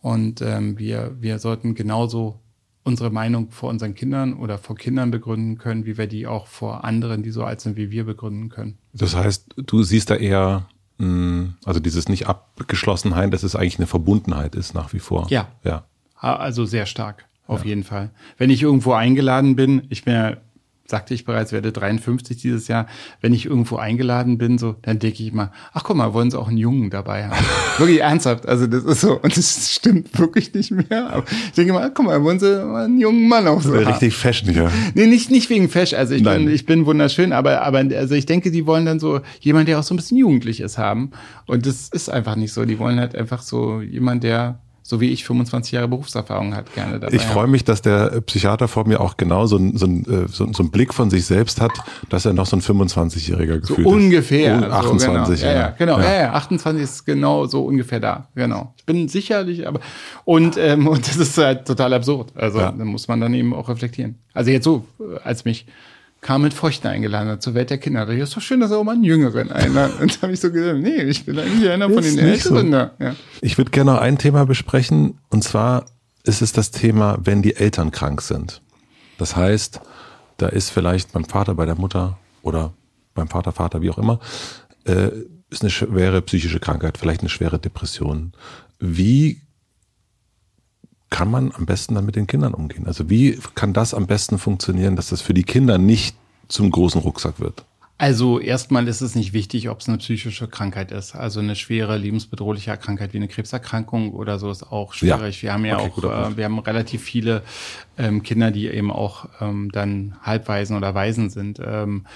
Und ähm, wir, wir sollten genauso unsere Meinung vor unseren Kindern oder vor Kindern begründen können, wie wir die auch vor anderen, die so alt sind wie wir, begründen können. Das heißt, du siehst da eher, mm, also dieses nicht Abgeschlossenheit, dass es eigentlich eine Verbundenheit ist nach wie vor. Ja. Ja. Also sehr stark. auf ja. jeden Fall. Wenn ich irgendwo eingeladen bin, ich bin ja sagte ich bereits, werde 53 dieses Jahr. Wenn ich irgendwo eingeladen bin, so, dann denke ich mal, ach guck mal, wollen sie auch einen Jungen dabei haben? wirklich ernsthaft. Also das ist so, und das stimmt wirklich nicht mehr. Aber ich denke mal, guck mal, wollen sie mal einen jungen Mann auch so haben? Richtig Fashion, ja. Nee, nicht, nicht wegen Fashion. Also ich bin, ich bin wunderschön, aber, aber, also ich denke, die wollen dann so jemand, der auch so ein bisschen jugendlich ist, haben. Und das ist einfach nicht so. Die wollen halt einfach so jemand, der so wie ich 25 Jahre Berufserfahrung hat, gerne dabei. Ich freue mich, dass der Psychiater vor mir auch genau so, ein, so, ein, äh, so, so einen Blick von sich selbst hat, dass er noch so ein 25-Jähriger gefühlt so ungefähr, ist. Ungefähr. 28, so, genau. ja. ja. genau, ja. Ja, ja, 28 ist genau so ungefähr da, genau. Ich bin sicherlich, aber und, ähm, und das ist halt total absurd. Also ja. da muss man dann eben auch reflektieren. Also jetzt so, äh, als mich Carmen Feuchten eingeladen hat zur Welt der Kinder. Da ist doch schön, dass er auch mal einen Jüngeren einladet. Und da habe ich so gesagt, nee, ich bin eigentlich einer von den Älteren so. Ja. Ich würde gerne noch ein Thema besprechen. Und zwar ist es das Thema, wenn die Eltern krank sind. Das heißt, da ist vielleicht beim Vater, bei der Mutter oder beim Vater, Vater, wie auch immer, äh, ist eine schwere psychische Krankheit, vielleicht eine schwere Depression. Wie kann man am besten dann mit den Kindern umgehen? Also wie kann das am besten funktionieren, dass das für die Kinder nicht zum großen Rucksack wird? Also erstmal ist es nicht wichtig, ob es eine psychische Krankheit ist. Also eine schwere lebensbedrohliche Krankheit wie eine Krebserkrankung oder so ist auch schwierig. Ja. Wir haben ja okay, auch, äh, wir haben relativ viele ähm, Kinder, die eben auch ähm, dann Halbwaisen oder Waisen sind. Ähm,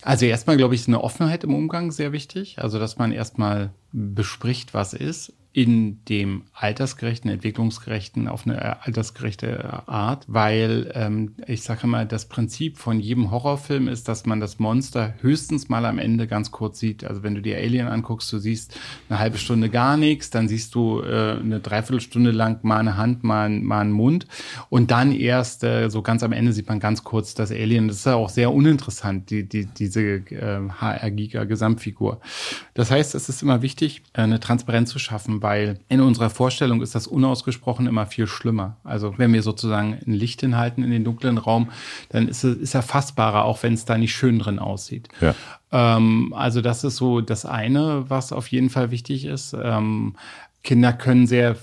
also erstmal, glaube ich, ist eine Offenheit im Umgang sehr wichtig. Also, dass man erstmal bespricht, was ist in dem altersgerechten, entwicklungsgerechten, auf eine äh, altersgerechte Art, weil ähm, ich sage mal, das Prinzip von jedem Horrorfilm ist, dass man das Monster höchstens mal am Ende ganz kurz sieht. Also wenn du dir Alien anguckst, du siehst eine halbe Stunde gar nichts, dann siehst du äh, eine Dreiviertelstunde lang mal eine Hand, mal, mal einen Mund und dann erst äh, so ganz am Ende sieht man ganz kurz das Alien. Das ist ja auch sehr uninteressant, die, die, diese äh, HR-Giga-Gesamtfigur. Das heißt, es ist immer wichtig, eine Transparenz zu schaffen, weil in unserer Vorstellung ist das unausgesprochen immer viel schlimmer. Also wenn wir sozusagen ein Licht hinhalten in den dunklen Raum, dann ist es ist er fassbarer, auch wenn es da nicht schön drin aussieht. Ja. Ähm, also das ist so das eine, was auf jeden Fall wichtig ist. Ähm, Kinder können sehr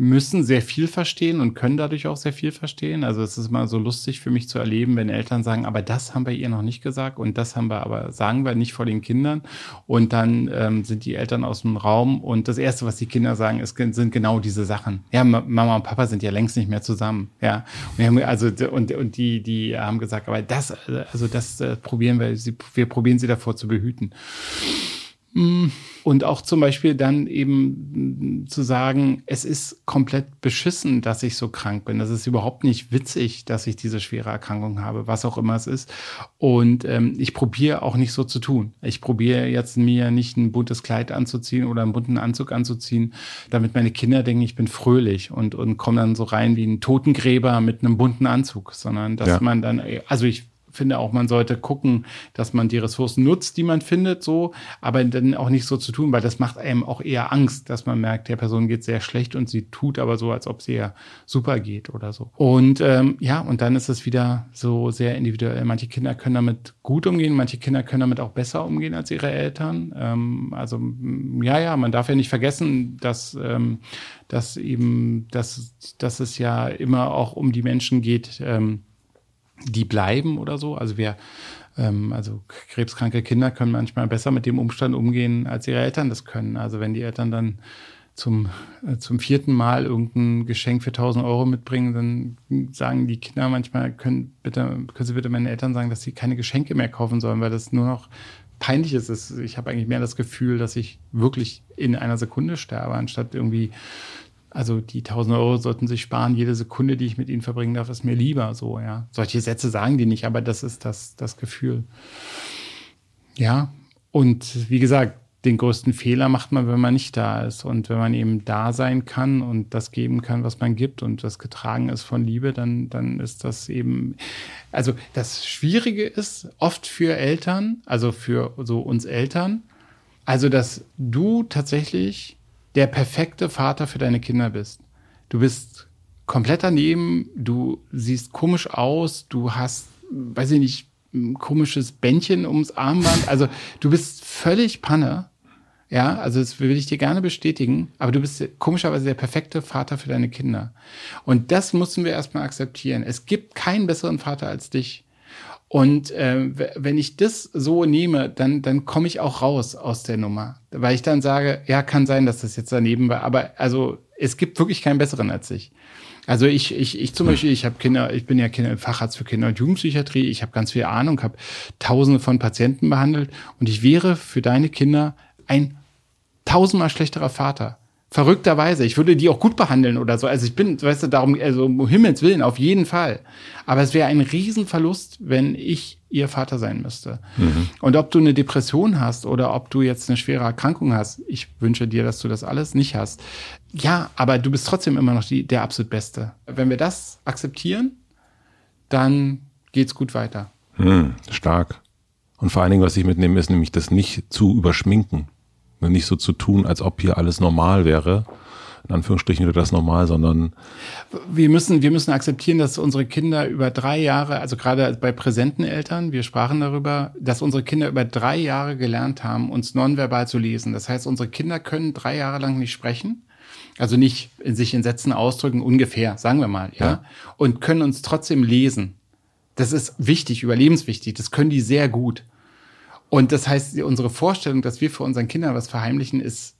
müssen sehr viel verstehen und können dadurch auch sehr viel verstehen. Also es ist immer so lustig für mich zu erleben, wenn Eltern sagen, aber das haben wir ihr noch nicht gesagt und das haben wir aber, sagen wir nicht vor den Kindern. Und dann ähm, sind die Eltern aus dem Raum und das Erste, was die Kinder sagen, ist, sind genau diese Sachen. Ja, Mama und Papa sind ja längst nicht mehr zusammen. Ja, und haben, also und, und die, die haben gesagt, aber das, also das äh, probieren wir, wir probieren sie davor zu behüten. Und auch zum Beispiel dann eben zu sagen, es ist komplett beschissen, dass ich so krank bin. Das ist überhaupt nicht witzig, dass ich diese schwere Erkrankung habe, was auch immer es ist. Und ähm, ich probiere auch nicht so zu tun. Ich probiere jetzt mir nicht ein buntes Kleid anzuziehen oder einen bunten Anzug anzuziehen, damit meine Kinder denken, ich bin fröhlich und, und komme dann so rein wie ein Totengräber mit einem bunten Anzug, sondern dass ja. man dann, also ich finde auch, man sollte gucken, dass man die Ressourcen nutzt, die man findet, so, aber dann auch nicht so zu tun, weil das macht einem auch eher Angst, dass man merkt, der Person geht sehr schlecht und sie tut aber so, als ob sie ja super geht oder so. Und ähm, ja, und dann ist es wieder so sehr individuell. Manche Kinder können damit gut umgehen, manche Kinder können damit auch besser umgehen als ihre Eltern. Ähm, also ja, ja, man darf ja nicht vergessen, dass ähm, dass eben, dass, dass es ja immer auch um die Menschen geht, ähm, die bleiben oder so. Also wir, ähm, also krebskranke Kinder können manchmal besser mit dem Umstand umgehen, als ihre Eltern das können. Also wenn die Eltern dann zum, äh, zum vierten Mal irgendein Geschenk für 1000 Euro mitbringen, dann sagen die Kinder manchmal, können, bitte, können Sie bitte meinen Eltern sagen, dass sie keine Geschenke mehr kaufen sollen, weil das nur noch peinlich ist. Ich habe eigentlich mehr das Gefühl, dass ich wirklich in einer Sekunde sterbe, anstatt irgendwie also die 1000 Euro sollten sich sparen. Jede Sekunde, die ich mit ihnen verbringen darf, ist mir lieber. So, ja. Solche Sätze sagen die nicht, aber das ist das, das Gefühl. Ja. Und wie gesagt, den größten Fehler macht man, wenn man nicht da ist. Und wenn man eben da sein kann und das geben kann, was man gibt und das getragen ist von Liebe, dann, dann ist das eben, also das Schwierige ist oft für Eltern, also für so uns Eltern, also dass du tatsächlich der perfekte Vater für deine Kinder bist. Du bist komplett daneben, du siehst komisch aus, du hast, weiß ich nicht, ein komisches Bändchen ums Armband. Also du bist völlig Panne. Ja, also das will ich dir gerne bestätigen, aber du bist komischerweise der perfekte Vater für deine Kinder. Und das müssen wir erstmal akzeptieren. Es gibt keinen besseren Vater als dich. Und äh, wenn ich das so nehme, dann, dann komme ich auch raus aus der Nummer. Weil ich dann sage, ja, kann sein, dass das jetzt daneben war, aber also es gibt wirklich keinen besseren als ich. Also ich, ich, ich zum Beispiel, ich habe Kinder, ich bin ja Kinder, Facharzt für Kinder- und Jugendpsychiatrie, ich habe ganz viel Ahnung, habe tausende von Patienten behandelt und ich wäre für deine Kinder ein tausendmal schlechterer Vater. Verrückterweise. Ich würde die auch gut behandeln oder so. Also ich bin, weißt du, darum, also um Himmels Willen, auf jeden Fall. Aber es wäre ein Riesenverlust, wenn ich ihr Vater sein müsste. Mhm. Und ob du eine Depression hast oder ob du jetzt eine schwere Erkrankung hast, ich wünsche dir, dass du das alles nicht hast. Ja, aber du bist trotzdem immer noch die, der absolut Beste. Wenn wir das akzeptieren, dann geht's gut weiter. Mhm, stark. Und vor allen Dingen, was ich mitnehme, ist nämlich das nicht zu überschminken. Nicht so zu tun, als ob hier alles normal wäre. In Anführungsstrichen oder das normal, sondern. Wir müssen, wir müssen akzeptieren, dass unsere Kinder über drei Jahre, also gerade bei präsenten Eltern, wir sprachen darüber, dass unsere Kinder über drei Jahre gelernt haben, uns nonverbal zu lesen. Das heißt, unsere Kinder können drei Jahre lang nicht sprechen. Also nicht in sich in Sätzen ausdrücken, ungefähr, sagen wir mal, ja. ja. Und können uns trotzdem lesen. Das ist wichtig, überlebenswichtig. Das können die sehr gut. Und das heißt, unsere Vorstellung, dass wir für unseren Kindern was verheimlichen, ist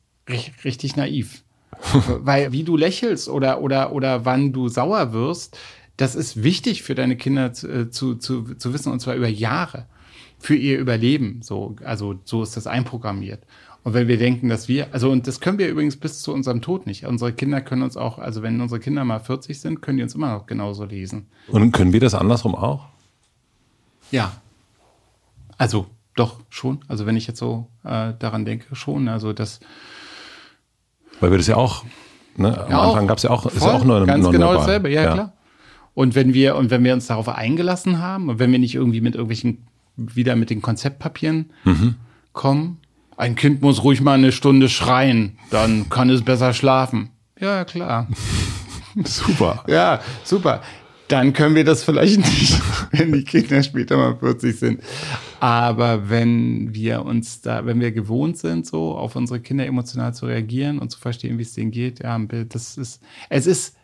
richtig naiv. Weil wie du lächelst oder, oder, oder wann du sauer wirst, das ist wichtig für deine Kinder zu, äh, zu, zu, zu wissen, und zwar über Jahre. Für ihr Überleben. So, also so ist das einprogrammiert. Und wenn wir denken, dass wir, also und das können wir übrigens bis zu unserem Tod nicht. Unsere Kinder können uns auch, also wenn unsere Kinder mal 40 sind, können die uns immer noch genauso lesen. Und können wir das andersrum auch? Ja. Also doch, schon. Also wenn ich jetzt so äh, daran denke, schon. Also das. Weil wir das ja auch, ne, am ja, Anfang gab es ja auch, voll, ist ja auch nur Ganz non genau dasselbe, ja, ja, klar. Und wenn wir, und wenn wir uns darauf eingelassen haben und wenn wir nicht irgendwie mit irgendwelchen, wieder mit den Konzeptpapieren mhm. kommen, ein Kind muss ruhig mal eine Stunde schreien, dann kann es besser schlafen. Ja, klar. super. Ja, super dann können wir das vielleicht nicht, wenn die Kinder später mal 40 sind. Aber wenn wir uns da, wenn wir gewohnt sind, so auf unsere Kinder emotional zu reagieren und zu verstehen, wie es denen geht, ja, das ist, es ist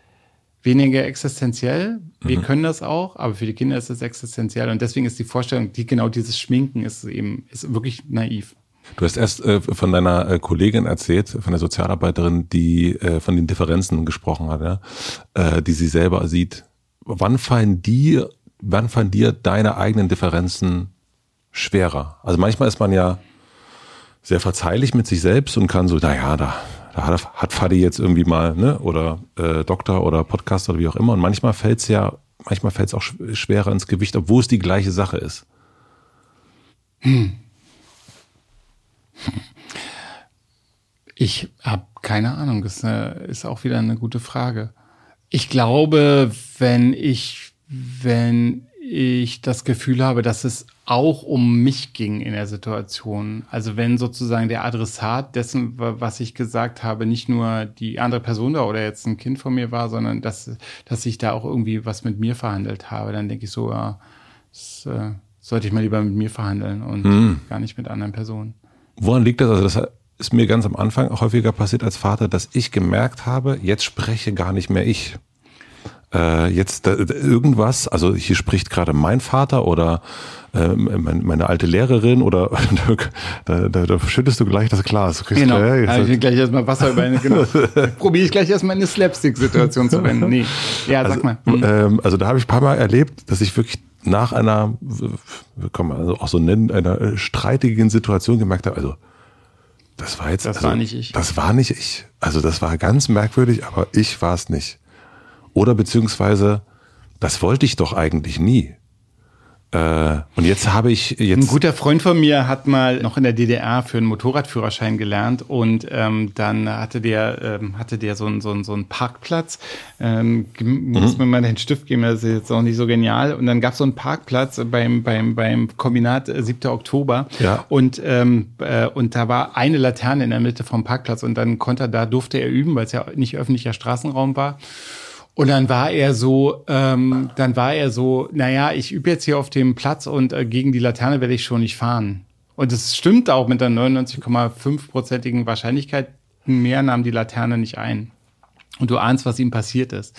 weniger existenziell. Wir mhm. können das auch, aber für die Kinder ist es existenziell. Und deswegen ist die Vorstellung, die genau dieses Schminken ist eben, ist wirklich naiv. Du hast erst äh, von deiner äh, Kollegin erzählt, von der Sozialarbeiterin, die äh, von den Differenzen gesprochen hat, ja? äh, die sie selber sieht wann fallen dir, wann fallen dir deine eigenen Differenzen schwerer? Also manchmal ist man ja sehr verzeihlich mit sich selbst und kann so, naja, da, da hat, hat Fadi jetzt irgendwie mal, ne, oder äh, Doktor oder Podcaster oder wie auch immer. Und manchmal fällt es ja, manchmal fällt es auch schwerer ins Gewicht, obwohl es die gleiche Sache ist. Hm. Ich habe keine Ahnung, das ist auch wieder eine gute Frage. Ich glaube, wenn ich, wenn ich das Gefühl habe, dass es auch um mich ging in der Situation. Also wenn sozusagen der Adressat dessen, was ich gesagt habe, nicht nur die andere Person da oder jetzt ein Kind von mir war, sondern dass, dass ich da auch irgendwie was mit mir verhandelt habe, dann denke ich so, ja, das äh, sollte ich mal lieber mit mir verhandeln und hm. gar nicht mit anderen Personen. Woran liegt das? Also das ist mir ganz am Anfang häufiger passiert als Vater, dass ich gemerkt habe, jetzt spreche gar nicht mehr ich. Äh, jetzt da, irgendwas, also hier spricht gerade mein Vater oder äh, meine, meine alte Lehrerin oder da, da, da schüttest du gleich das Glas. Genau, gleich, also ich gleich erstmal Wasser über eine, genau. Probiere ich gleich erstmal eine Slapstick-Situation zu wenden. Nee. Ja, sag also, mal. Mhm. Ähm, also da habe ich ein paar Mal erlebt, dass ich wirklich nach einer, kann man also auch so nennen, einer äh, streitigen Situation gemerkt habe, also das war jetzt. Das also, war nicht ich. Das war nicht ich. Also das war ganz merkwürdig, aber ich war es nicht. Oder beziehungsweise, das wollte ich doch eigentlich nie. Äh, und jetzt habe ich jetzt. Ein guter Freund von mir hat mal noch in der DDR für einen Motorradführerschein gelernt und ähm, dann hatte der ähm, hatte der so einen so einen, so einen Parkplatz. Ähm, muss mhm. mir mal den Stift geben, das ist jetzt auch nicht so genial. Und dann gab es so einen Parkplatz beim beim beim Kombinat 7. Äh, Oktober. Ja. Und ähm, äh, und da war eine Laterne in der Mitte vom Parkplatz und dann konnte er da durfte er üben, weil es ja nicht öffentlicher Straßenraum war. Und dann war er so, ähm, dann war er so, naja, ich übe jetzt hier auf dem Platz und äh, gegen die Laterne werde ich schon nicht fahren. Und es stimmt auch mit der 99,5-prozentigen Wahrscheinlichkeit, mehr nahm die Laterne nicht ein und du ahnst, was ihm passiert ist.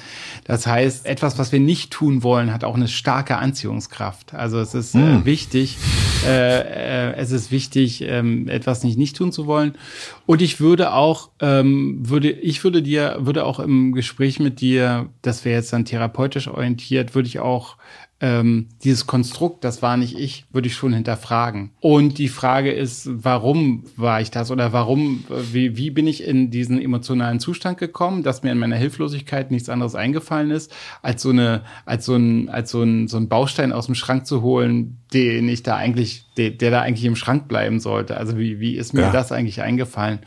Das heißt, etwas, was wir nicht tun wollen, hat auch eine starke Anziehungskraft. Also es ist äh, hm. wichtig, äh, äh, es ist wichtig, ähm, etwas nicht nicht tun zu wollen. Und ich würde auch, ähm, würde, ich würde dir, würde auch im Gespräch mit dir, das wäre jetzt dann therapeutisch orientiert, würde ich auch ähm, dieses Konstrukt, das war nicht ich, würde ich schon hinterfragen. Und die Frage ist, warum war ich das oder warum, wie, wie bin ich in diesen emotionalen Zustand gekommen, dass mir in meiner Hilflosigkeit nichts anderes eingefallen ist, als so eine, als so ein, als so ein, so ein Baustein aus dem Schrank zu holen, den ich da eigentlich, der, der da eigentlich im Schrank bleiben sollte. Also wie, wie ist mir ja. das eigentlich eingefallen?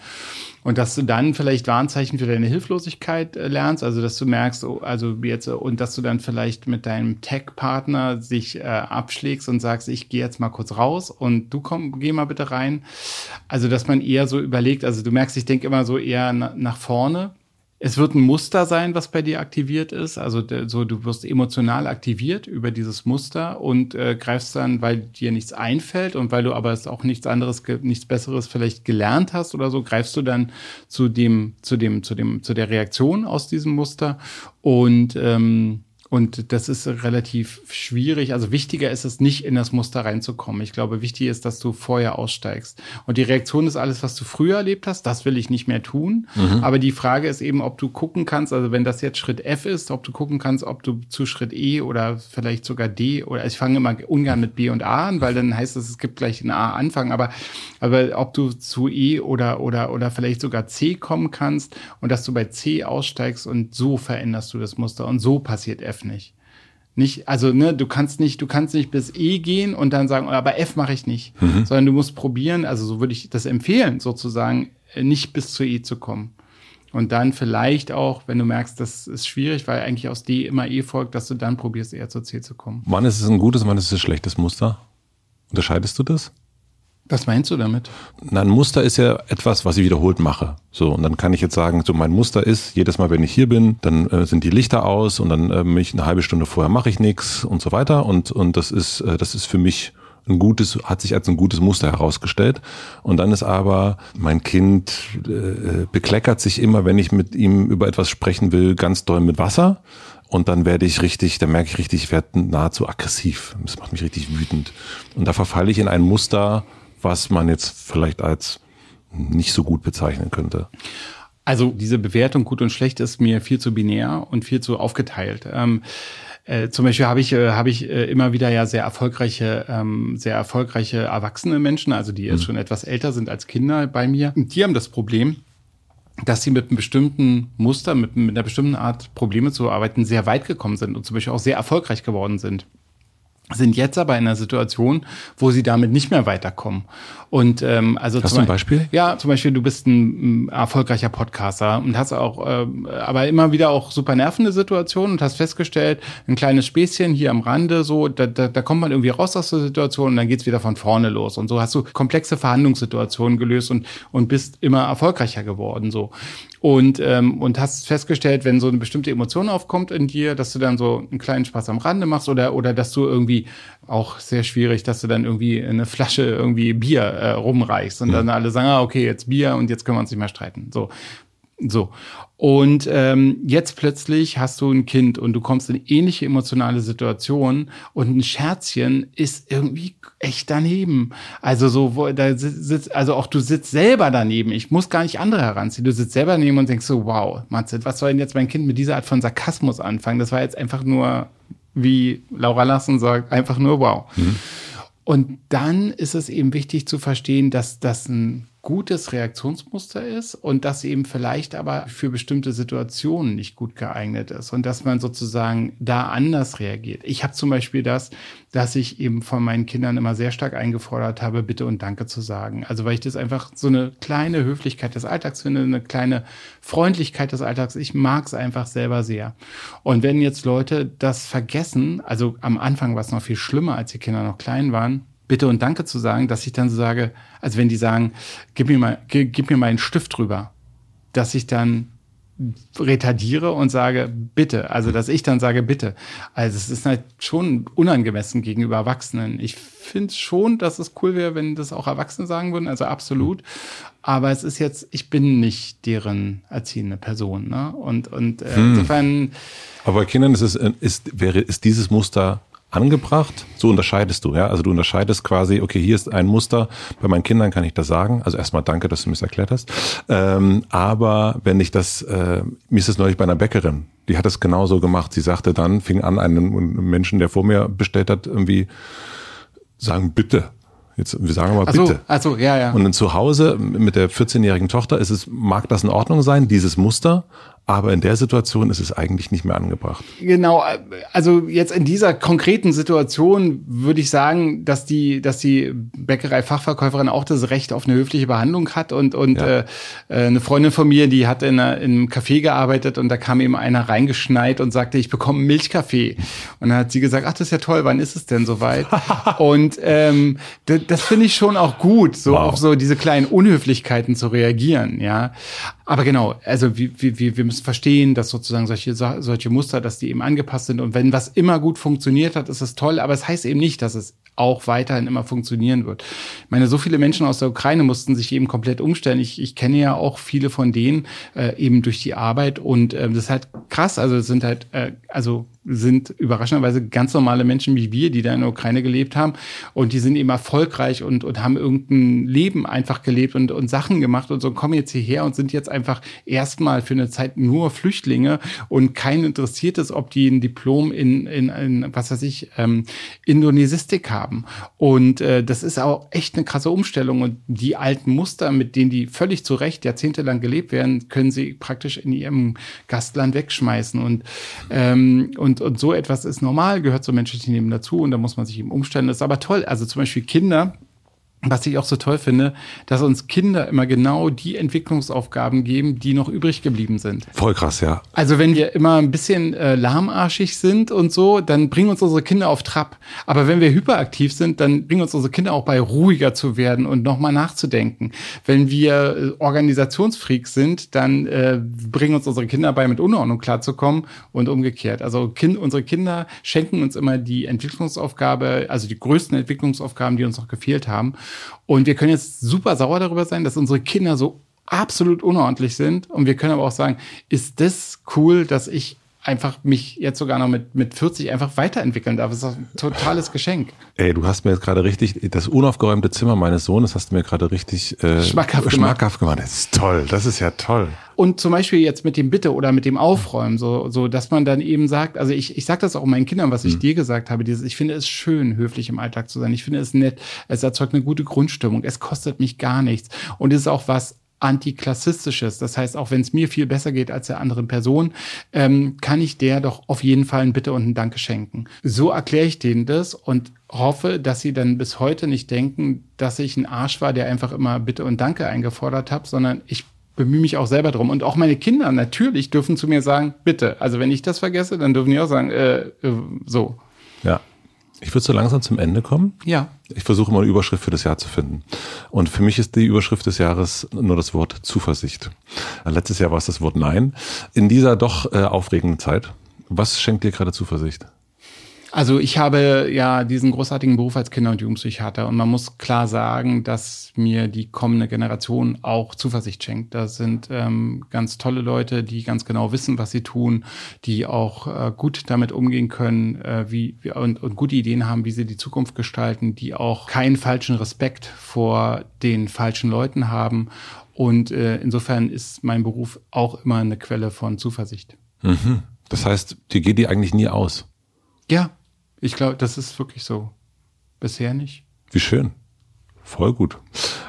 Und dass du dann vielleicht Warnzeichen für deine Hilflosigkeit äh, lernst, also dass du merkst, oh, also jetzt, äh, und dass du dann vielleicht mit deinem Tech-Partner sich äh, abschlägst und sagst, ich gehe jetzt mal kurz raus und du komm, geh mal bitte rein. Also dass man eher so überlegt, also du merkst, ich denke immer so eher na, nach vorne es wird ein Muster sein, was bei dir aktiviert ist. Also so, du wirst emotional aktiviert über dieses Muster und äh, greifst dann, weil dir nichts einfällt und weil du aber es auch nichts anderes, nichts Besseres vielleicht gelernt hast oder so, greifst du dann zu dem, zu dem, zu dem, zu der Reaktion aus diesem Muster und ähm, und das ist relativ schwierig. Also wichtiger ist es nicht, in das Muster reinzukommen. Ich glaube, wichtig ist, dass du vorher aussteigst. Und die Reaktion ist alles, was du früher erlebt hast. Das will ich nicht mehr tun. Mhm. Aber die Frage ist eben, ob du gucken kannst, also wenn das jetzt Schritt F ist, ob du gucken kannst, ob du zu Schritt E oder vielleicht sogar D oder ich fange immer ungern mit B und A an, weil dann heißt es, es gibt gleich einen A-Anfang. Aber, aber ob du zu E oder, oder, oder vielleicht sogar C kommen kannst und dass du bei C aussteigst und so veränderst du das Muster und so passiert F nicht. Nicht, also ne, du kannst nicht, du kannst nicht bis E gehen und dann sagen, aber F mache ich nicht, mhm. sondern du musst probieren, also so würde ich das empfehlen, sozusagen, nicht bis zu E zu kommen. Und dann vielleicht auch, wenn du merkst, das ist schwierig, weil eigentlich aus D immer E folgt, dass du dann probierst, eher zu C zu kommen. Wann ist es ein gutes, wann ist es ein schlechtes Muster? Unterscheidest du das? Was meinst du damit? Na, ein Muster ist ja etwas, was ich wiederholt mache. So, und dann kann ich jetzt sagen, so mein Muster ist, jedes Mal, wenn ich hier bin, dann äh, sind die Lichter aus und dann äh, mich eine halbe Stunde vorher mache ich nichts und so weiter. Und, und das ist, äh, das ist für mich ein gutes, hat sich als ein gutes Muster herausgestellt. Und dann ist aber, mein Kind äh, bekleckert sich immer, wenn ich mit ihm über etwas sprechen will, ganz doll mit Wasser. Und dann werde ich richtig, dann merke ich richtig, ich werde nahezu aggressiv. Das macht mich richtig wütend. Und da verfalle ich in ein Muster, was man jetzt vielleicht als nicht so gut bezeichnen könnte? Also diese Bewertung gut und schlecht ist mir viel zu binär und viel zu aufgeteilt. Ähm, äh, zum Beispiel habe ich, äh, habe ich äh, immer wieder ja sehr erfolgreiche, ähm, sehr erfolgreiche erwachsene Menschen, also die jetzt mhm. schon etwas älter sind als Kinder bei mir. Und die haben das Problem, dass sie mit einem bestimmten Muster, mit, mit einer bestimmten Art Probleme zu arbeiten, sehr weit gekommen sind und zum Beispiel auch sehr erfolgreich geworden sind sind jetzt aber in einer Situation, wo sie damit nicht mehr weiterkommen. Und ähm, also hast du ein Beispiel? Ja, zum Beispiel du bist ein, ein erfolgreicher Podcaster und hast auch, äh, aber immer wieder auch super nervende Situationen und hast festgestellt, ein kleines Späßchen hier am Rande, so da, da, da kommt man irgendwie raus aus der Situation und dann geht's wieder von vorne los und so hast du komplexe Verhandlungssituationen gelöst und und bist immer erfolgreicher geworden so und, ähm, und hast festgestellt, wenn so eine bestimmte Emotion aufkommt in dir, dass du dann so einen kleinen Spaß am Rande machst oder, oder dass du irgendwie auch sehr schwierig, dass du dann irgendwie eine Flasche irgendwie Bier äh, rumreichst und ja. dann alle sagen, ah, okay, jetzt Bier und jetzt können wir uns nicht mehr streiten. So. So. Und ähm, jetzt plötzlich hast du ein Kind und du kommst in ähnliche emotionale Situationen und ein Scherzchen ist irgendwie echt daneben. Also so, wo da sitzt, also auch du sitzt selber daneben. Ich muss gar nicht andere heranziehen. Du sitzt selber daneben und denkst so, wow, Matze, was soll denn jetzt mein Kind mit dieser Art von Sarkasmus anfangen? Das war jetzt einfach nur, wie Laura Lassen sagt, einfach nur wow. Mhm. Und dann ist es eben wichtig zu verstehen, dass das ein gutes Reaktionsmuster ist und das eben vielleicht aber für bestimmte Situationen nicht gut geeignet ist und dass man sozusagen da anders reagiert. Ich habe zum Beispiel das, dass ich eben von meinen Kindern immer sehr stark eingefordert habe, Bitte und Danke zu sagen. Also weil ich das einfach so eine kleine Höflichkeit des Alltags finde, eine kleine Freundlichkeit des Alltags. Ich mag es einfach selber sehr. Und wenn jetzt Leute das vergessen, also am Anfang war es noch viel schlimmer, als die Kinder noch klein waren, Bitte und Danke zu sagen, dass ich dann so sage, also wenn die sagen, gib mir mal, gib, mir mal einen Stift drüber, dass ich dann retardiere und sage bitte, also dass ich dann sage bitte. Also es ist halt schon unangemessen gegenüber Erwachsenen. Ich finde schon, dass es cool wäre, wenn das auch Erwachsene sagen würden, also absolut. Aber es ist jetzt, ich bin nicht deren erziehende Person, ne? Und und äh, hm. insofern. Aber bei Kindern ist es ist wäre ist dieses Muster angebracht. So unterscheidest du, ja. Also du unterscheidest quasi, okay, hier ist ein Muster. Bei meinen Kindern kann ich das sagen. Also erstmal danke, dass du mir das erklärt hast. Ähm, aber wenn ich das, äh, mir ist es neulich bei einer Bäckerin, die hat es genauso gemacht. Sie sagte dann, fing an, einen Menschen, der vor mir bestellt hat, irgendwie sagen, bitte. Jetzt, wir sagen mal bitte. So, also, ja, ja. Und dann zu Hause mit der 14-jährigen Tochter ist es, mag das in Ordnung sein, dieses Muster, aber in der Situation ist es eigentlich nicht mehr angebracht. Genau, also jetzt in dieser konkreten Situation würde ich sagen, dass die, dass die Bäckerei-Fachverkäuferin auch das Recht auf eine höfliche Behandlung hat und und ja. äh, äh eine Freundin von mir, die hat in, einer, in einem Café gearbeitet und da kam eben einer reingeschneit und sagte, ich bekomme einen Milchkaffee und dann hat sie gesagt, ach das ist ja toll, wann ist es denn soweit? und ähm, das, das finde ich schon auch gut, so wow. auf so diese kleinen Unhöflichkeiten zu reagieren, ja. Aber genau, also wir, wir, wir müssen verstehen, dass sozusagen solche, solche Muster, dass die eben angepasst sind. Und wenn was immer gut funktioniert hat, ist es toll. Aber es heißt eben nicht, dass es auch weiterhin immer funktionieren wird. Ich meine, so viele Menschen aus der Ukraine mussten sich eben komplett umstellen. Ich, ich kenne ja auch viele von denen äh, eben durch die Arbeit und äh, das ist halt krass. Also es sind halt, äh, also sind überraschenderweise ganz normale Menschen wie wir, die da in der Ukraine gelebt haben. Und die sind eben erfolgreich und, und haben irgendein Leben einfach gelebt und, und Sachen gemacht und so kommen jetzt hierher und sind jetzt einfach erstmal für eine Zeit nur Flüchtlinge und kein interessiert es, ob die ein Diplom in, in, in was weiß ich, ähm, Indonesistik haben. Und äh, das ist auch echt eine krasse Umstellung. Und die alten Muster, mit denen die völlig zu Recht jahrzehntelang gelebt werden, können sie praktisch in ihrem Gastland wegschmeißen. Und, ähm, und, und so etwas ist normal, gehört zum menschlichen Leben dazu und da muss man sich eben umstellen. Das ist aber toll. Also zum Beispiel Kinder, was ich auch so toll finde, dass uns Kinder immer genau die Entwicklungsaufgaben geben, die noch übrig geblieben sind. Voll krass, ja. Also wenn wir immer ein bisschen äh, lahmarschig sind und so, dann bringen uns unsere Kinder auf Trab. Aber wenn wir hyperaktiv sind, dann bringen uns unsere Kinder auch bei, ruhiger zu werden und nochmal nachzudenken. Wenn wir äh, Organisationsfreaks sind, dann äh, bringen uns unsere Kinder bei, mit Unordnung klarzukommen und umgekehrt. Also kind, unsere Kinder schenken uns immer die Entwicklungsaufgabe, also die größten Entwicklungsaufgaben, die uns noch gefehlt haben. Und wir können jetzt super sauer darüber sein, dass unsere Kinder so absolut unordentlich sind. Und wir können aber auch sagen, ist das cool, dass ich einfach mich jetzt sogar noch mit, mit 40 einfach weiterentwickeln darf. Das ist ein totales Geschenk. Ey, du hast mir jetzt gerade richtig, das unaufgeräumte Zimmer meines Sohnes hast du mir gerade richtig äh, schmackhaft, schmackhaft gemacht. gemacht. Das ist toll, das ist ja toll. Und zum Beispiel jetzt mit dem Bitte oder mit dem Aufräumen, so, so dass man dann eben sagt, also ich, ich sage das auch meinen Kindern, was ich mhm. dir gesagt habe, dieses, ich finde es schön, höflich im Alltag zu sein. Ich finde es nett, es erzeugt eine gute Grundstimmung, es kostet mich gar nichts. Und es ist auch was, antiklassistisches. Das heißt, auch wenn es mir viel besser geht als der anderen Person, ähm, kann ich der doch auf jeden Fall ein Bitte und ein Danke schenken. So erkläre ich denen das und hoffe, dass sie dann bis heute nicht denken, dass ich ein Arsch war, der einfach immer Bitte und Danke eingefordert habe, sondern ich bemühe mich auch selber drum. Und auch meine Kinder natürlich dürfen zu mir sagen, bitte. Also wenn ich das vergesse, dann dürfen die auch sagen, äh, äh so. Ja. Ich würde so langsam zum Ende kommen. Ja. Ich versuche immer eine Überschrift für das Jahr zu finden. Und für mich ist die Überschrift des Jahres nur das Wort Zuversicht. Letztes Jahr war es das Wort Nein. In dieser doch äh, aufregenden Zeit, was schenkt dir gerade Zuversicht? Also ich habe ja diesen großartigen Beruf als Kinder- und Jugendpsychiater und man muss klar sagen, dass mir die kommende Generation auch Zuversicht schenkt. Das sind ähm, ganz tolle Leute, die ganz genau wissen, was sie tun, die auch äh, gut damit umgehen können, äh, wie, und, und gute Ideen haben, wie sie die Zukunft gestalten, die auch keinen falschen Respekt vor den falschen Leuten haben. Und äh, insofern ist mein Beruf auch immer eine Quelle von Zuversicht. Mhm. Das heißt, dir geht die eigentlich nie aus. Ja, ich glaube, das ist wirklich so. Bisher nicht. Wie schön. Voll gut.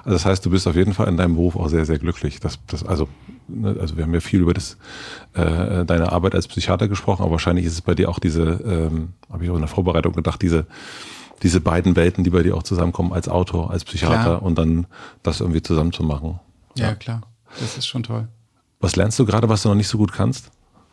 Also das heißt, du bist auf jeden Fall in deinem Beruf auch sehr, sehr glücklich. Das, das, also, ne, also wir haben ja viel über das, äh, deine Arbeit als Psychiater gesprochen, aber wahrscheinlich ist es bei dir auch diese, ähm, habe ich auch in der Vorbereitung gedacht, diese, diese beiden Welten, die bei dir auch zusammenkommen als Autor, als Psychiater klar. und dann das irgendwie zusammenzumachen. Ja, ja, klar. Das ist schon toll. Was lernst du gerade, was du noch nicht so gut kannst?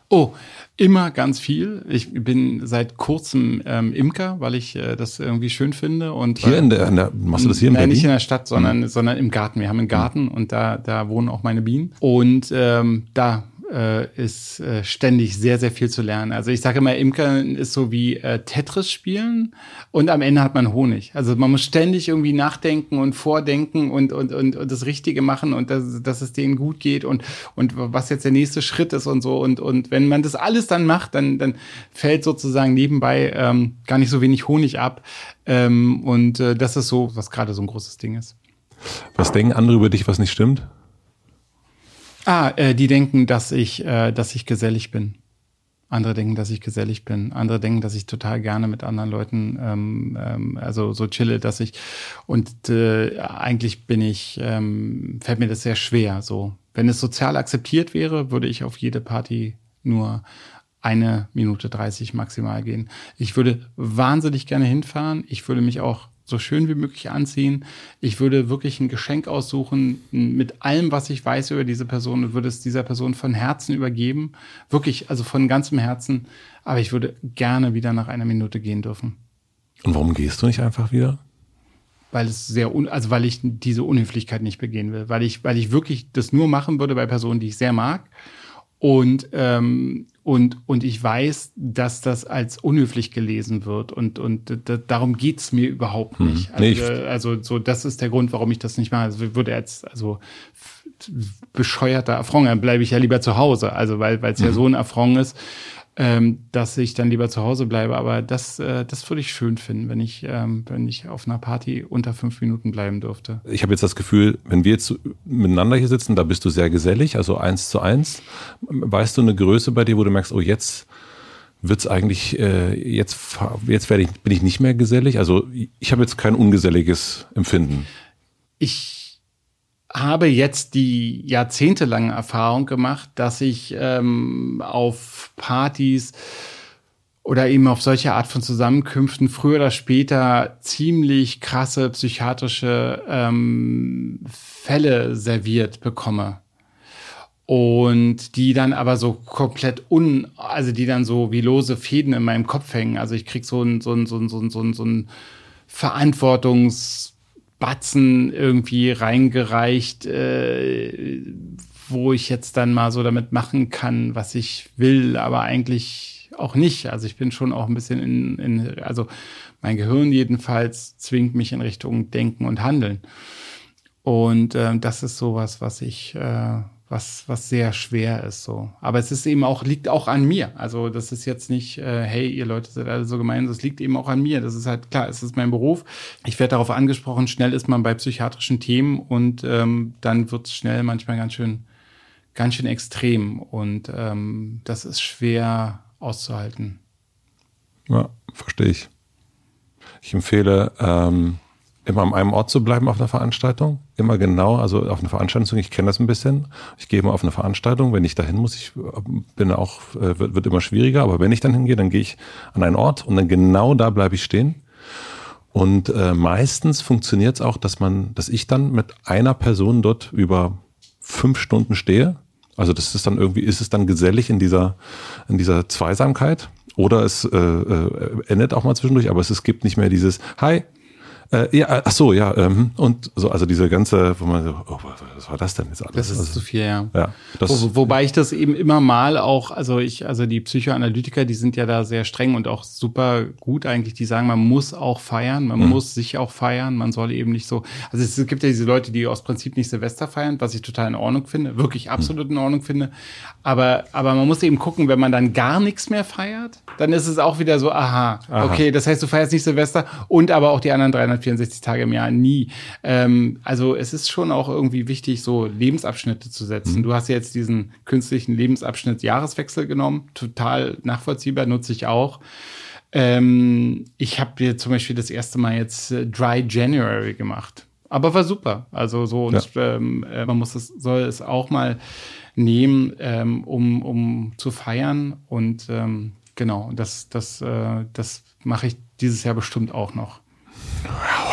Oh, immer ganz viel. Ich bin seit kurzem ähm, Imker, weil ich äh, das irgendwie schön finde. Und hier in der, in der machst du das hier in Nein, Berlin? nicht in der Stadt, sondern, mhm. sondern im Garten. Wir haben einen Garten mhm. und da, da wohnen auch meine Bienen. Und ähm, da äh, ist äh, ständig sehr, sehr viel zu lernen. Also ich sage immer, Imkern ist so wie äh, Tetris spielen und am Ende hat man Honig. Also man muss ständig irgendwie nachdenken und vordenken und, und, und, und das Richtige machen und dass, dass es denen gut geht und, und was jetzt der nächste Schritt ist und so. Und, und wenn man das alles dann macht, dann, dann fällt sozusagen nebenbei ähm, gar nicht so wenig Honig ab. Ähm, und äh, das ist so, was gerade so ein großes Ding ist. Was denken andere über dich, was nicht stimmt? Ah, äh, die denken, dass ich, äh, dass ich gesellig bin. Andere denken, dass ich gesellig bin. Andere denken, dass ich total gerne mit anderen Leuten, ähm, ähm, also so chille, dass ich und äh, eigentlich bin ich, ähm, fällt mir das sehr schwer. So, wenn es sozial akzeptiert wäre, würde ich auf jede Party nur eine Minute 30 maximal gehen. Ich würde wahnsinnig gerne hinfahren. Ich würde mich auch so schön wie möglich anziehen. Ich würde wirklich ein Geschenk aussuchen mit allem, was ich weiß über diese Person und würde es dieser Person von Herzen übergeben. Wirklich, also von ganzem Herzen. Aber ich würde gerne wieder nach einer Minute gehen dürfen. Und warum gehst du nicht einfach wieder? Weil es sehr, un also weil ich diese Unhöflichkeit nicht begehen will. Weil ich, weil ich wirklich das nur machen würde bei Personen, die ich sehr mag. Und, ähm, und, und ich weiß, dass das als unhöflich gelesen wird. Und, und darum geht's mir überhaupt hm. nicht. Hm. Also, nee, also, so, das ist der Grund, warum ich das nicht mache. Also würde jetzt, also bescheuerter Affront, dann bleibe ich ja lieber zu Hause. Also weil es mhm. ja so ein Affront ist ähm, dass ich dann lieber zu Hause bleibe. Aber das, äh, das würde ich schön finden, wenn ich, ähm, wenn ich auf einer Party unter fünf Minuten bleiben dürfte. Ich habe jetzt das Gefühl, wenn wir jetzt miteinander hier sitzen, da bist du sehr gesellig, also eins zu eins. Weißt du eine Größe bei dir, wo du merkst, oh jetzt wird's eigentlich äh, jetzt jetzt werde ich bin ich nicht mehr gesellig. Also ich habe jetzt kein ungeselliges Empfinden. Ich habe jetzt die jahrzehntelange Erfahrung gemacht, dass ich ähm, auf Partys oder eben auf solche Art von Zusammenkünften früher oder später ziemlich krasse psychiatrische ähm, Fälle serviert bekomme. Und die dann aber so komplett un, also die dann so wie lose Fäden in meinem Kopf hängen. Also ich krieg so ein, so ein, so ein, so ein, so ein, Verantwortungs- Batzen irgendwie reingereicht, äh, wo ich jetzt dann mal so damit machen kann, was ich will, aber eigentlich auch nicht. Also ich bin schon auch ein bisschen in, in also mein Gehirn jedenfalls zwingt mich in Richtung Denken und Handeln. Und äh, das ist sowas, was ich, äh, was, was sehr schwer ist so. Aber es ist eben auch, liegt auch an mir. Also das ist jetzt nicht, äh, hey, ihr Leute seid alle so gemein, das liegt eben auch an mir. Das ist halt klar, es ist mein Beruf. Ich werde darauf angesprochen, schnell ist man bei psychiatrischen Themen und ähm, dann wird es schnell manchmal ganz schön, ganz schön extrem. Und ähm, das ist schwer auszuhalten. Ja, verstehe ich. Ich empfehle, ähm, immer an einem Ort zu bleiben auf einer Veranstaltung. Immer genau, also auf einer Veranstaltung, ich kenne das ein bisschen. Ich gehe immer auf eine Veranstaltung, wenn ich dahin muss, ich bin auch, äh, wird, wird immer schwieriger, aber wenn ich dann hingehe, dann gehe ich an einen Ort und dann genau da bleibe ich stehen. Und äh, meistens funktioniert es auch, dass man, dass ich dann mit einer Person dort über fünf Stunden stehe. Also das ist dann irgendwie, ist es dann gesellig in dieser, in dieser Zweisamkeit. Oder es äh, äh, endet auch mal zwischendurch, aber es, es gibt nicht mehr dieses Hi, äh, ja, ach so, ja. Ähm, und so, also diese ganze, wo man so, oh, was war das denn jetzt alles? Das ist also, zu viel, ja. ja das, Wo, wobei ich das eben immer mal auch, also ich, also die Psychoanalytiker, die sind ja da sehr streng und auch super gut eigentlich, die sagen, man muss auch feiern, man mhm. muss sich auch feiern, man soll eben nicht so, also es gibt ja diese Leute, die aus Prinzip nicht Silvester feiern, was ich total in Ordnung finde, wirklich mhm. absolut mhm. in Ordnung finde. Aber, aber man muss eben gucken, wenn man dann gar nichts mehr feiert, dann ist es auch wieder so, aha, aha. okay, das heißt, du feierst nicht Silvester und aber auch die anderen 300 364 Tage im Jahr nie. Ähm, also es ist schon auch irgendwie wichtig, so Lebensabschnitte zu setzen. Mhm. Du hast jetzt diesen künstlichen Lebensabschnitt Jahreswechsel genommen, total nachvollziehbar, nutze ich auch. Ähm, ich habe dir zum Beispiel das erste Mal jetzt äh, Dry January gemacht. Aber war super. Also so, und ja. ähm, äh, man muss es, soll es auch mal nehmen, ähm, um, um zu feiern. Und ähm, genau, das, das, äh, das mache ich dieses Jahr bestimmt auch noch.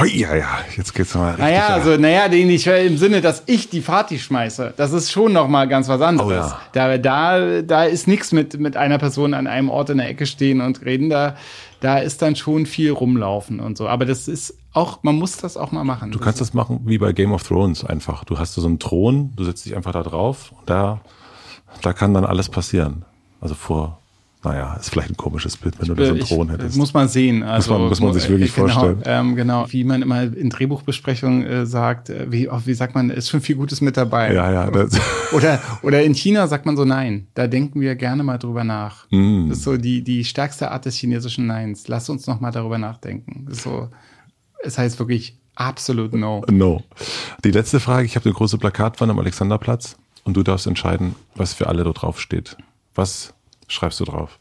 Ja, ja, jetzt geht's mal richtig. Naja, also, naja, den ich im Sinne, dass ich die Party schmeiße. Das ist schon noch mal ganz was anderes. Oh, ja. Da, da, da ist nichts mit, mit einer Person an einem Ort in der Ecke stehen und reden. Da, da ist dann schon viel rumlaufen und so. Aber das ist auch, man muss das auch mal machen. Du kannst das machen wie bei Game of Thrones einfach. Du hast so einen Thron, du setzt dich einfach da drauf und da da kann dann alles passieren. Also vor naja, ist vielleicht ein komisches Bild, wenn du da so einen Thron hättest. Muss man sehen. Also, muss, man, muss man sich wirklich genau, vorstellen. Ähm, genau, wie man immer in Drehbuchbesprechungen äh, sagt, äh, wie, oh, wie sagt man, ist schon viel Gutes mit dabei. Ja, ja. oder, oder in China sagt man so Nein. Da denken wir gerne mal drüber nach. Mm. Das ist so die, die stärkste Art des chinesischen Neins. Lass uns noch mal darüber nachdenken. Das ist so, es heißt wirklich absolut No. No. Die letzte Frage, ich habe eine große Plakatwand am Alexanderplatz und du darfst entscheiden, was für alle da drauf steht. Was schreibst du drauf?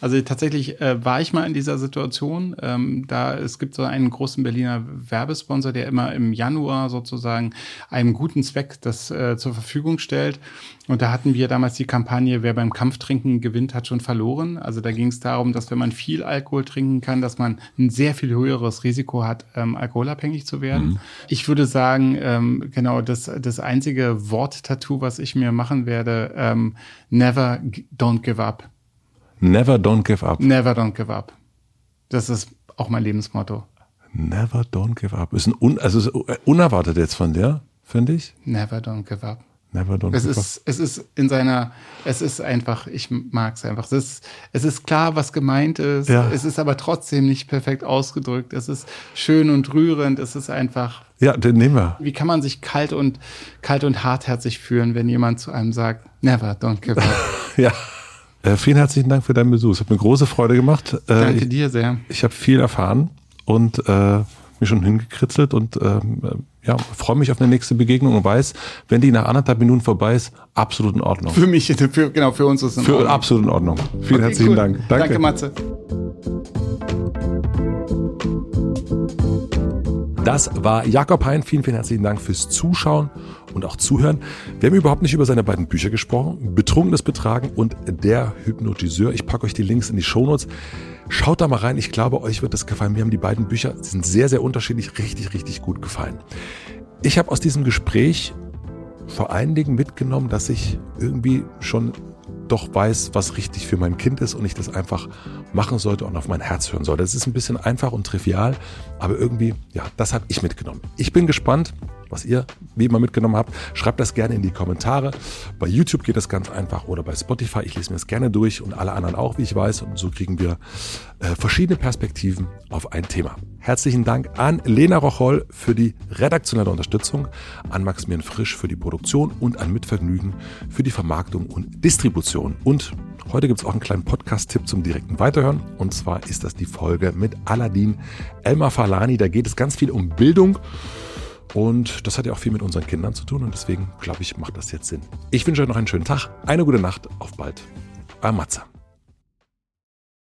Also tatsächlich äh, war ich mal in dieser Situation. Ähm, da es gibt so einen großen Berliner Werbesponsor, der immer im Januar sozusagen einem guten Zweck das äh, zur Verfügung stellt. Und da hatten wir damals die Kampagne, wer beim Kampftrinken gewinnt, hat schon verloren. Also da ging es darum, dass wenn man viel Alkohol trinken kann, dass man ein sehr viel höheres Risiko hat, ähm, alkoholabhängig zu werden. Mhm. Ich würde sagen, ähm, genau, das, das einzige Wort-Tattoo, was ich mir machen werde, ähm, never don't give up. Never don't give up. Never don't give up. Das ist auch mein Lebensmotto. Never don't give up. Ist ein un, also ist unerwartet jetzt von dir, finde ich. Never don't give up. Never don't es give ist, up. Es ist in seiner, es ist einfach, ich mag es einfach. Es ist, es ist klar, was gemeint ist. Ja. Es ist aber trotzdem nicht perfekt ausgedrückt. Es ist schön und rührend. Es ist einfach. Ja, den nehmen wir. Wie kann man sich kalt und, kalt und hartherzig fühlen, wenn jemand zu einem sagt, never don't give up? ja. Äh, vielen herzlichen Dank für deinen Besuch. Es hat mir große Freude gemacht. Äh, Danke ich, dir sehr. Ich habe viel erfahren und äh, mich schon hingekritzelt und ähm, äh, ja, freue mich auf eine nächste Begegnung und weiß, wenn die nach anderthalb Minuten vorbei ist, absolut in Ordnung. Für mich, für, genau, für uns ist es in für Ordnung. Absolut in Ordnung. Vielen okay, herzlichen cool. Dank. Danke. Danke, Matze. Das war Jakob Hein. Vielen, vielen herzlichen Dank fürs Zuschauen und auch Zuhören. Wir haben überhaupt nicht über seine beiden Bücher gesprochen. Betrunkenes Betragen und Der Hypnotiseur. Ich packe euch die Links in die Shownotes. Schaut da mal rein. Ich glaube, euch wird das gefallen. Mir haben die beiden Bücher, die sind sehr, sehr unterschiedlich, richtig, richtig gut gefallen. Ich habe aus diesem Gespräch vor allen Dingen mitgenommen, dass ich irgendwie schon doch weiß, was richtig für mein Kind ist und ich das einfach machen sollte und auf mein Herz hören sollte. Das ist ein bisschen einfach und trivial, aber irgendwie, ja, das habe ich mitgenommen. Ich bin gespannt, was ihr wie immer mitgenommen habt. Schreibt das gerne in die Kommentare. Bei YouTube geht das ganz einfach oder bei Spotify. Ich lese mir das gerne durch und alle anderen auch, wie ich weiß. Und so kriegen wir äh, verschiedene Perspektiven auf ein Thema. Herzlichen Dank an Lena Rocholl für die redaktionelle Unterstützung, an Maximilian Frisch für die Produktion und an Mitvergnügen für die Vermarktung und Distribution. Und heute gibt es auch einen kleinen Podcast-Tipp zum direkten Weiterhören. Und zwar ist das die Folge mit Aladdin Elmar Falani. Da geht es ganz viel um Bildung. Und das hat ja auch viel mit unseren Kindern zu tun und deswegen glaube ich, macht das jetzt Sinn. Ich wünsche euch noch einen schönen Tag, eine gute Nacht, auf bald. Euer Matze.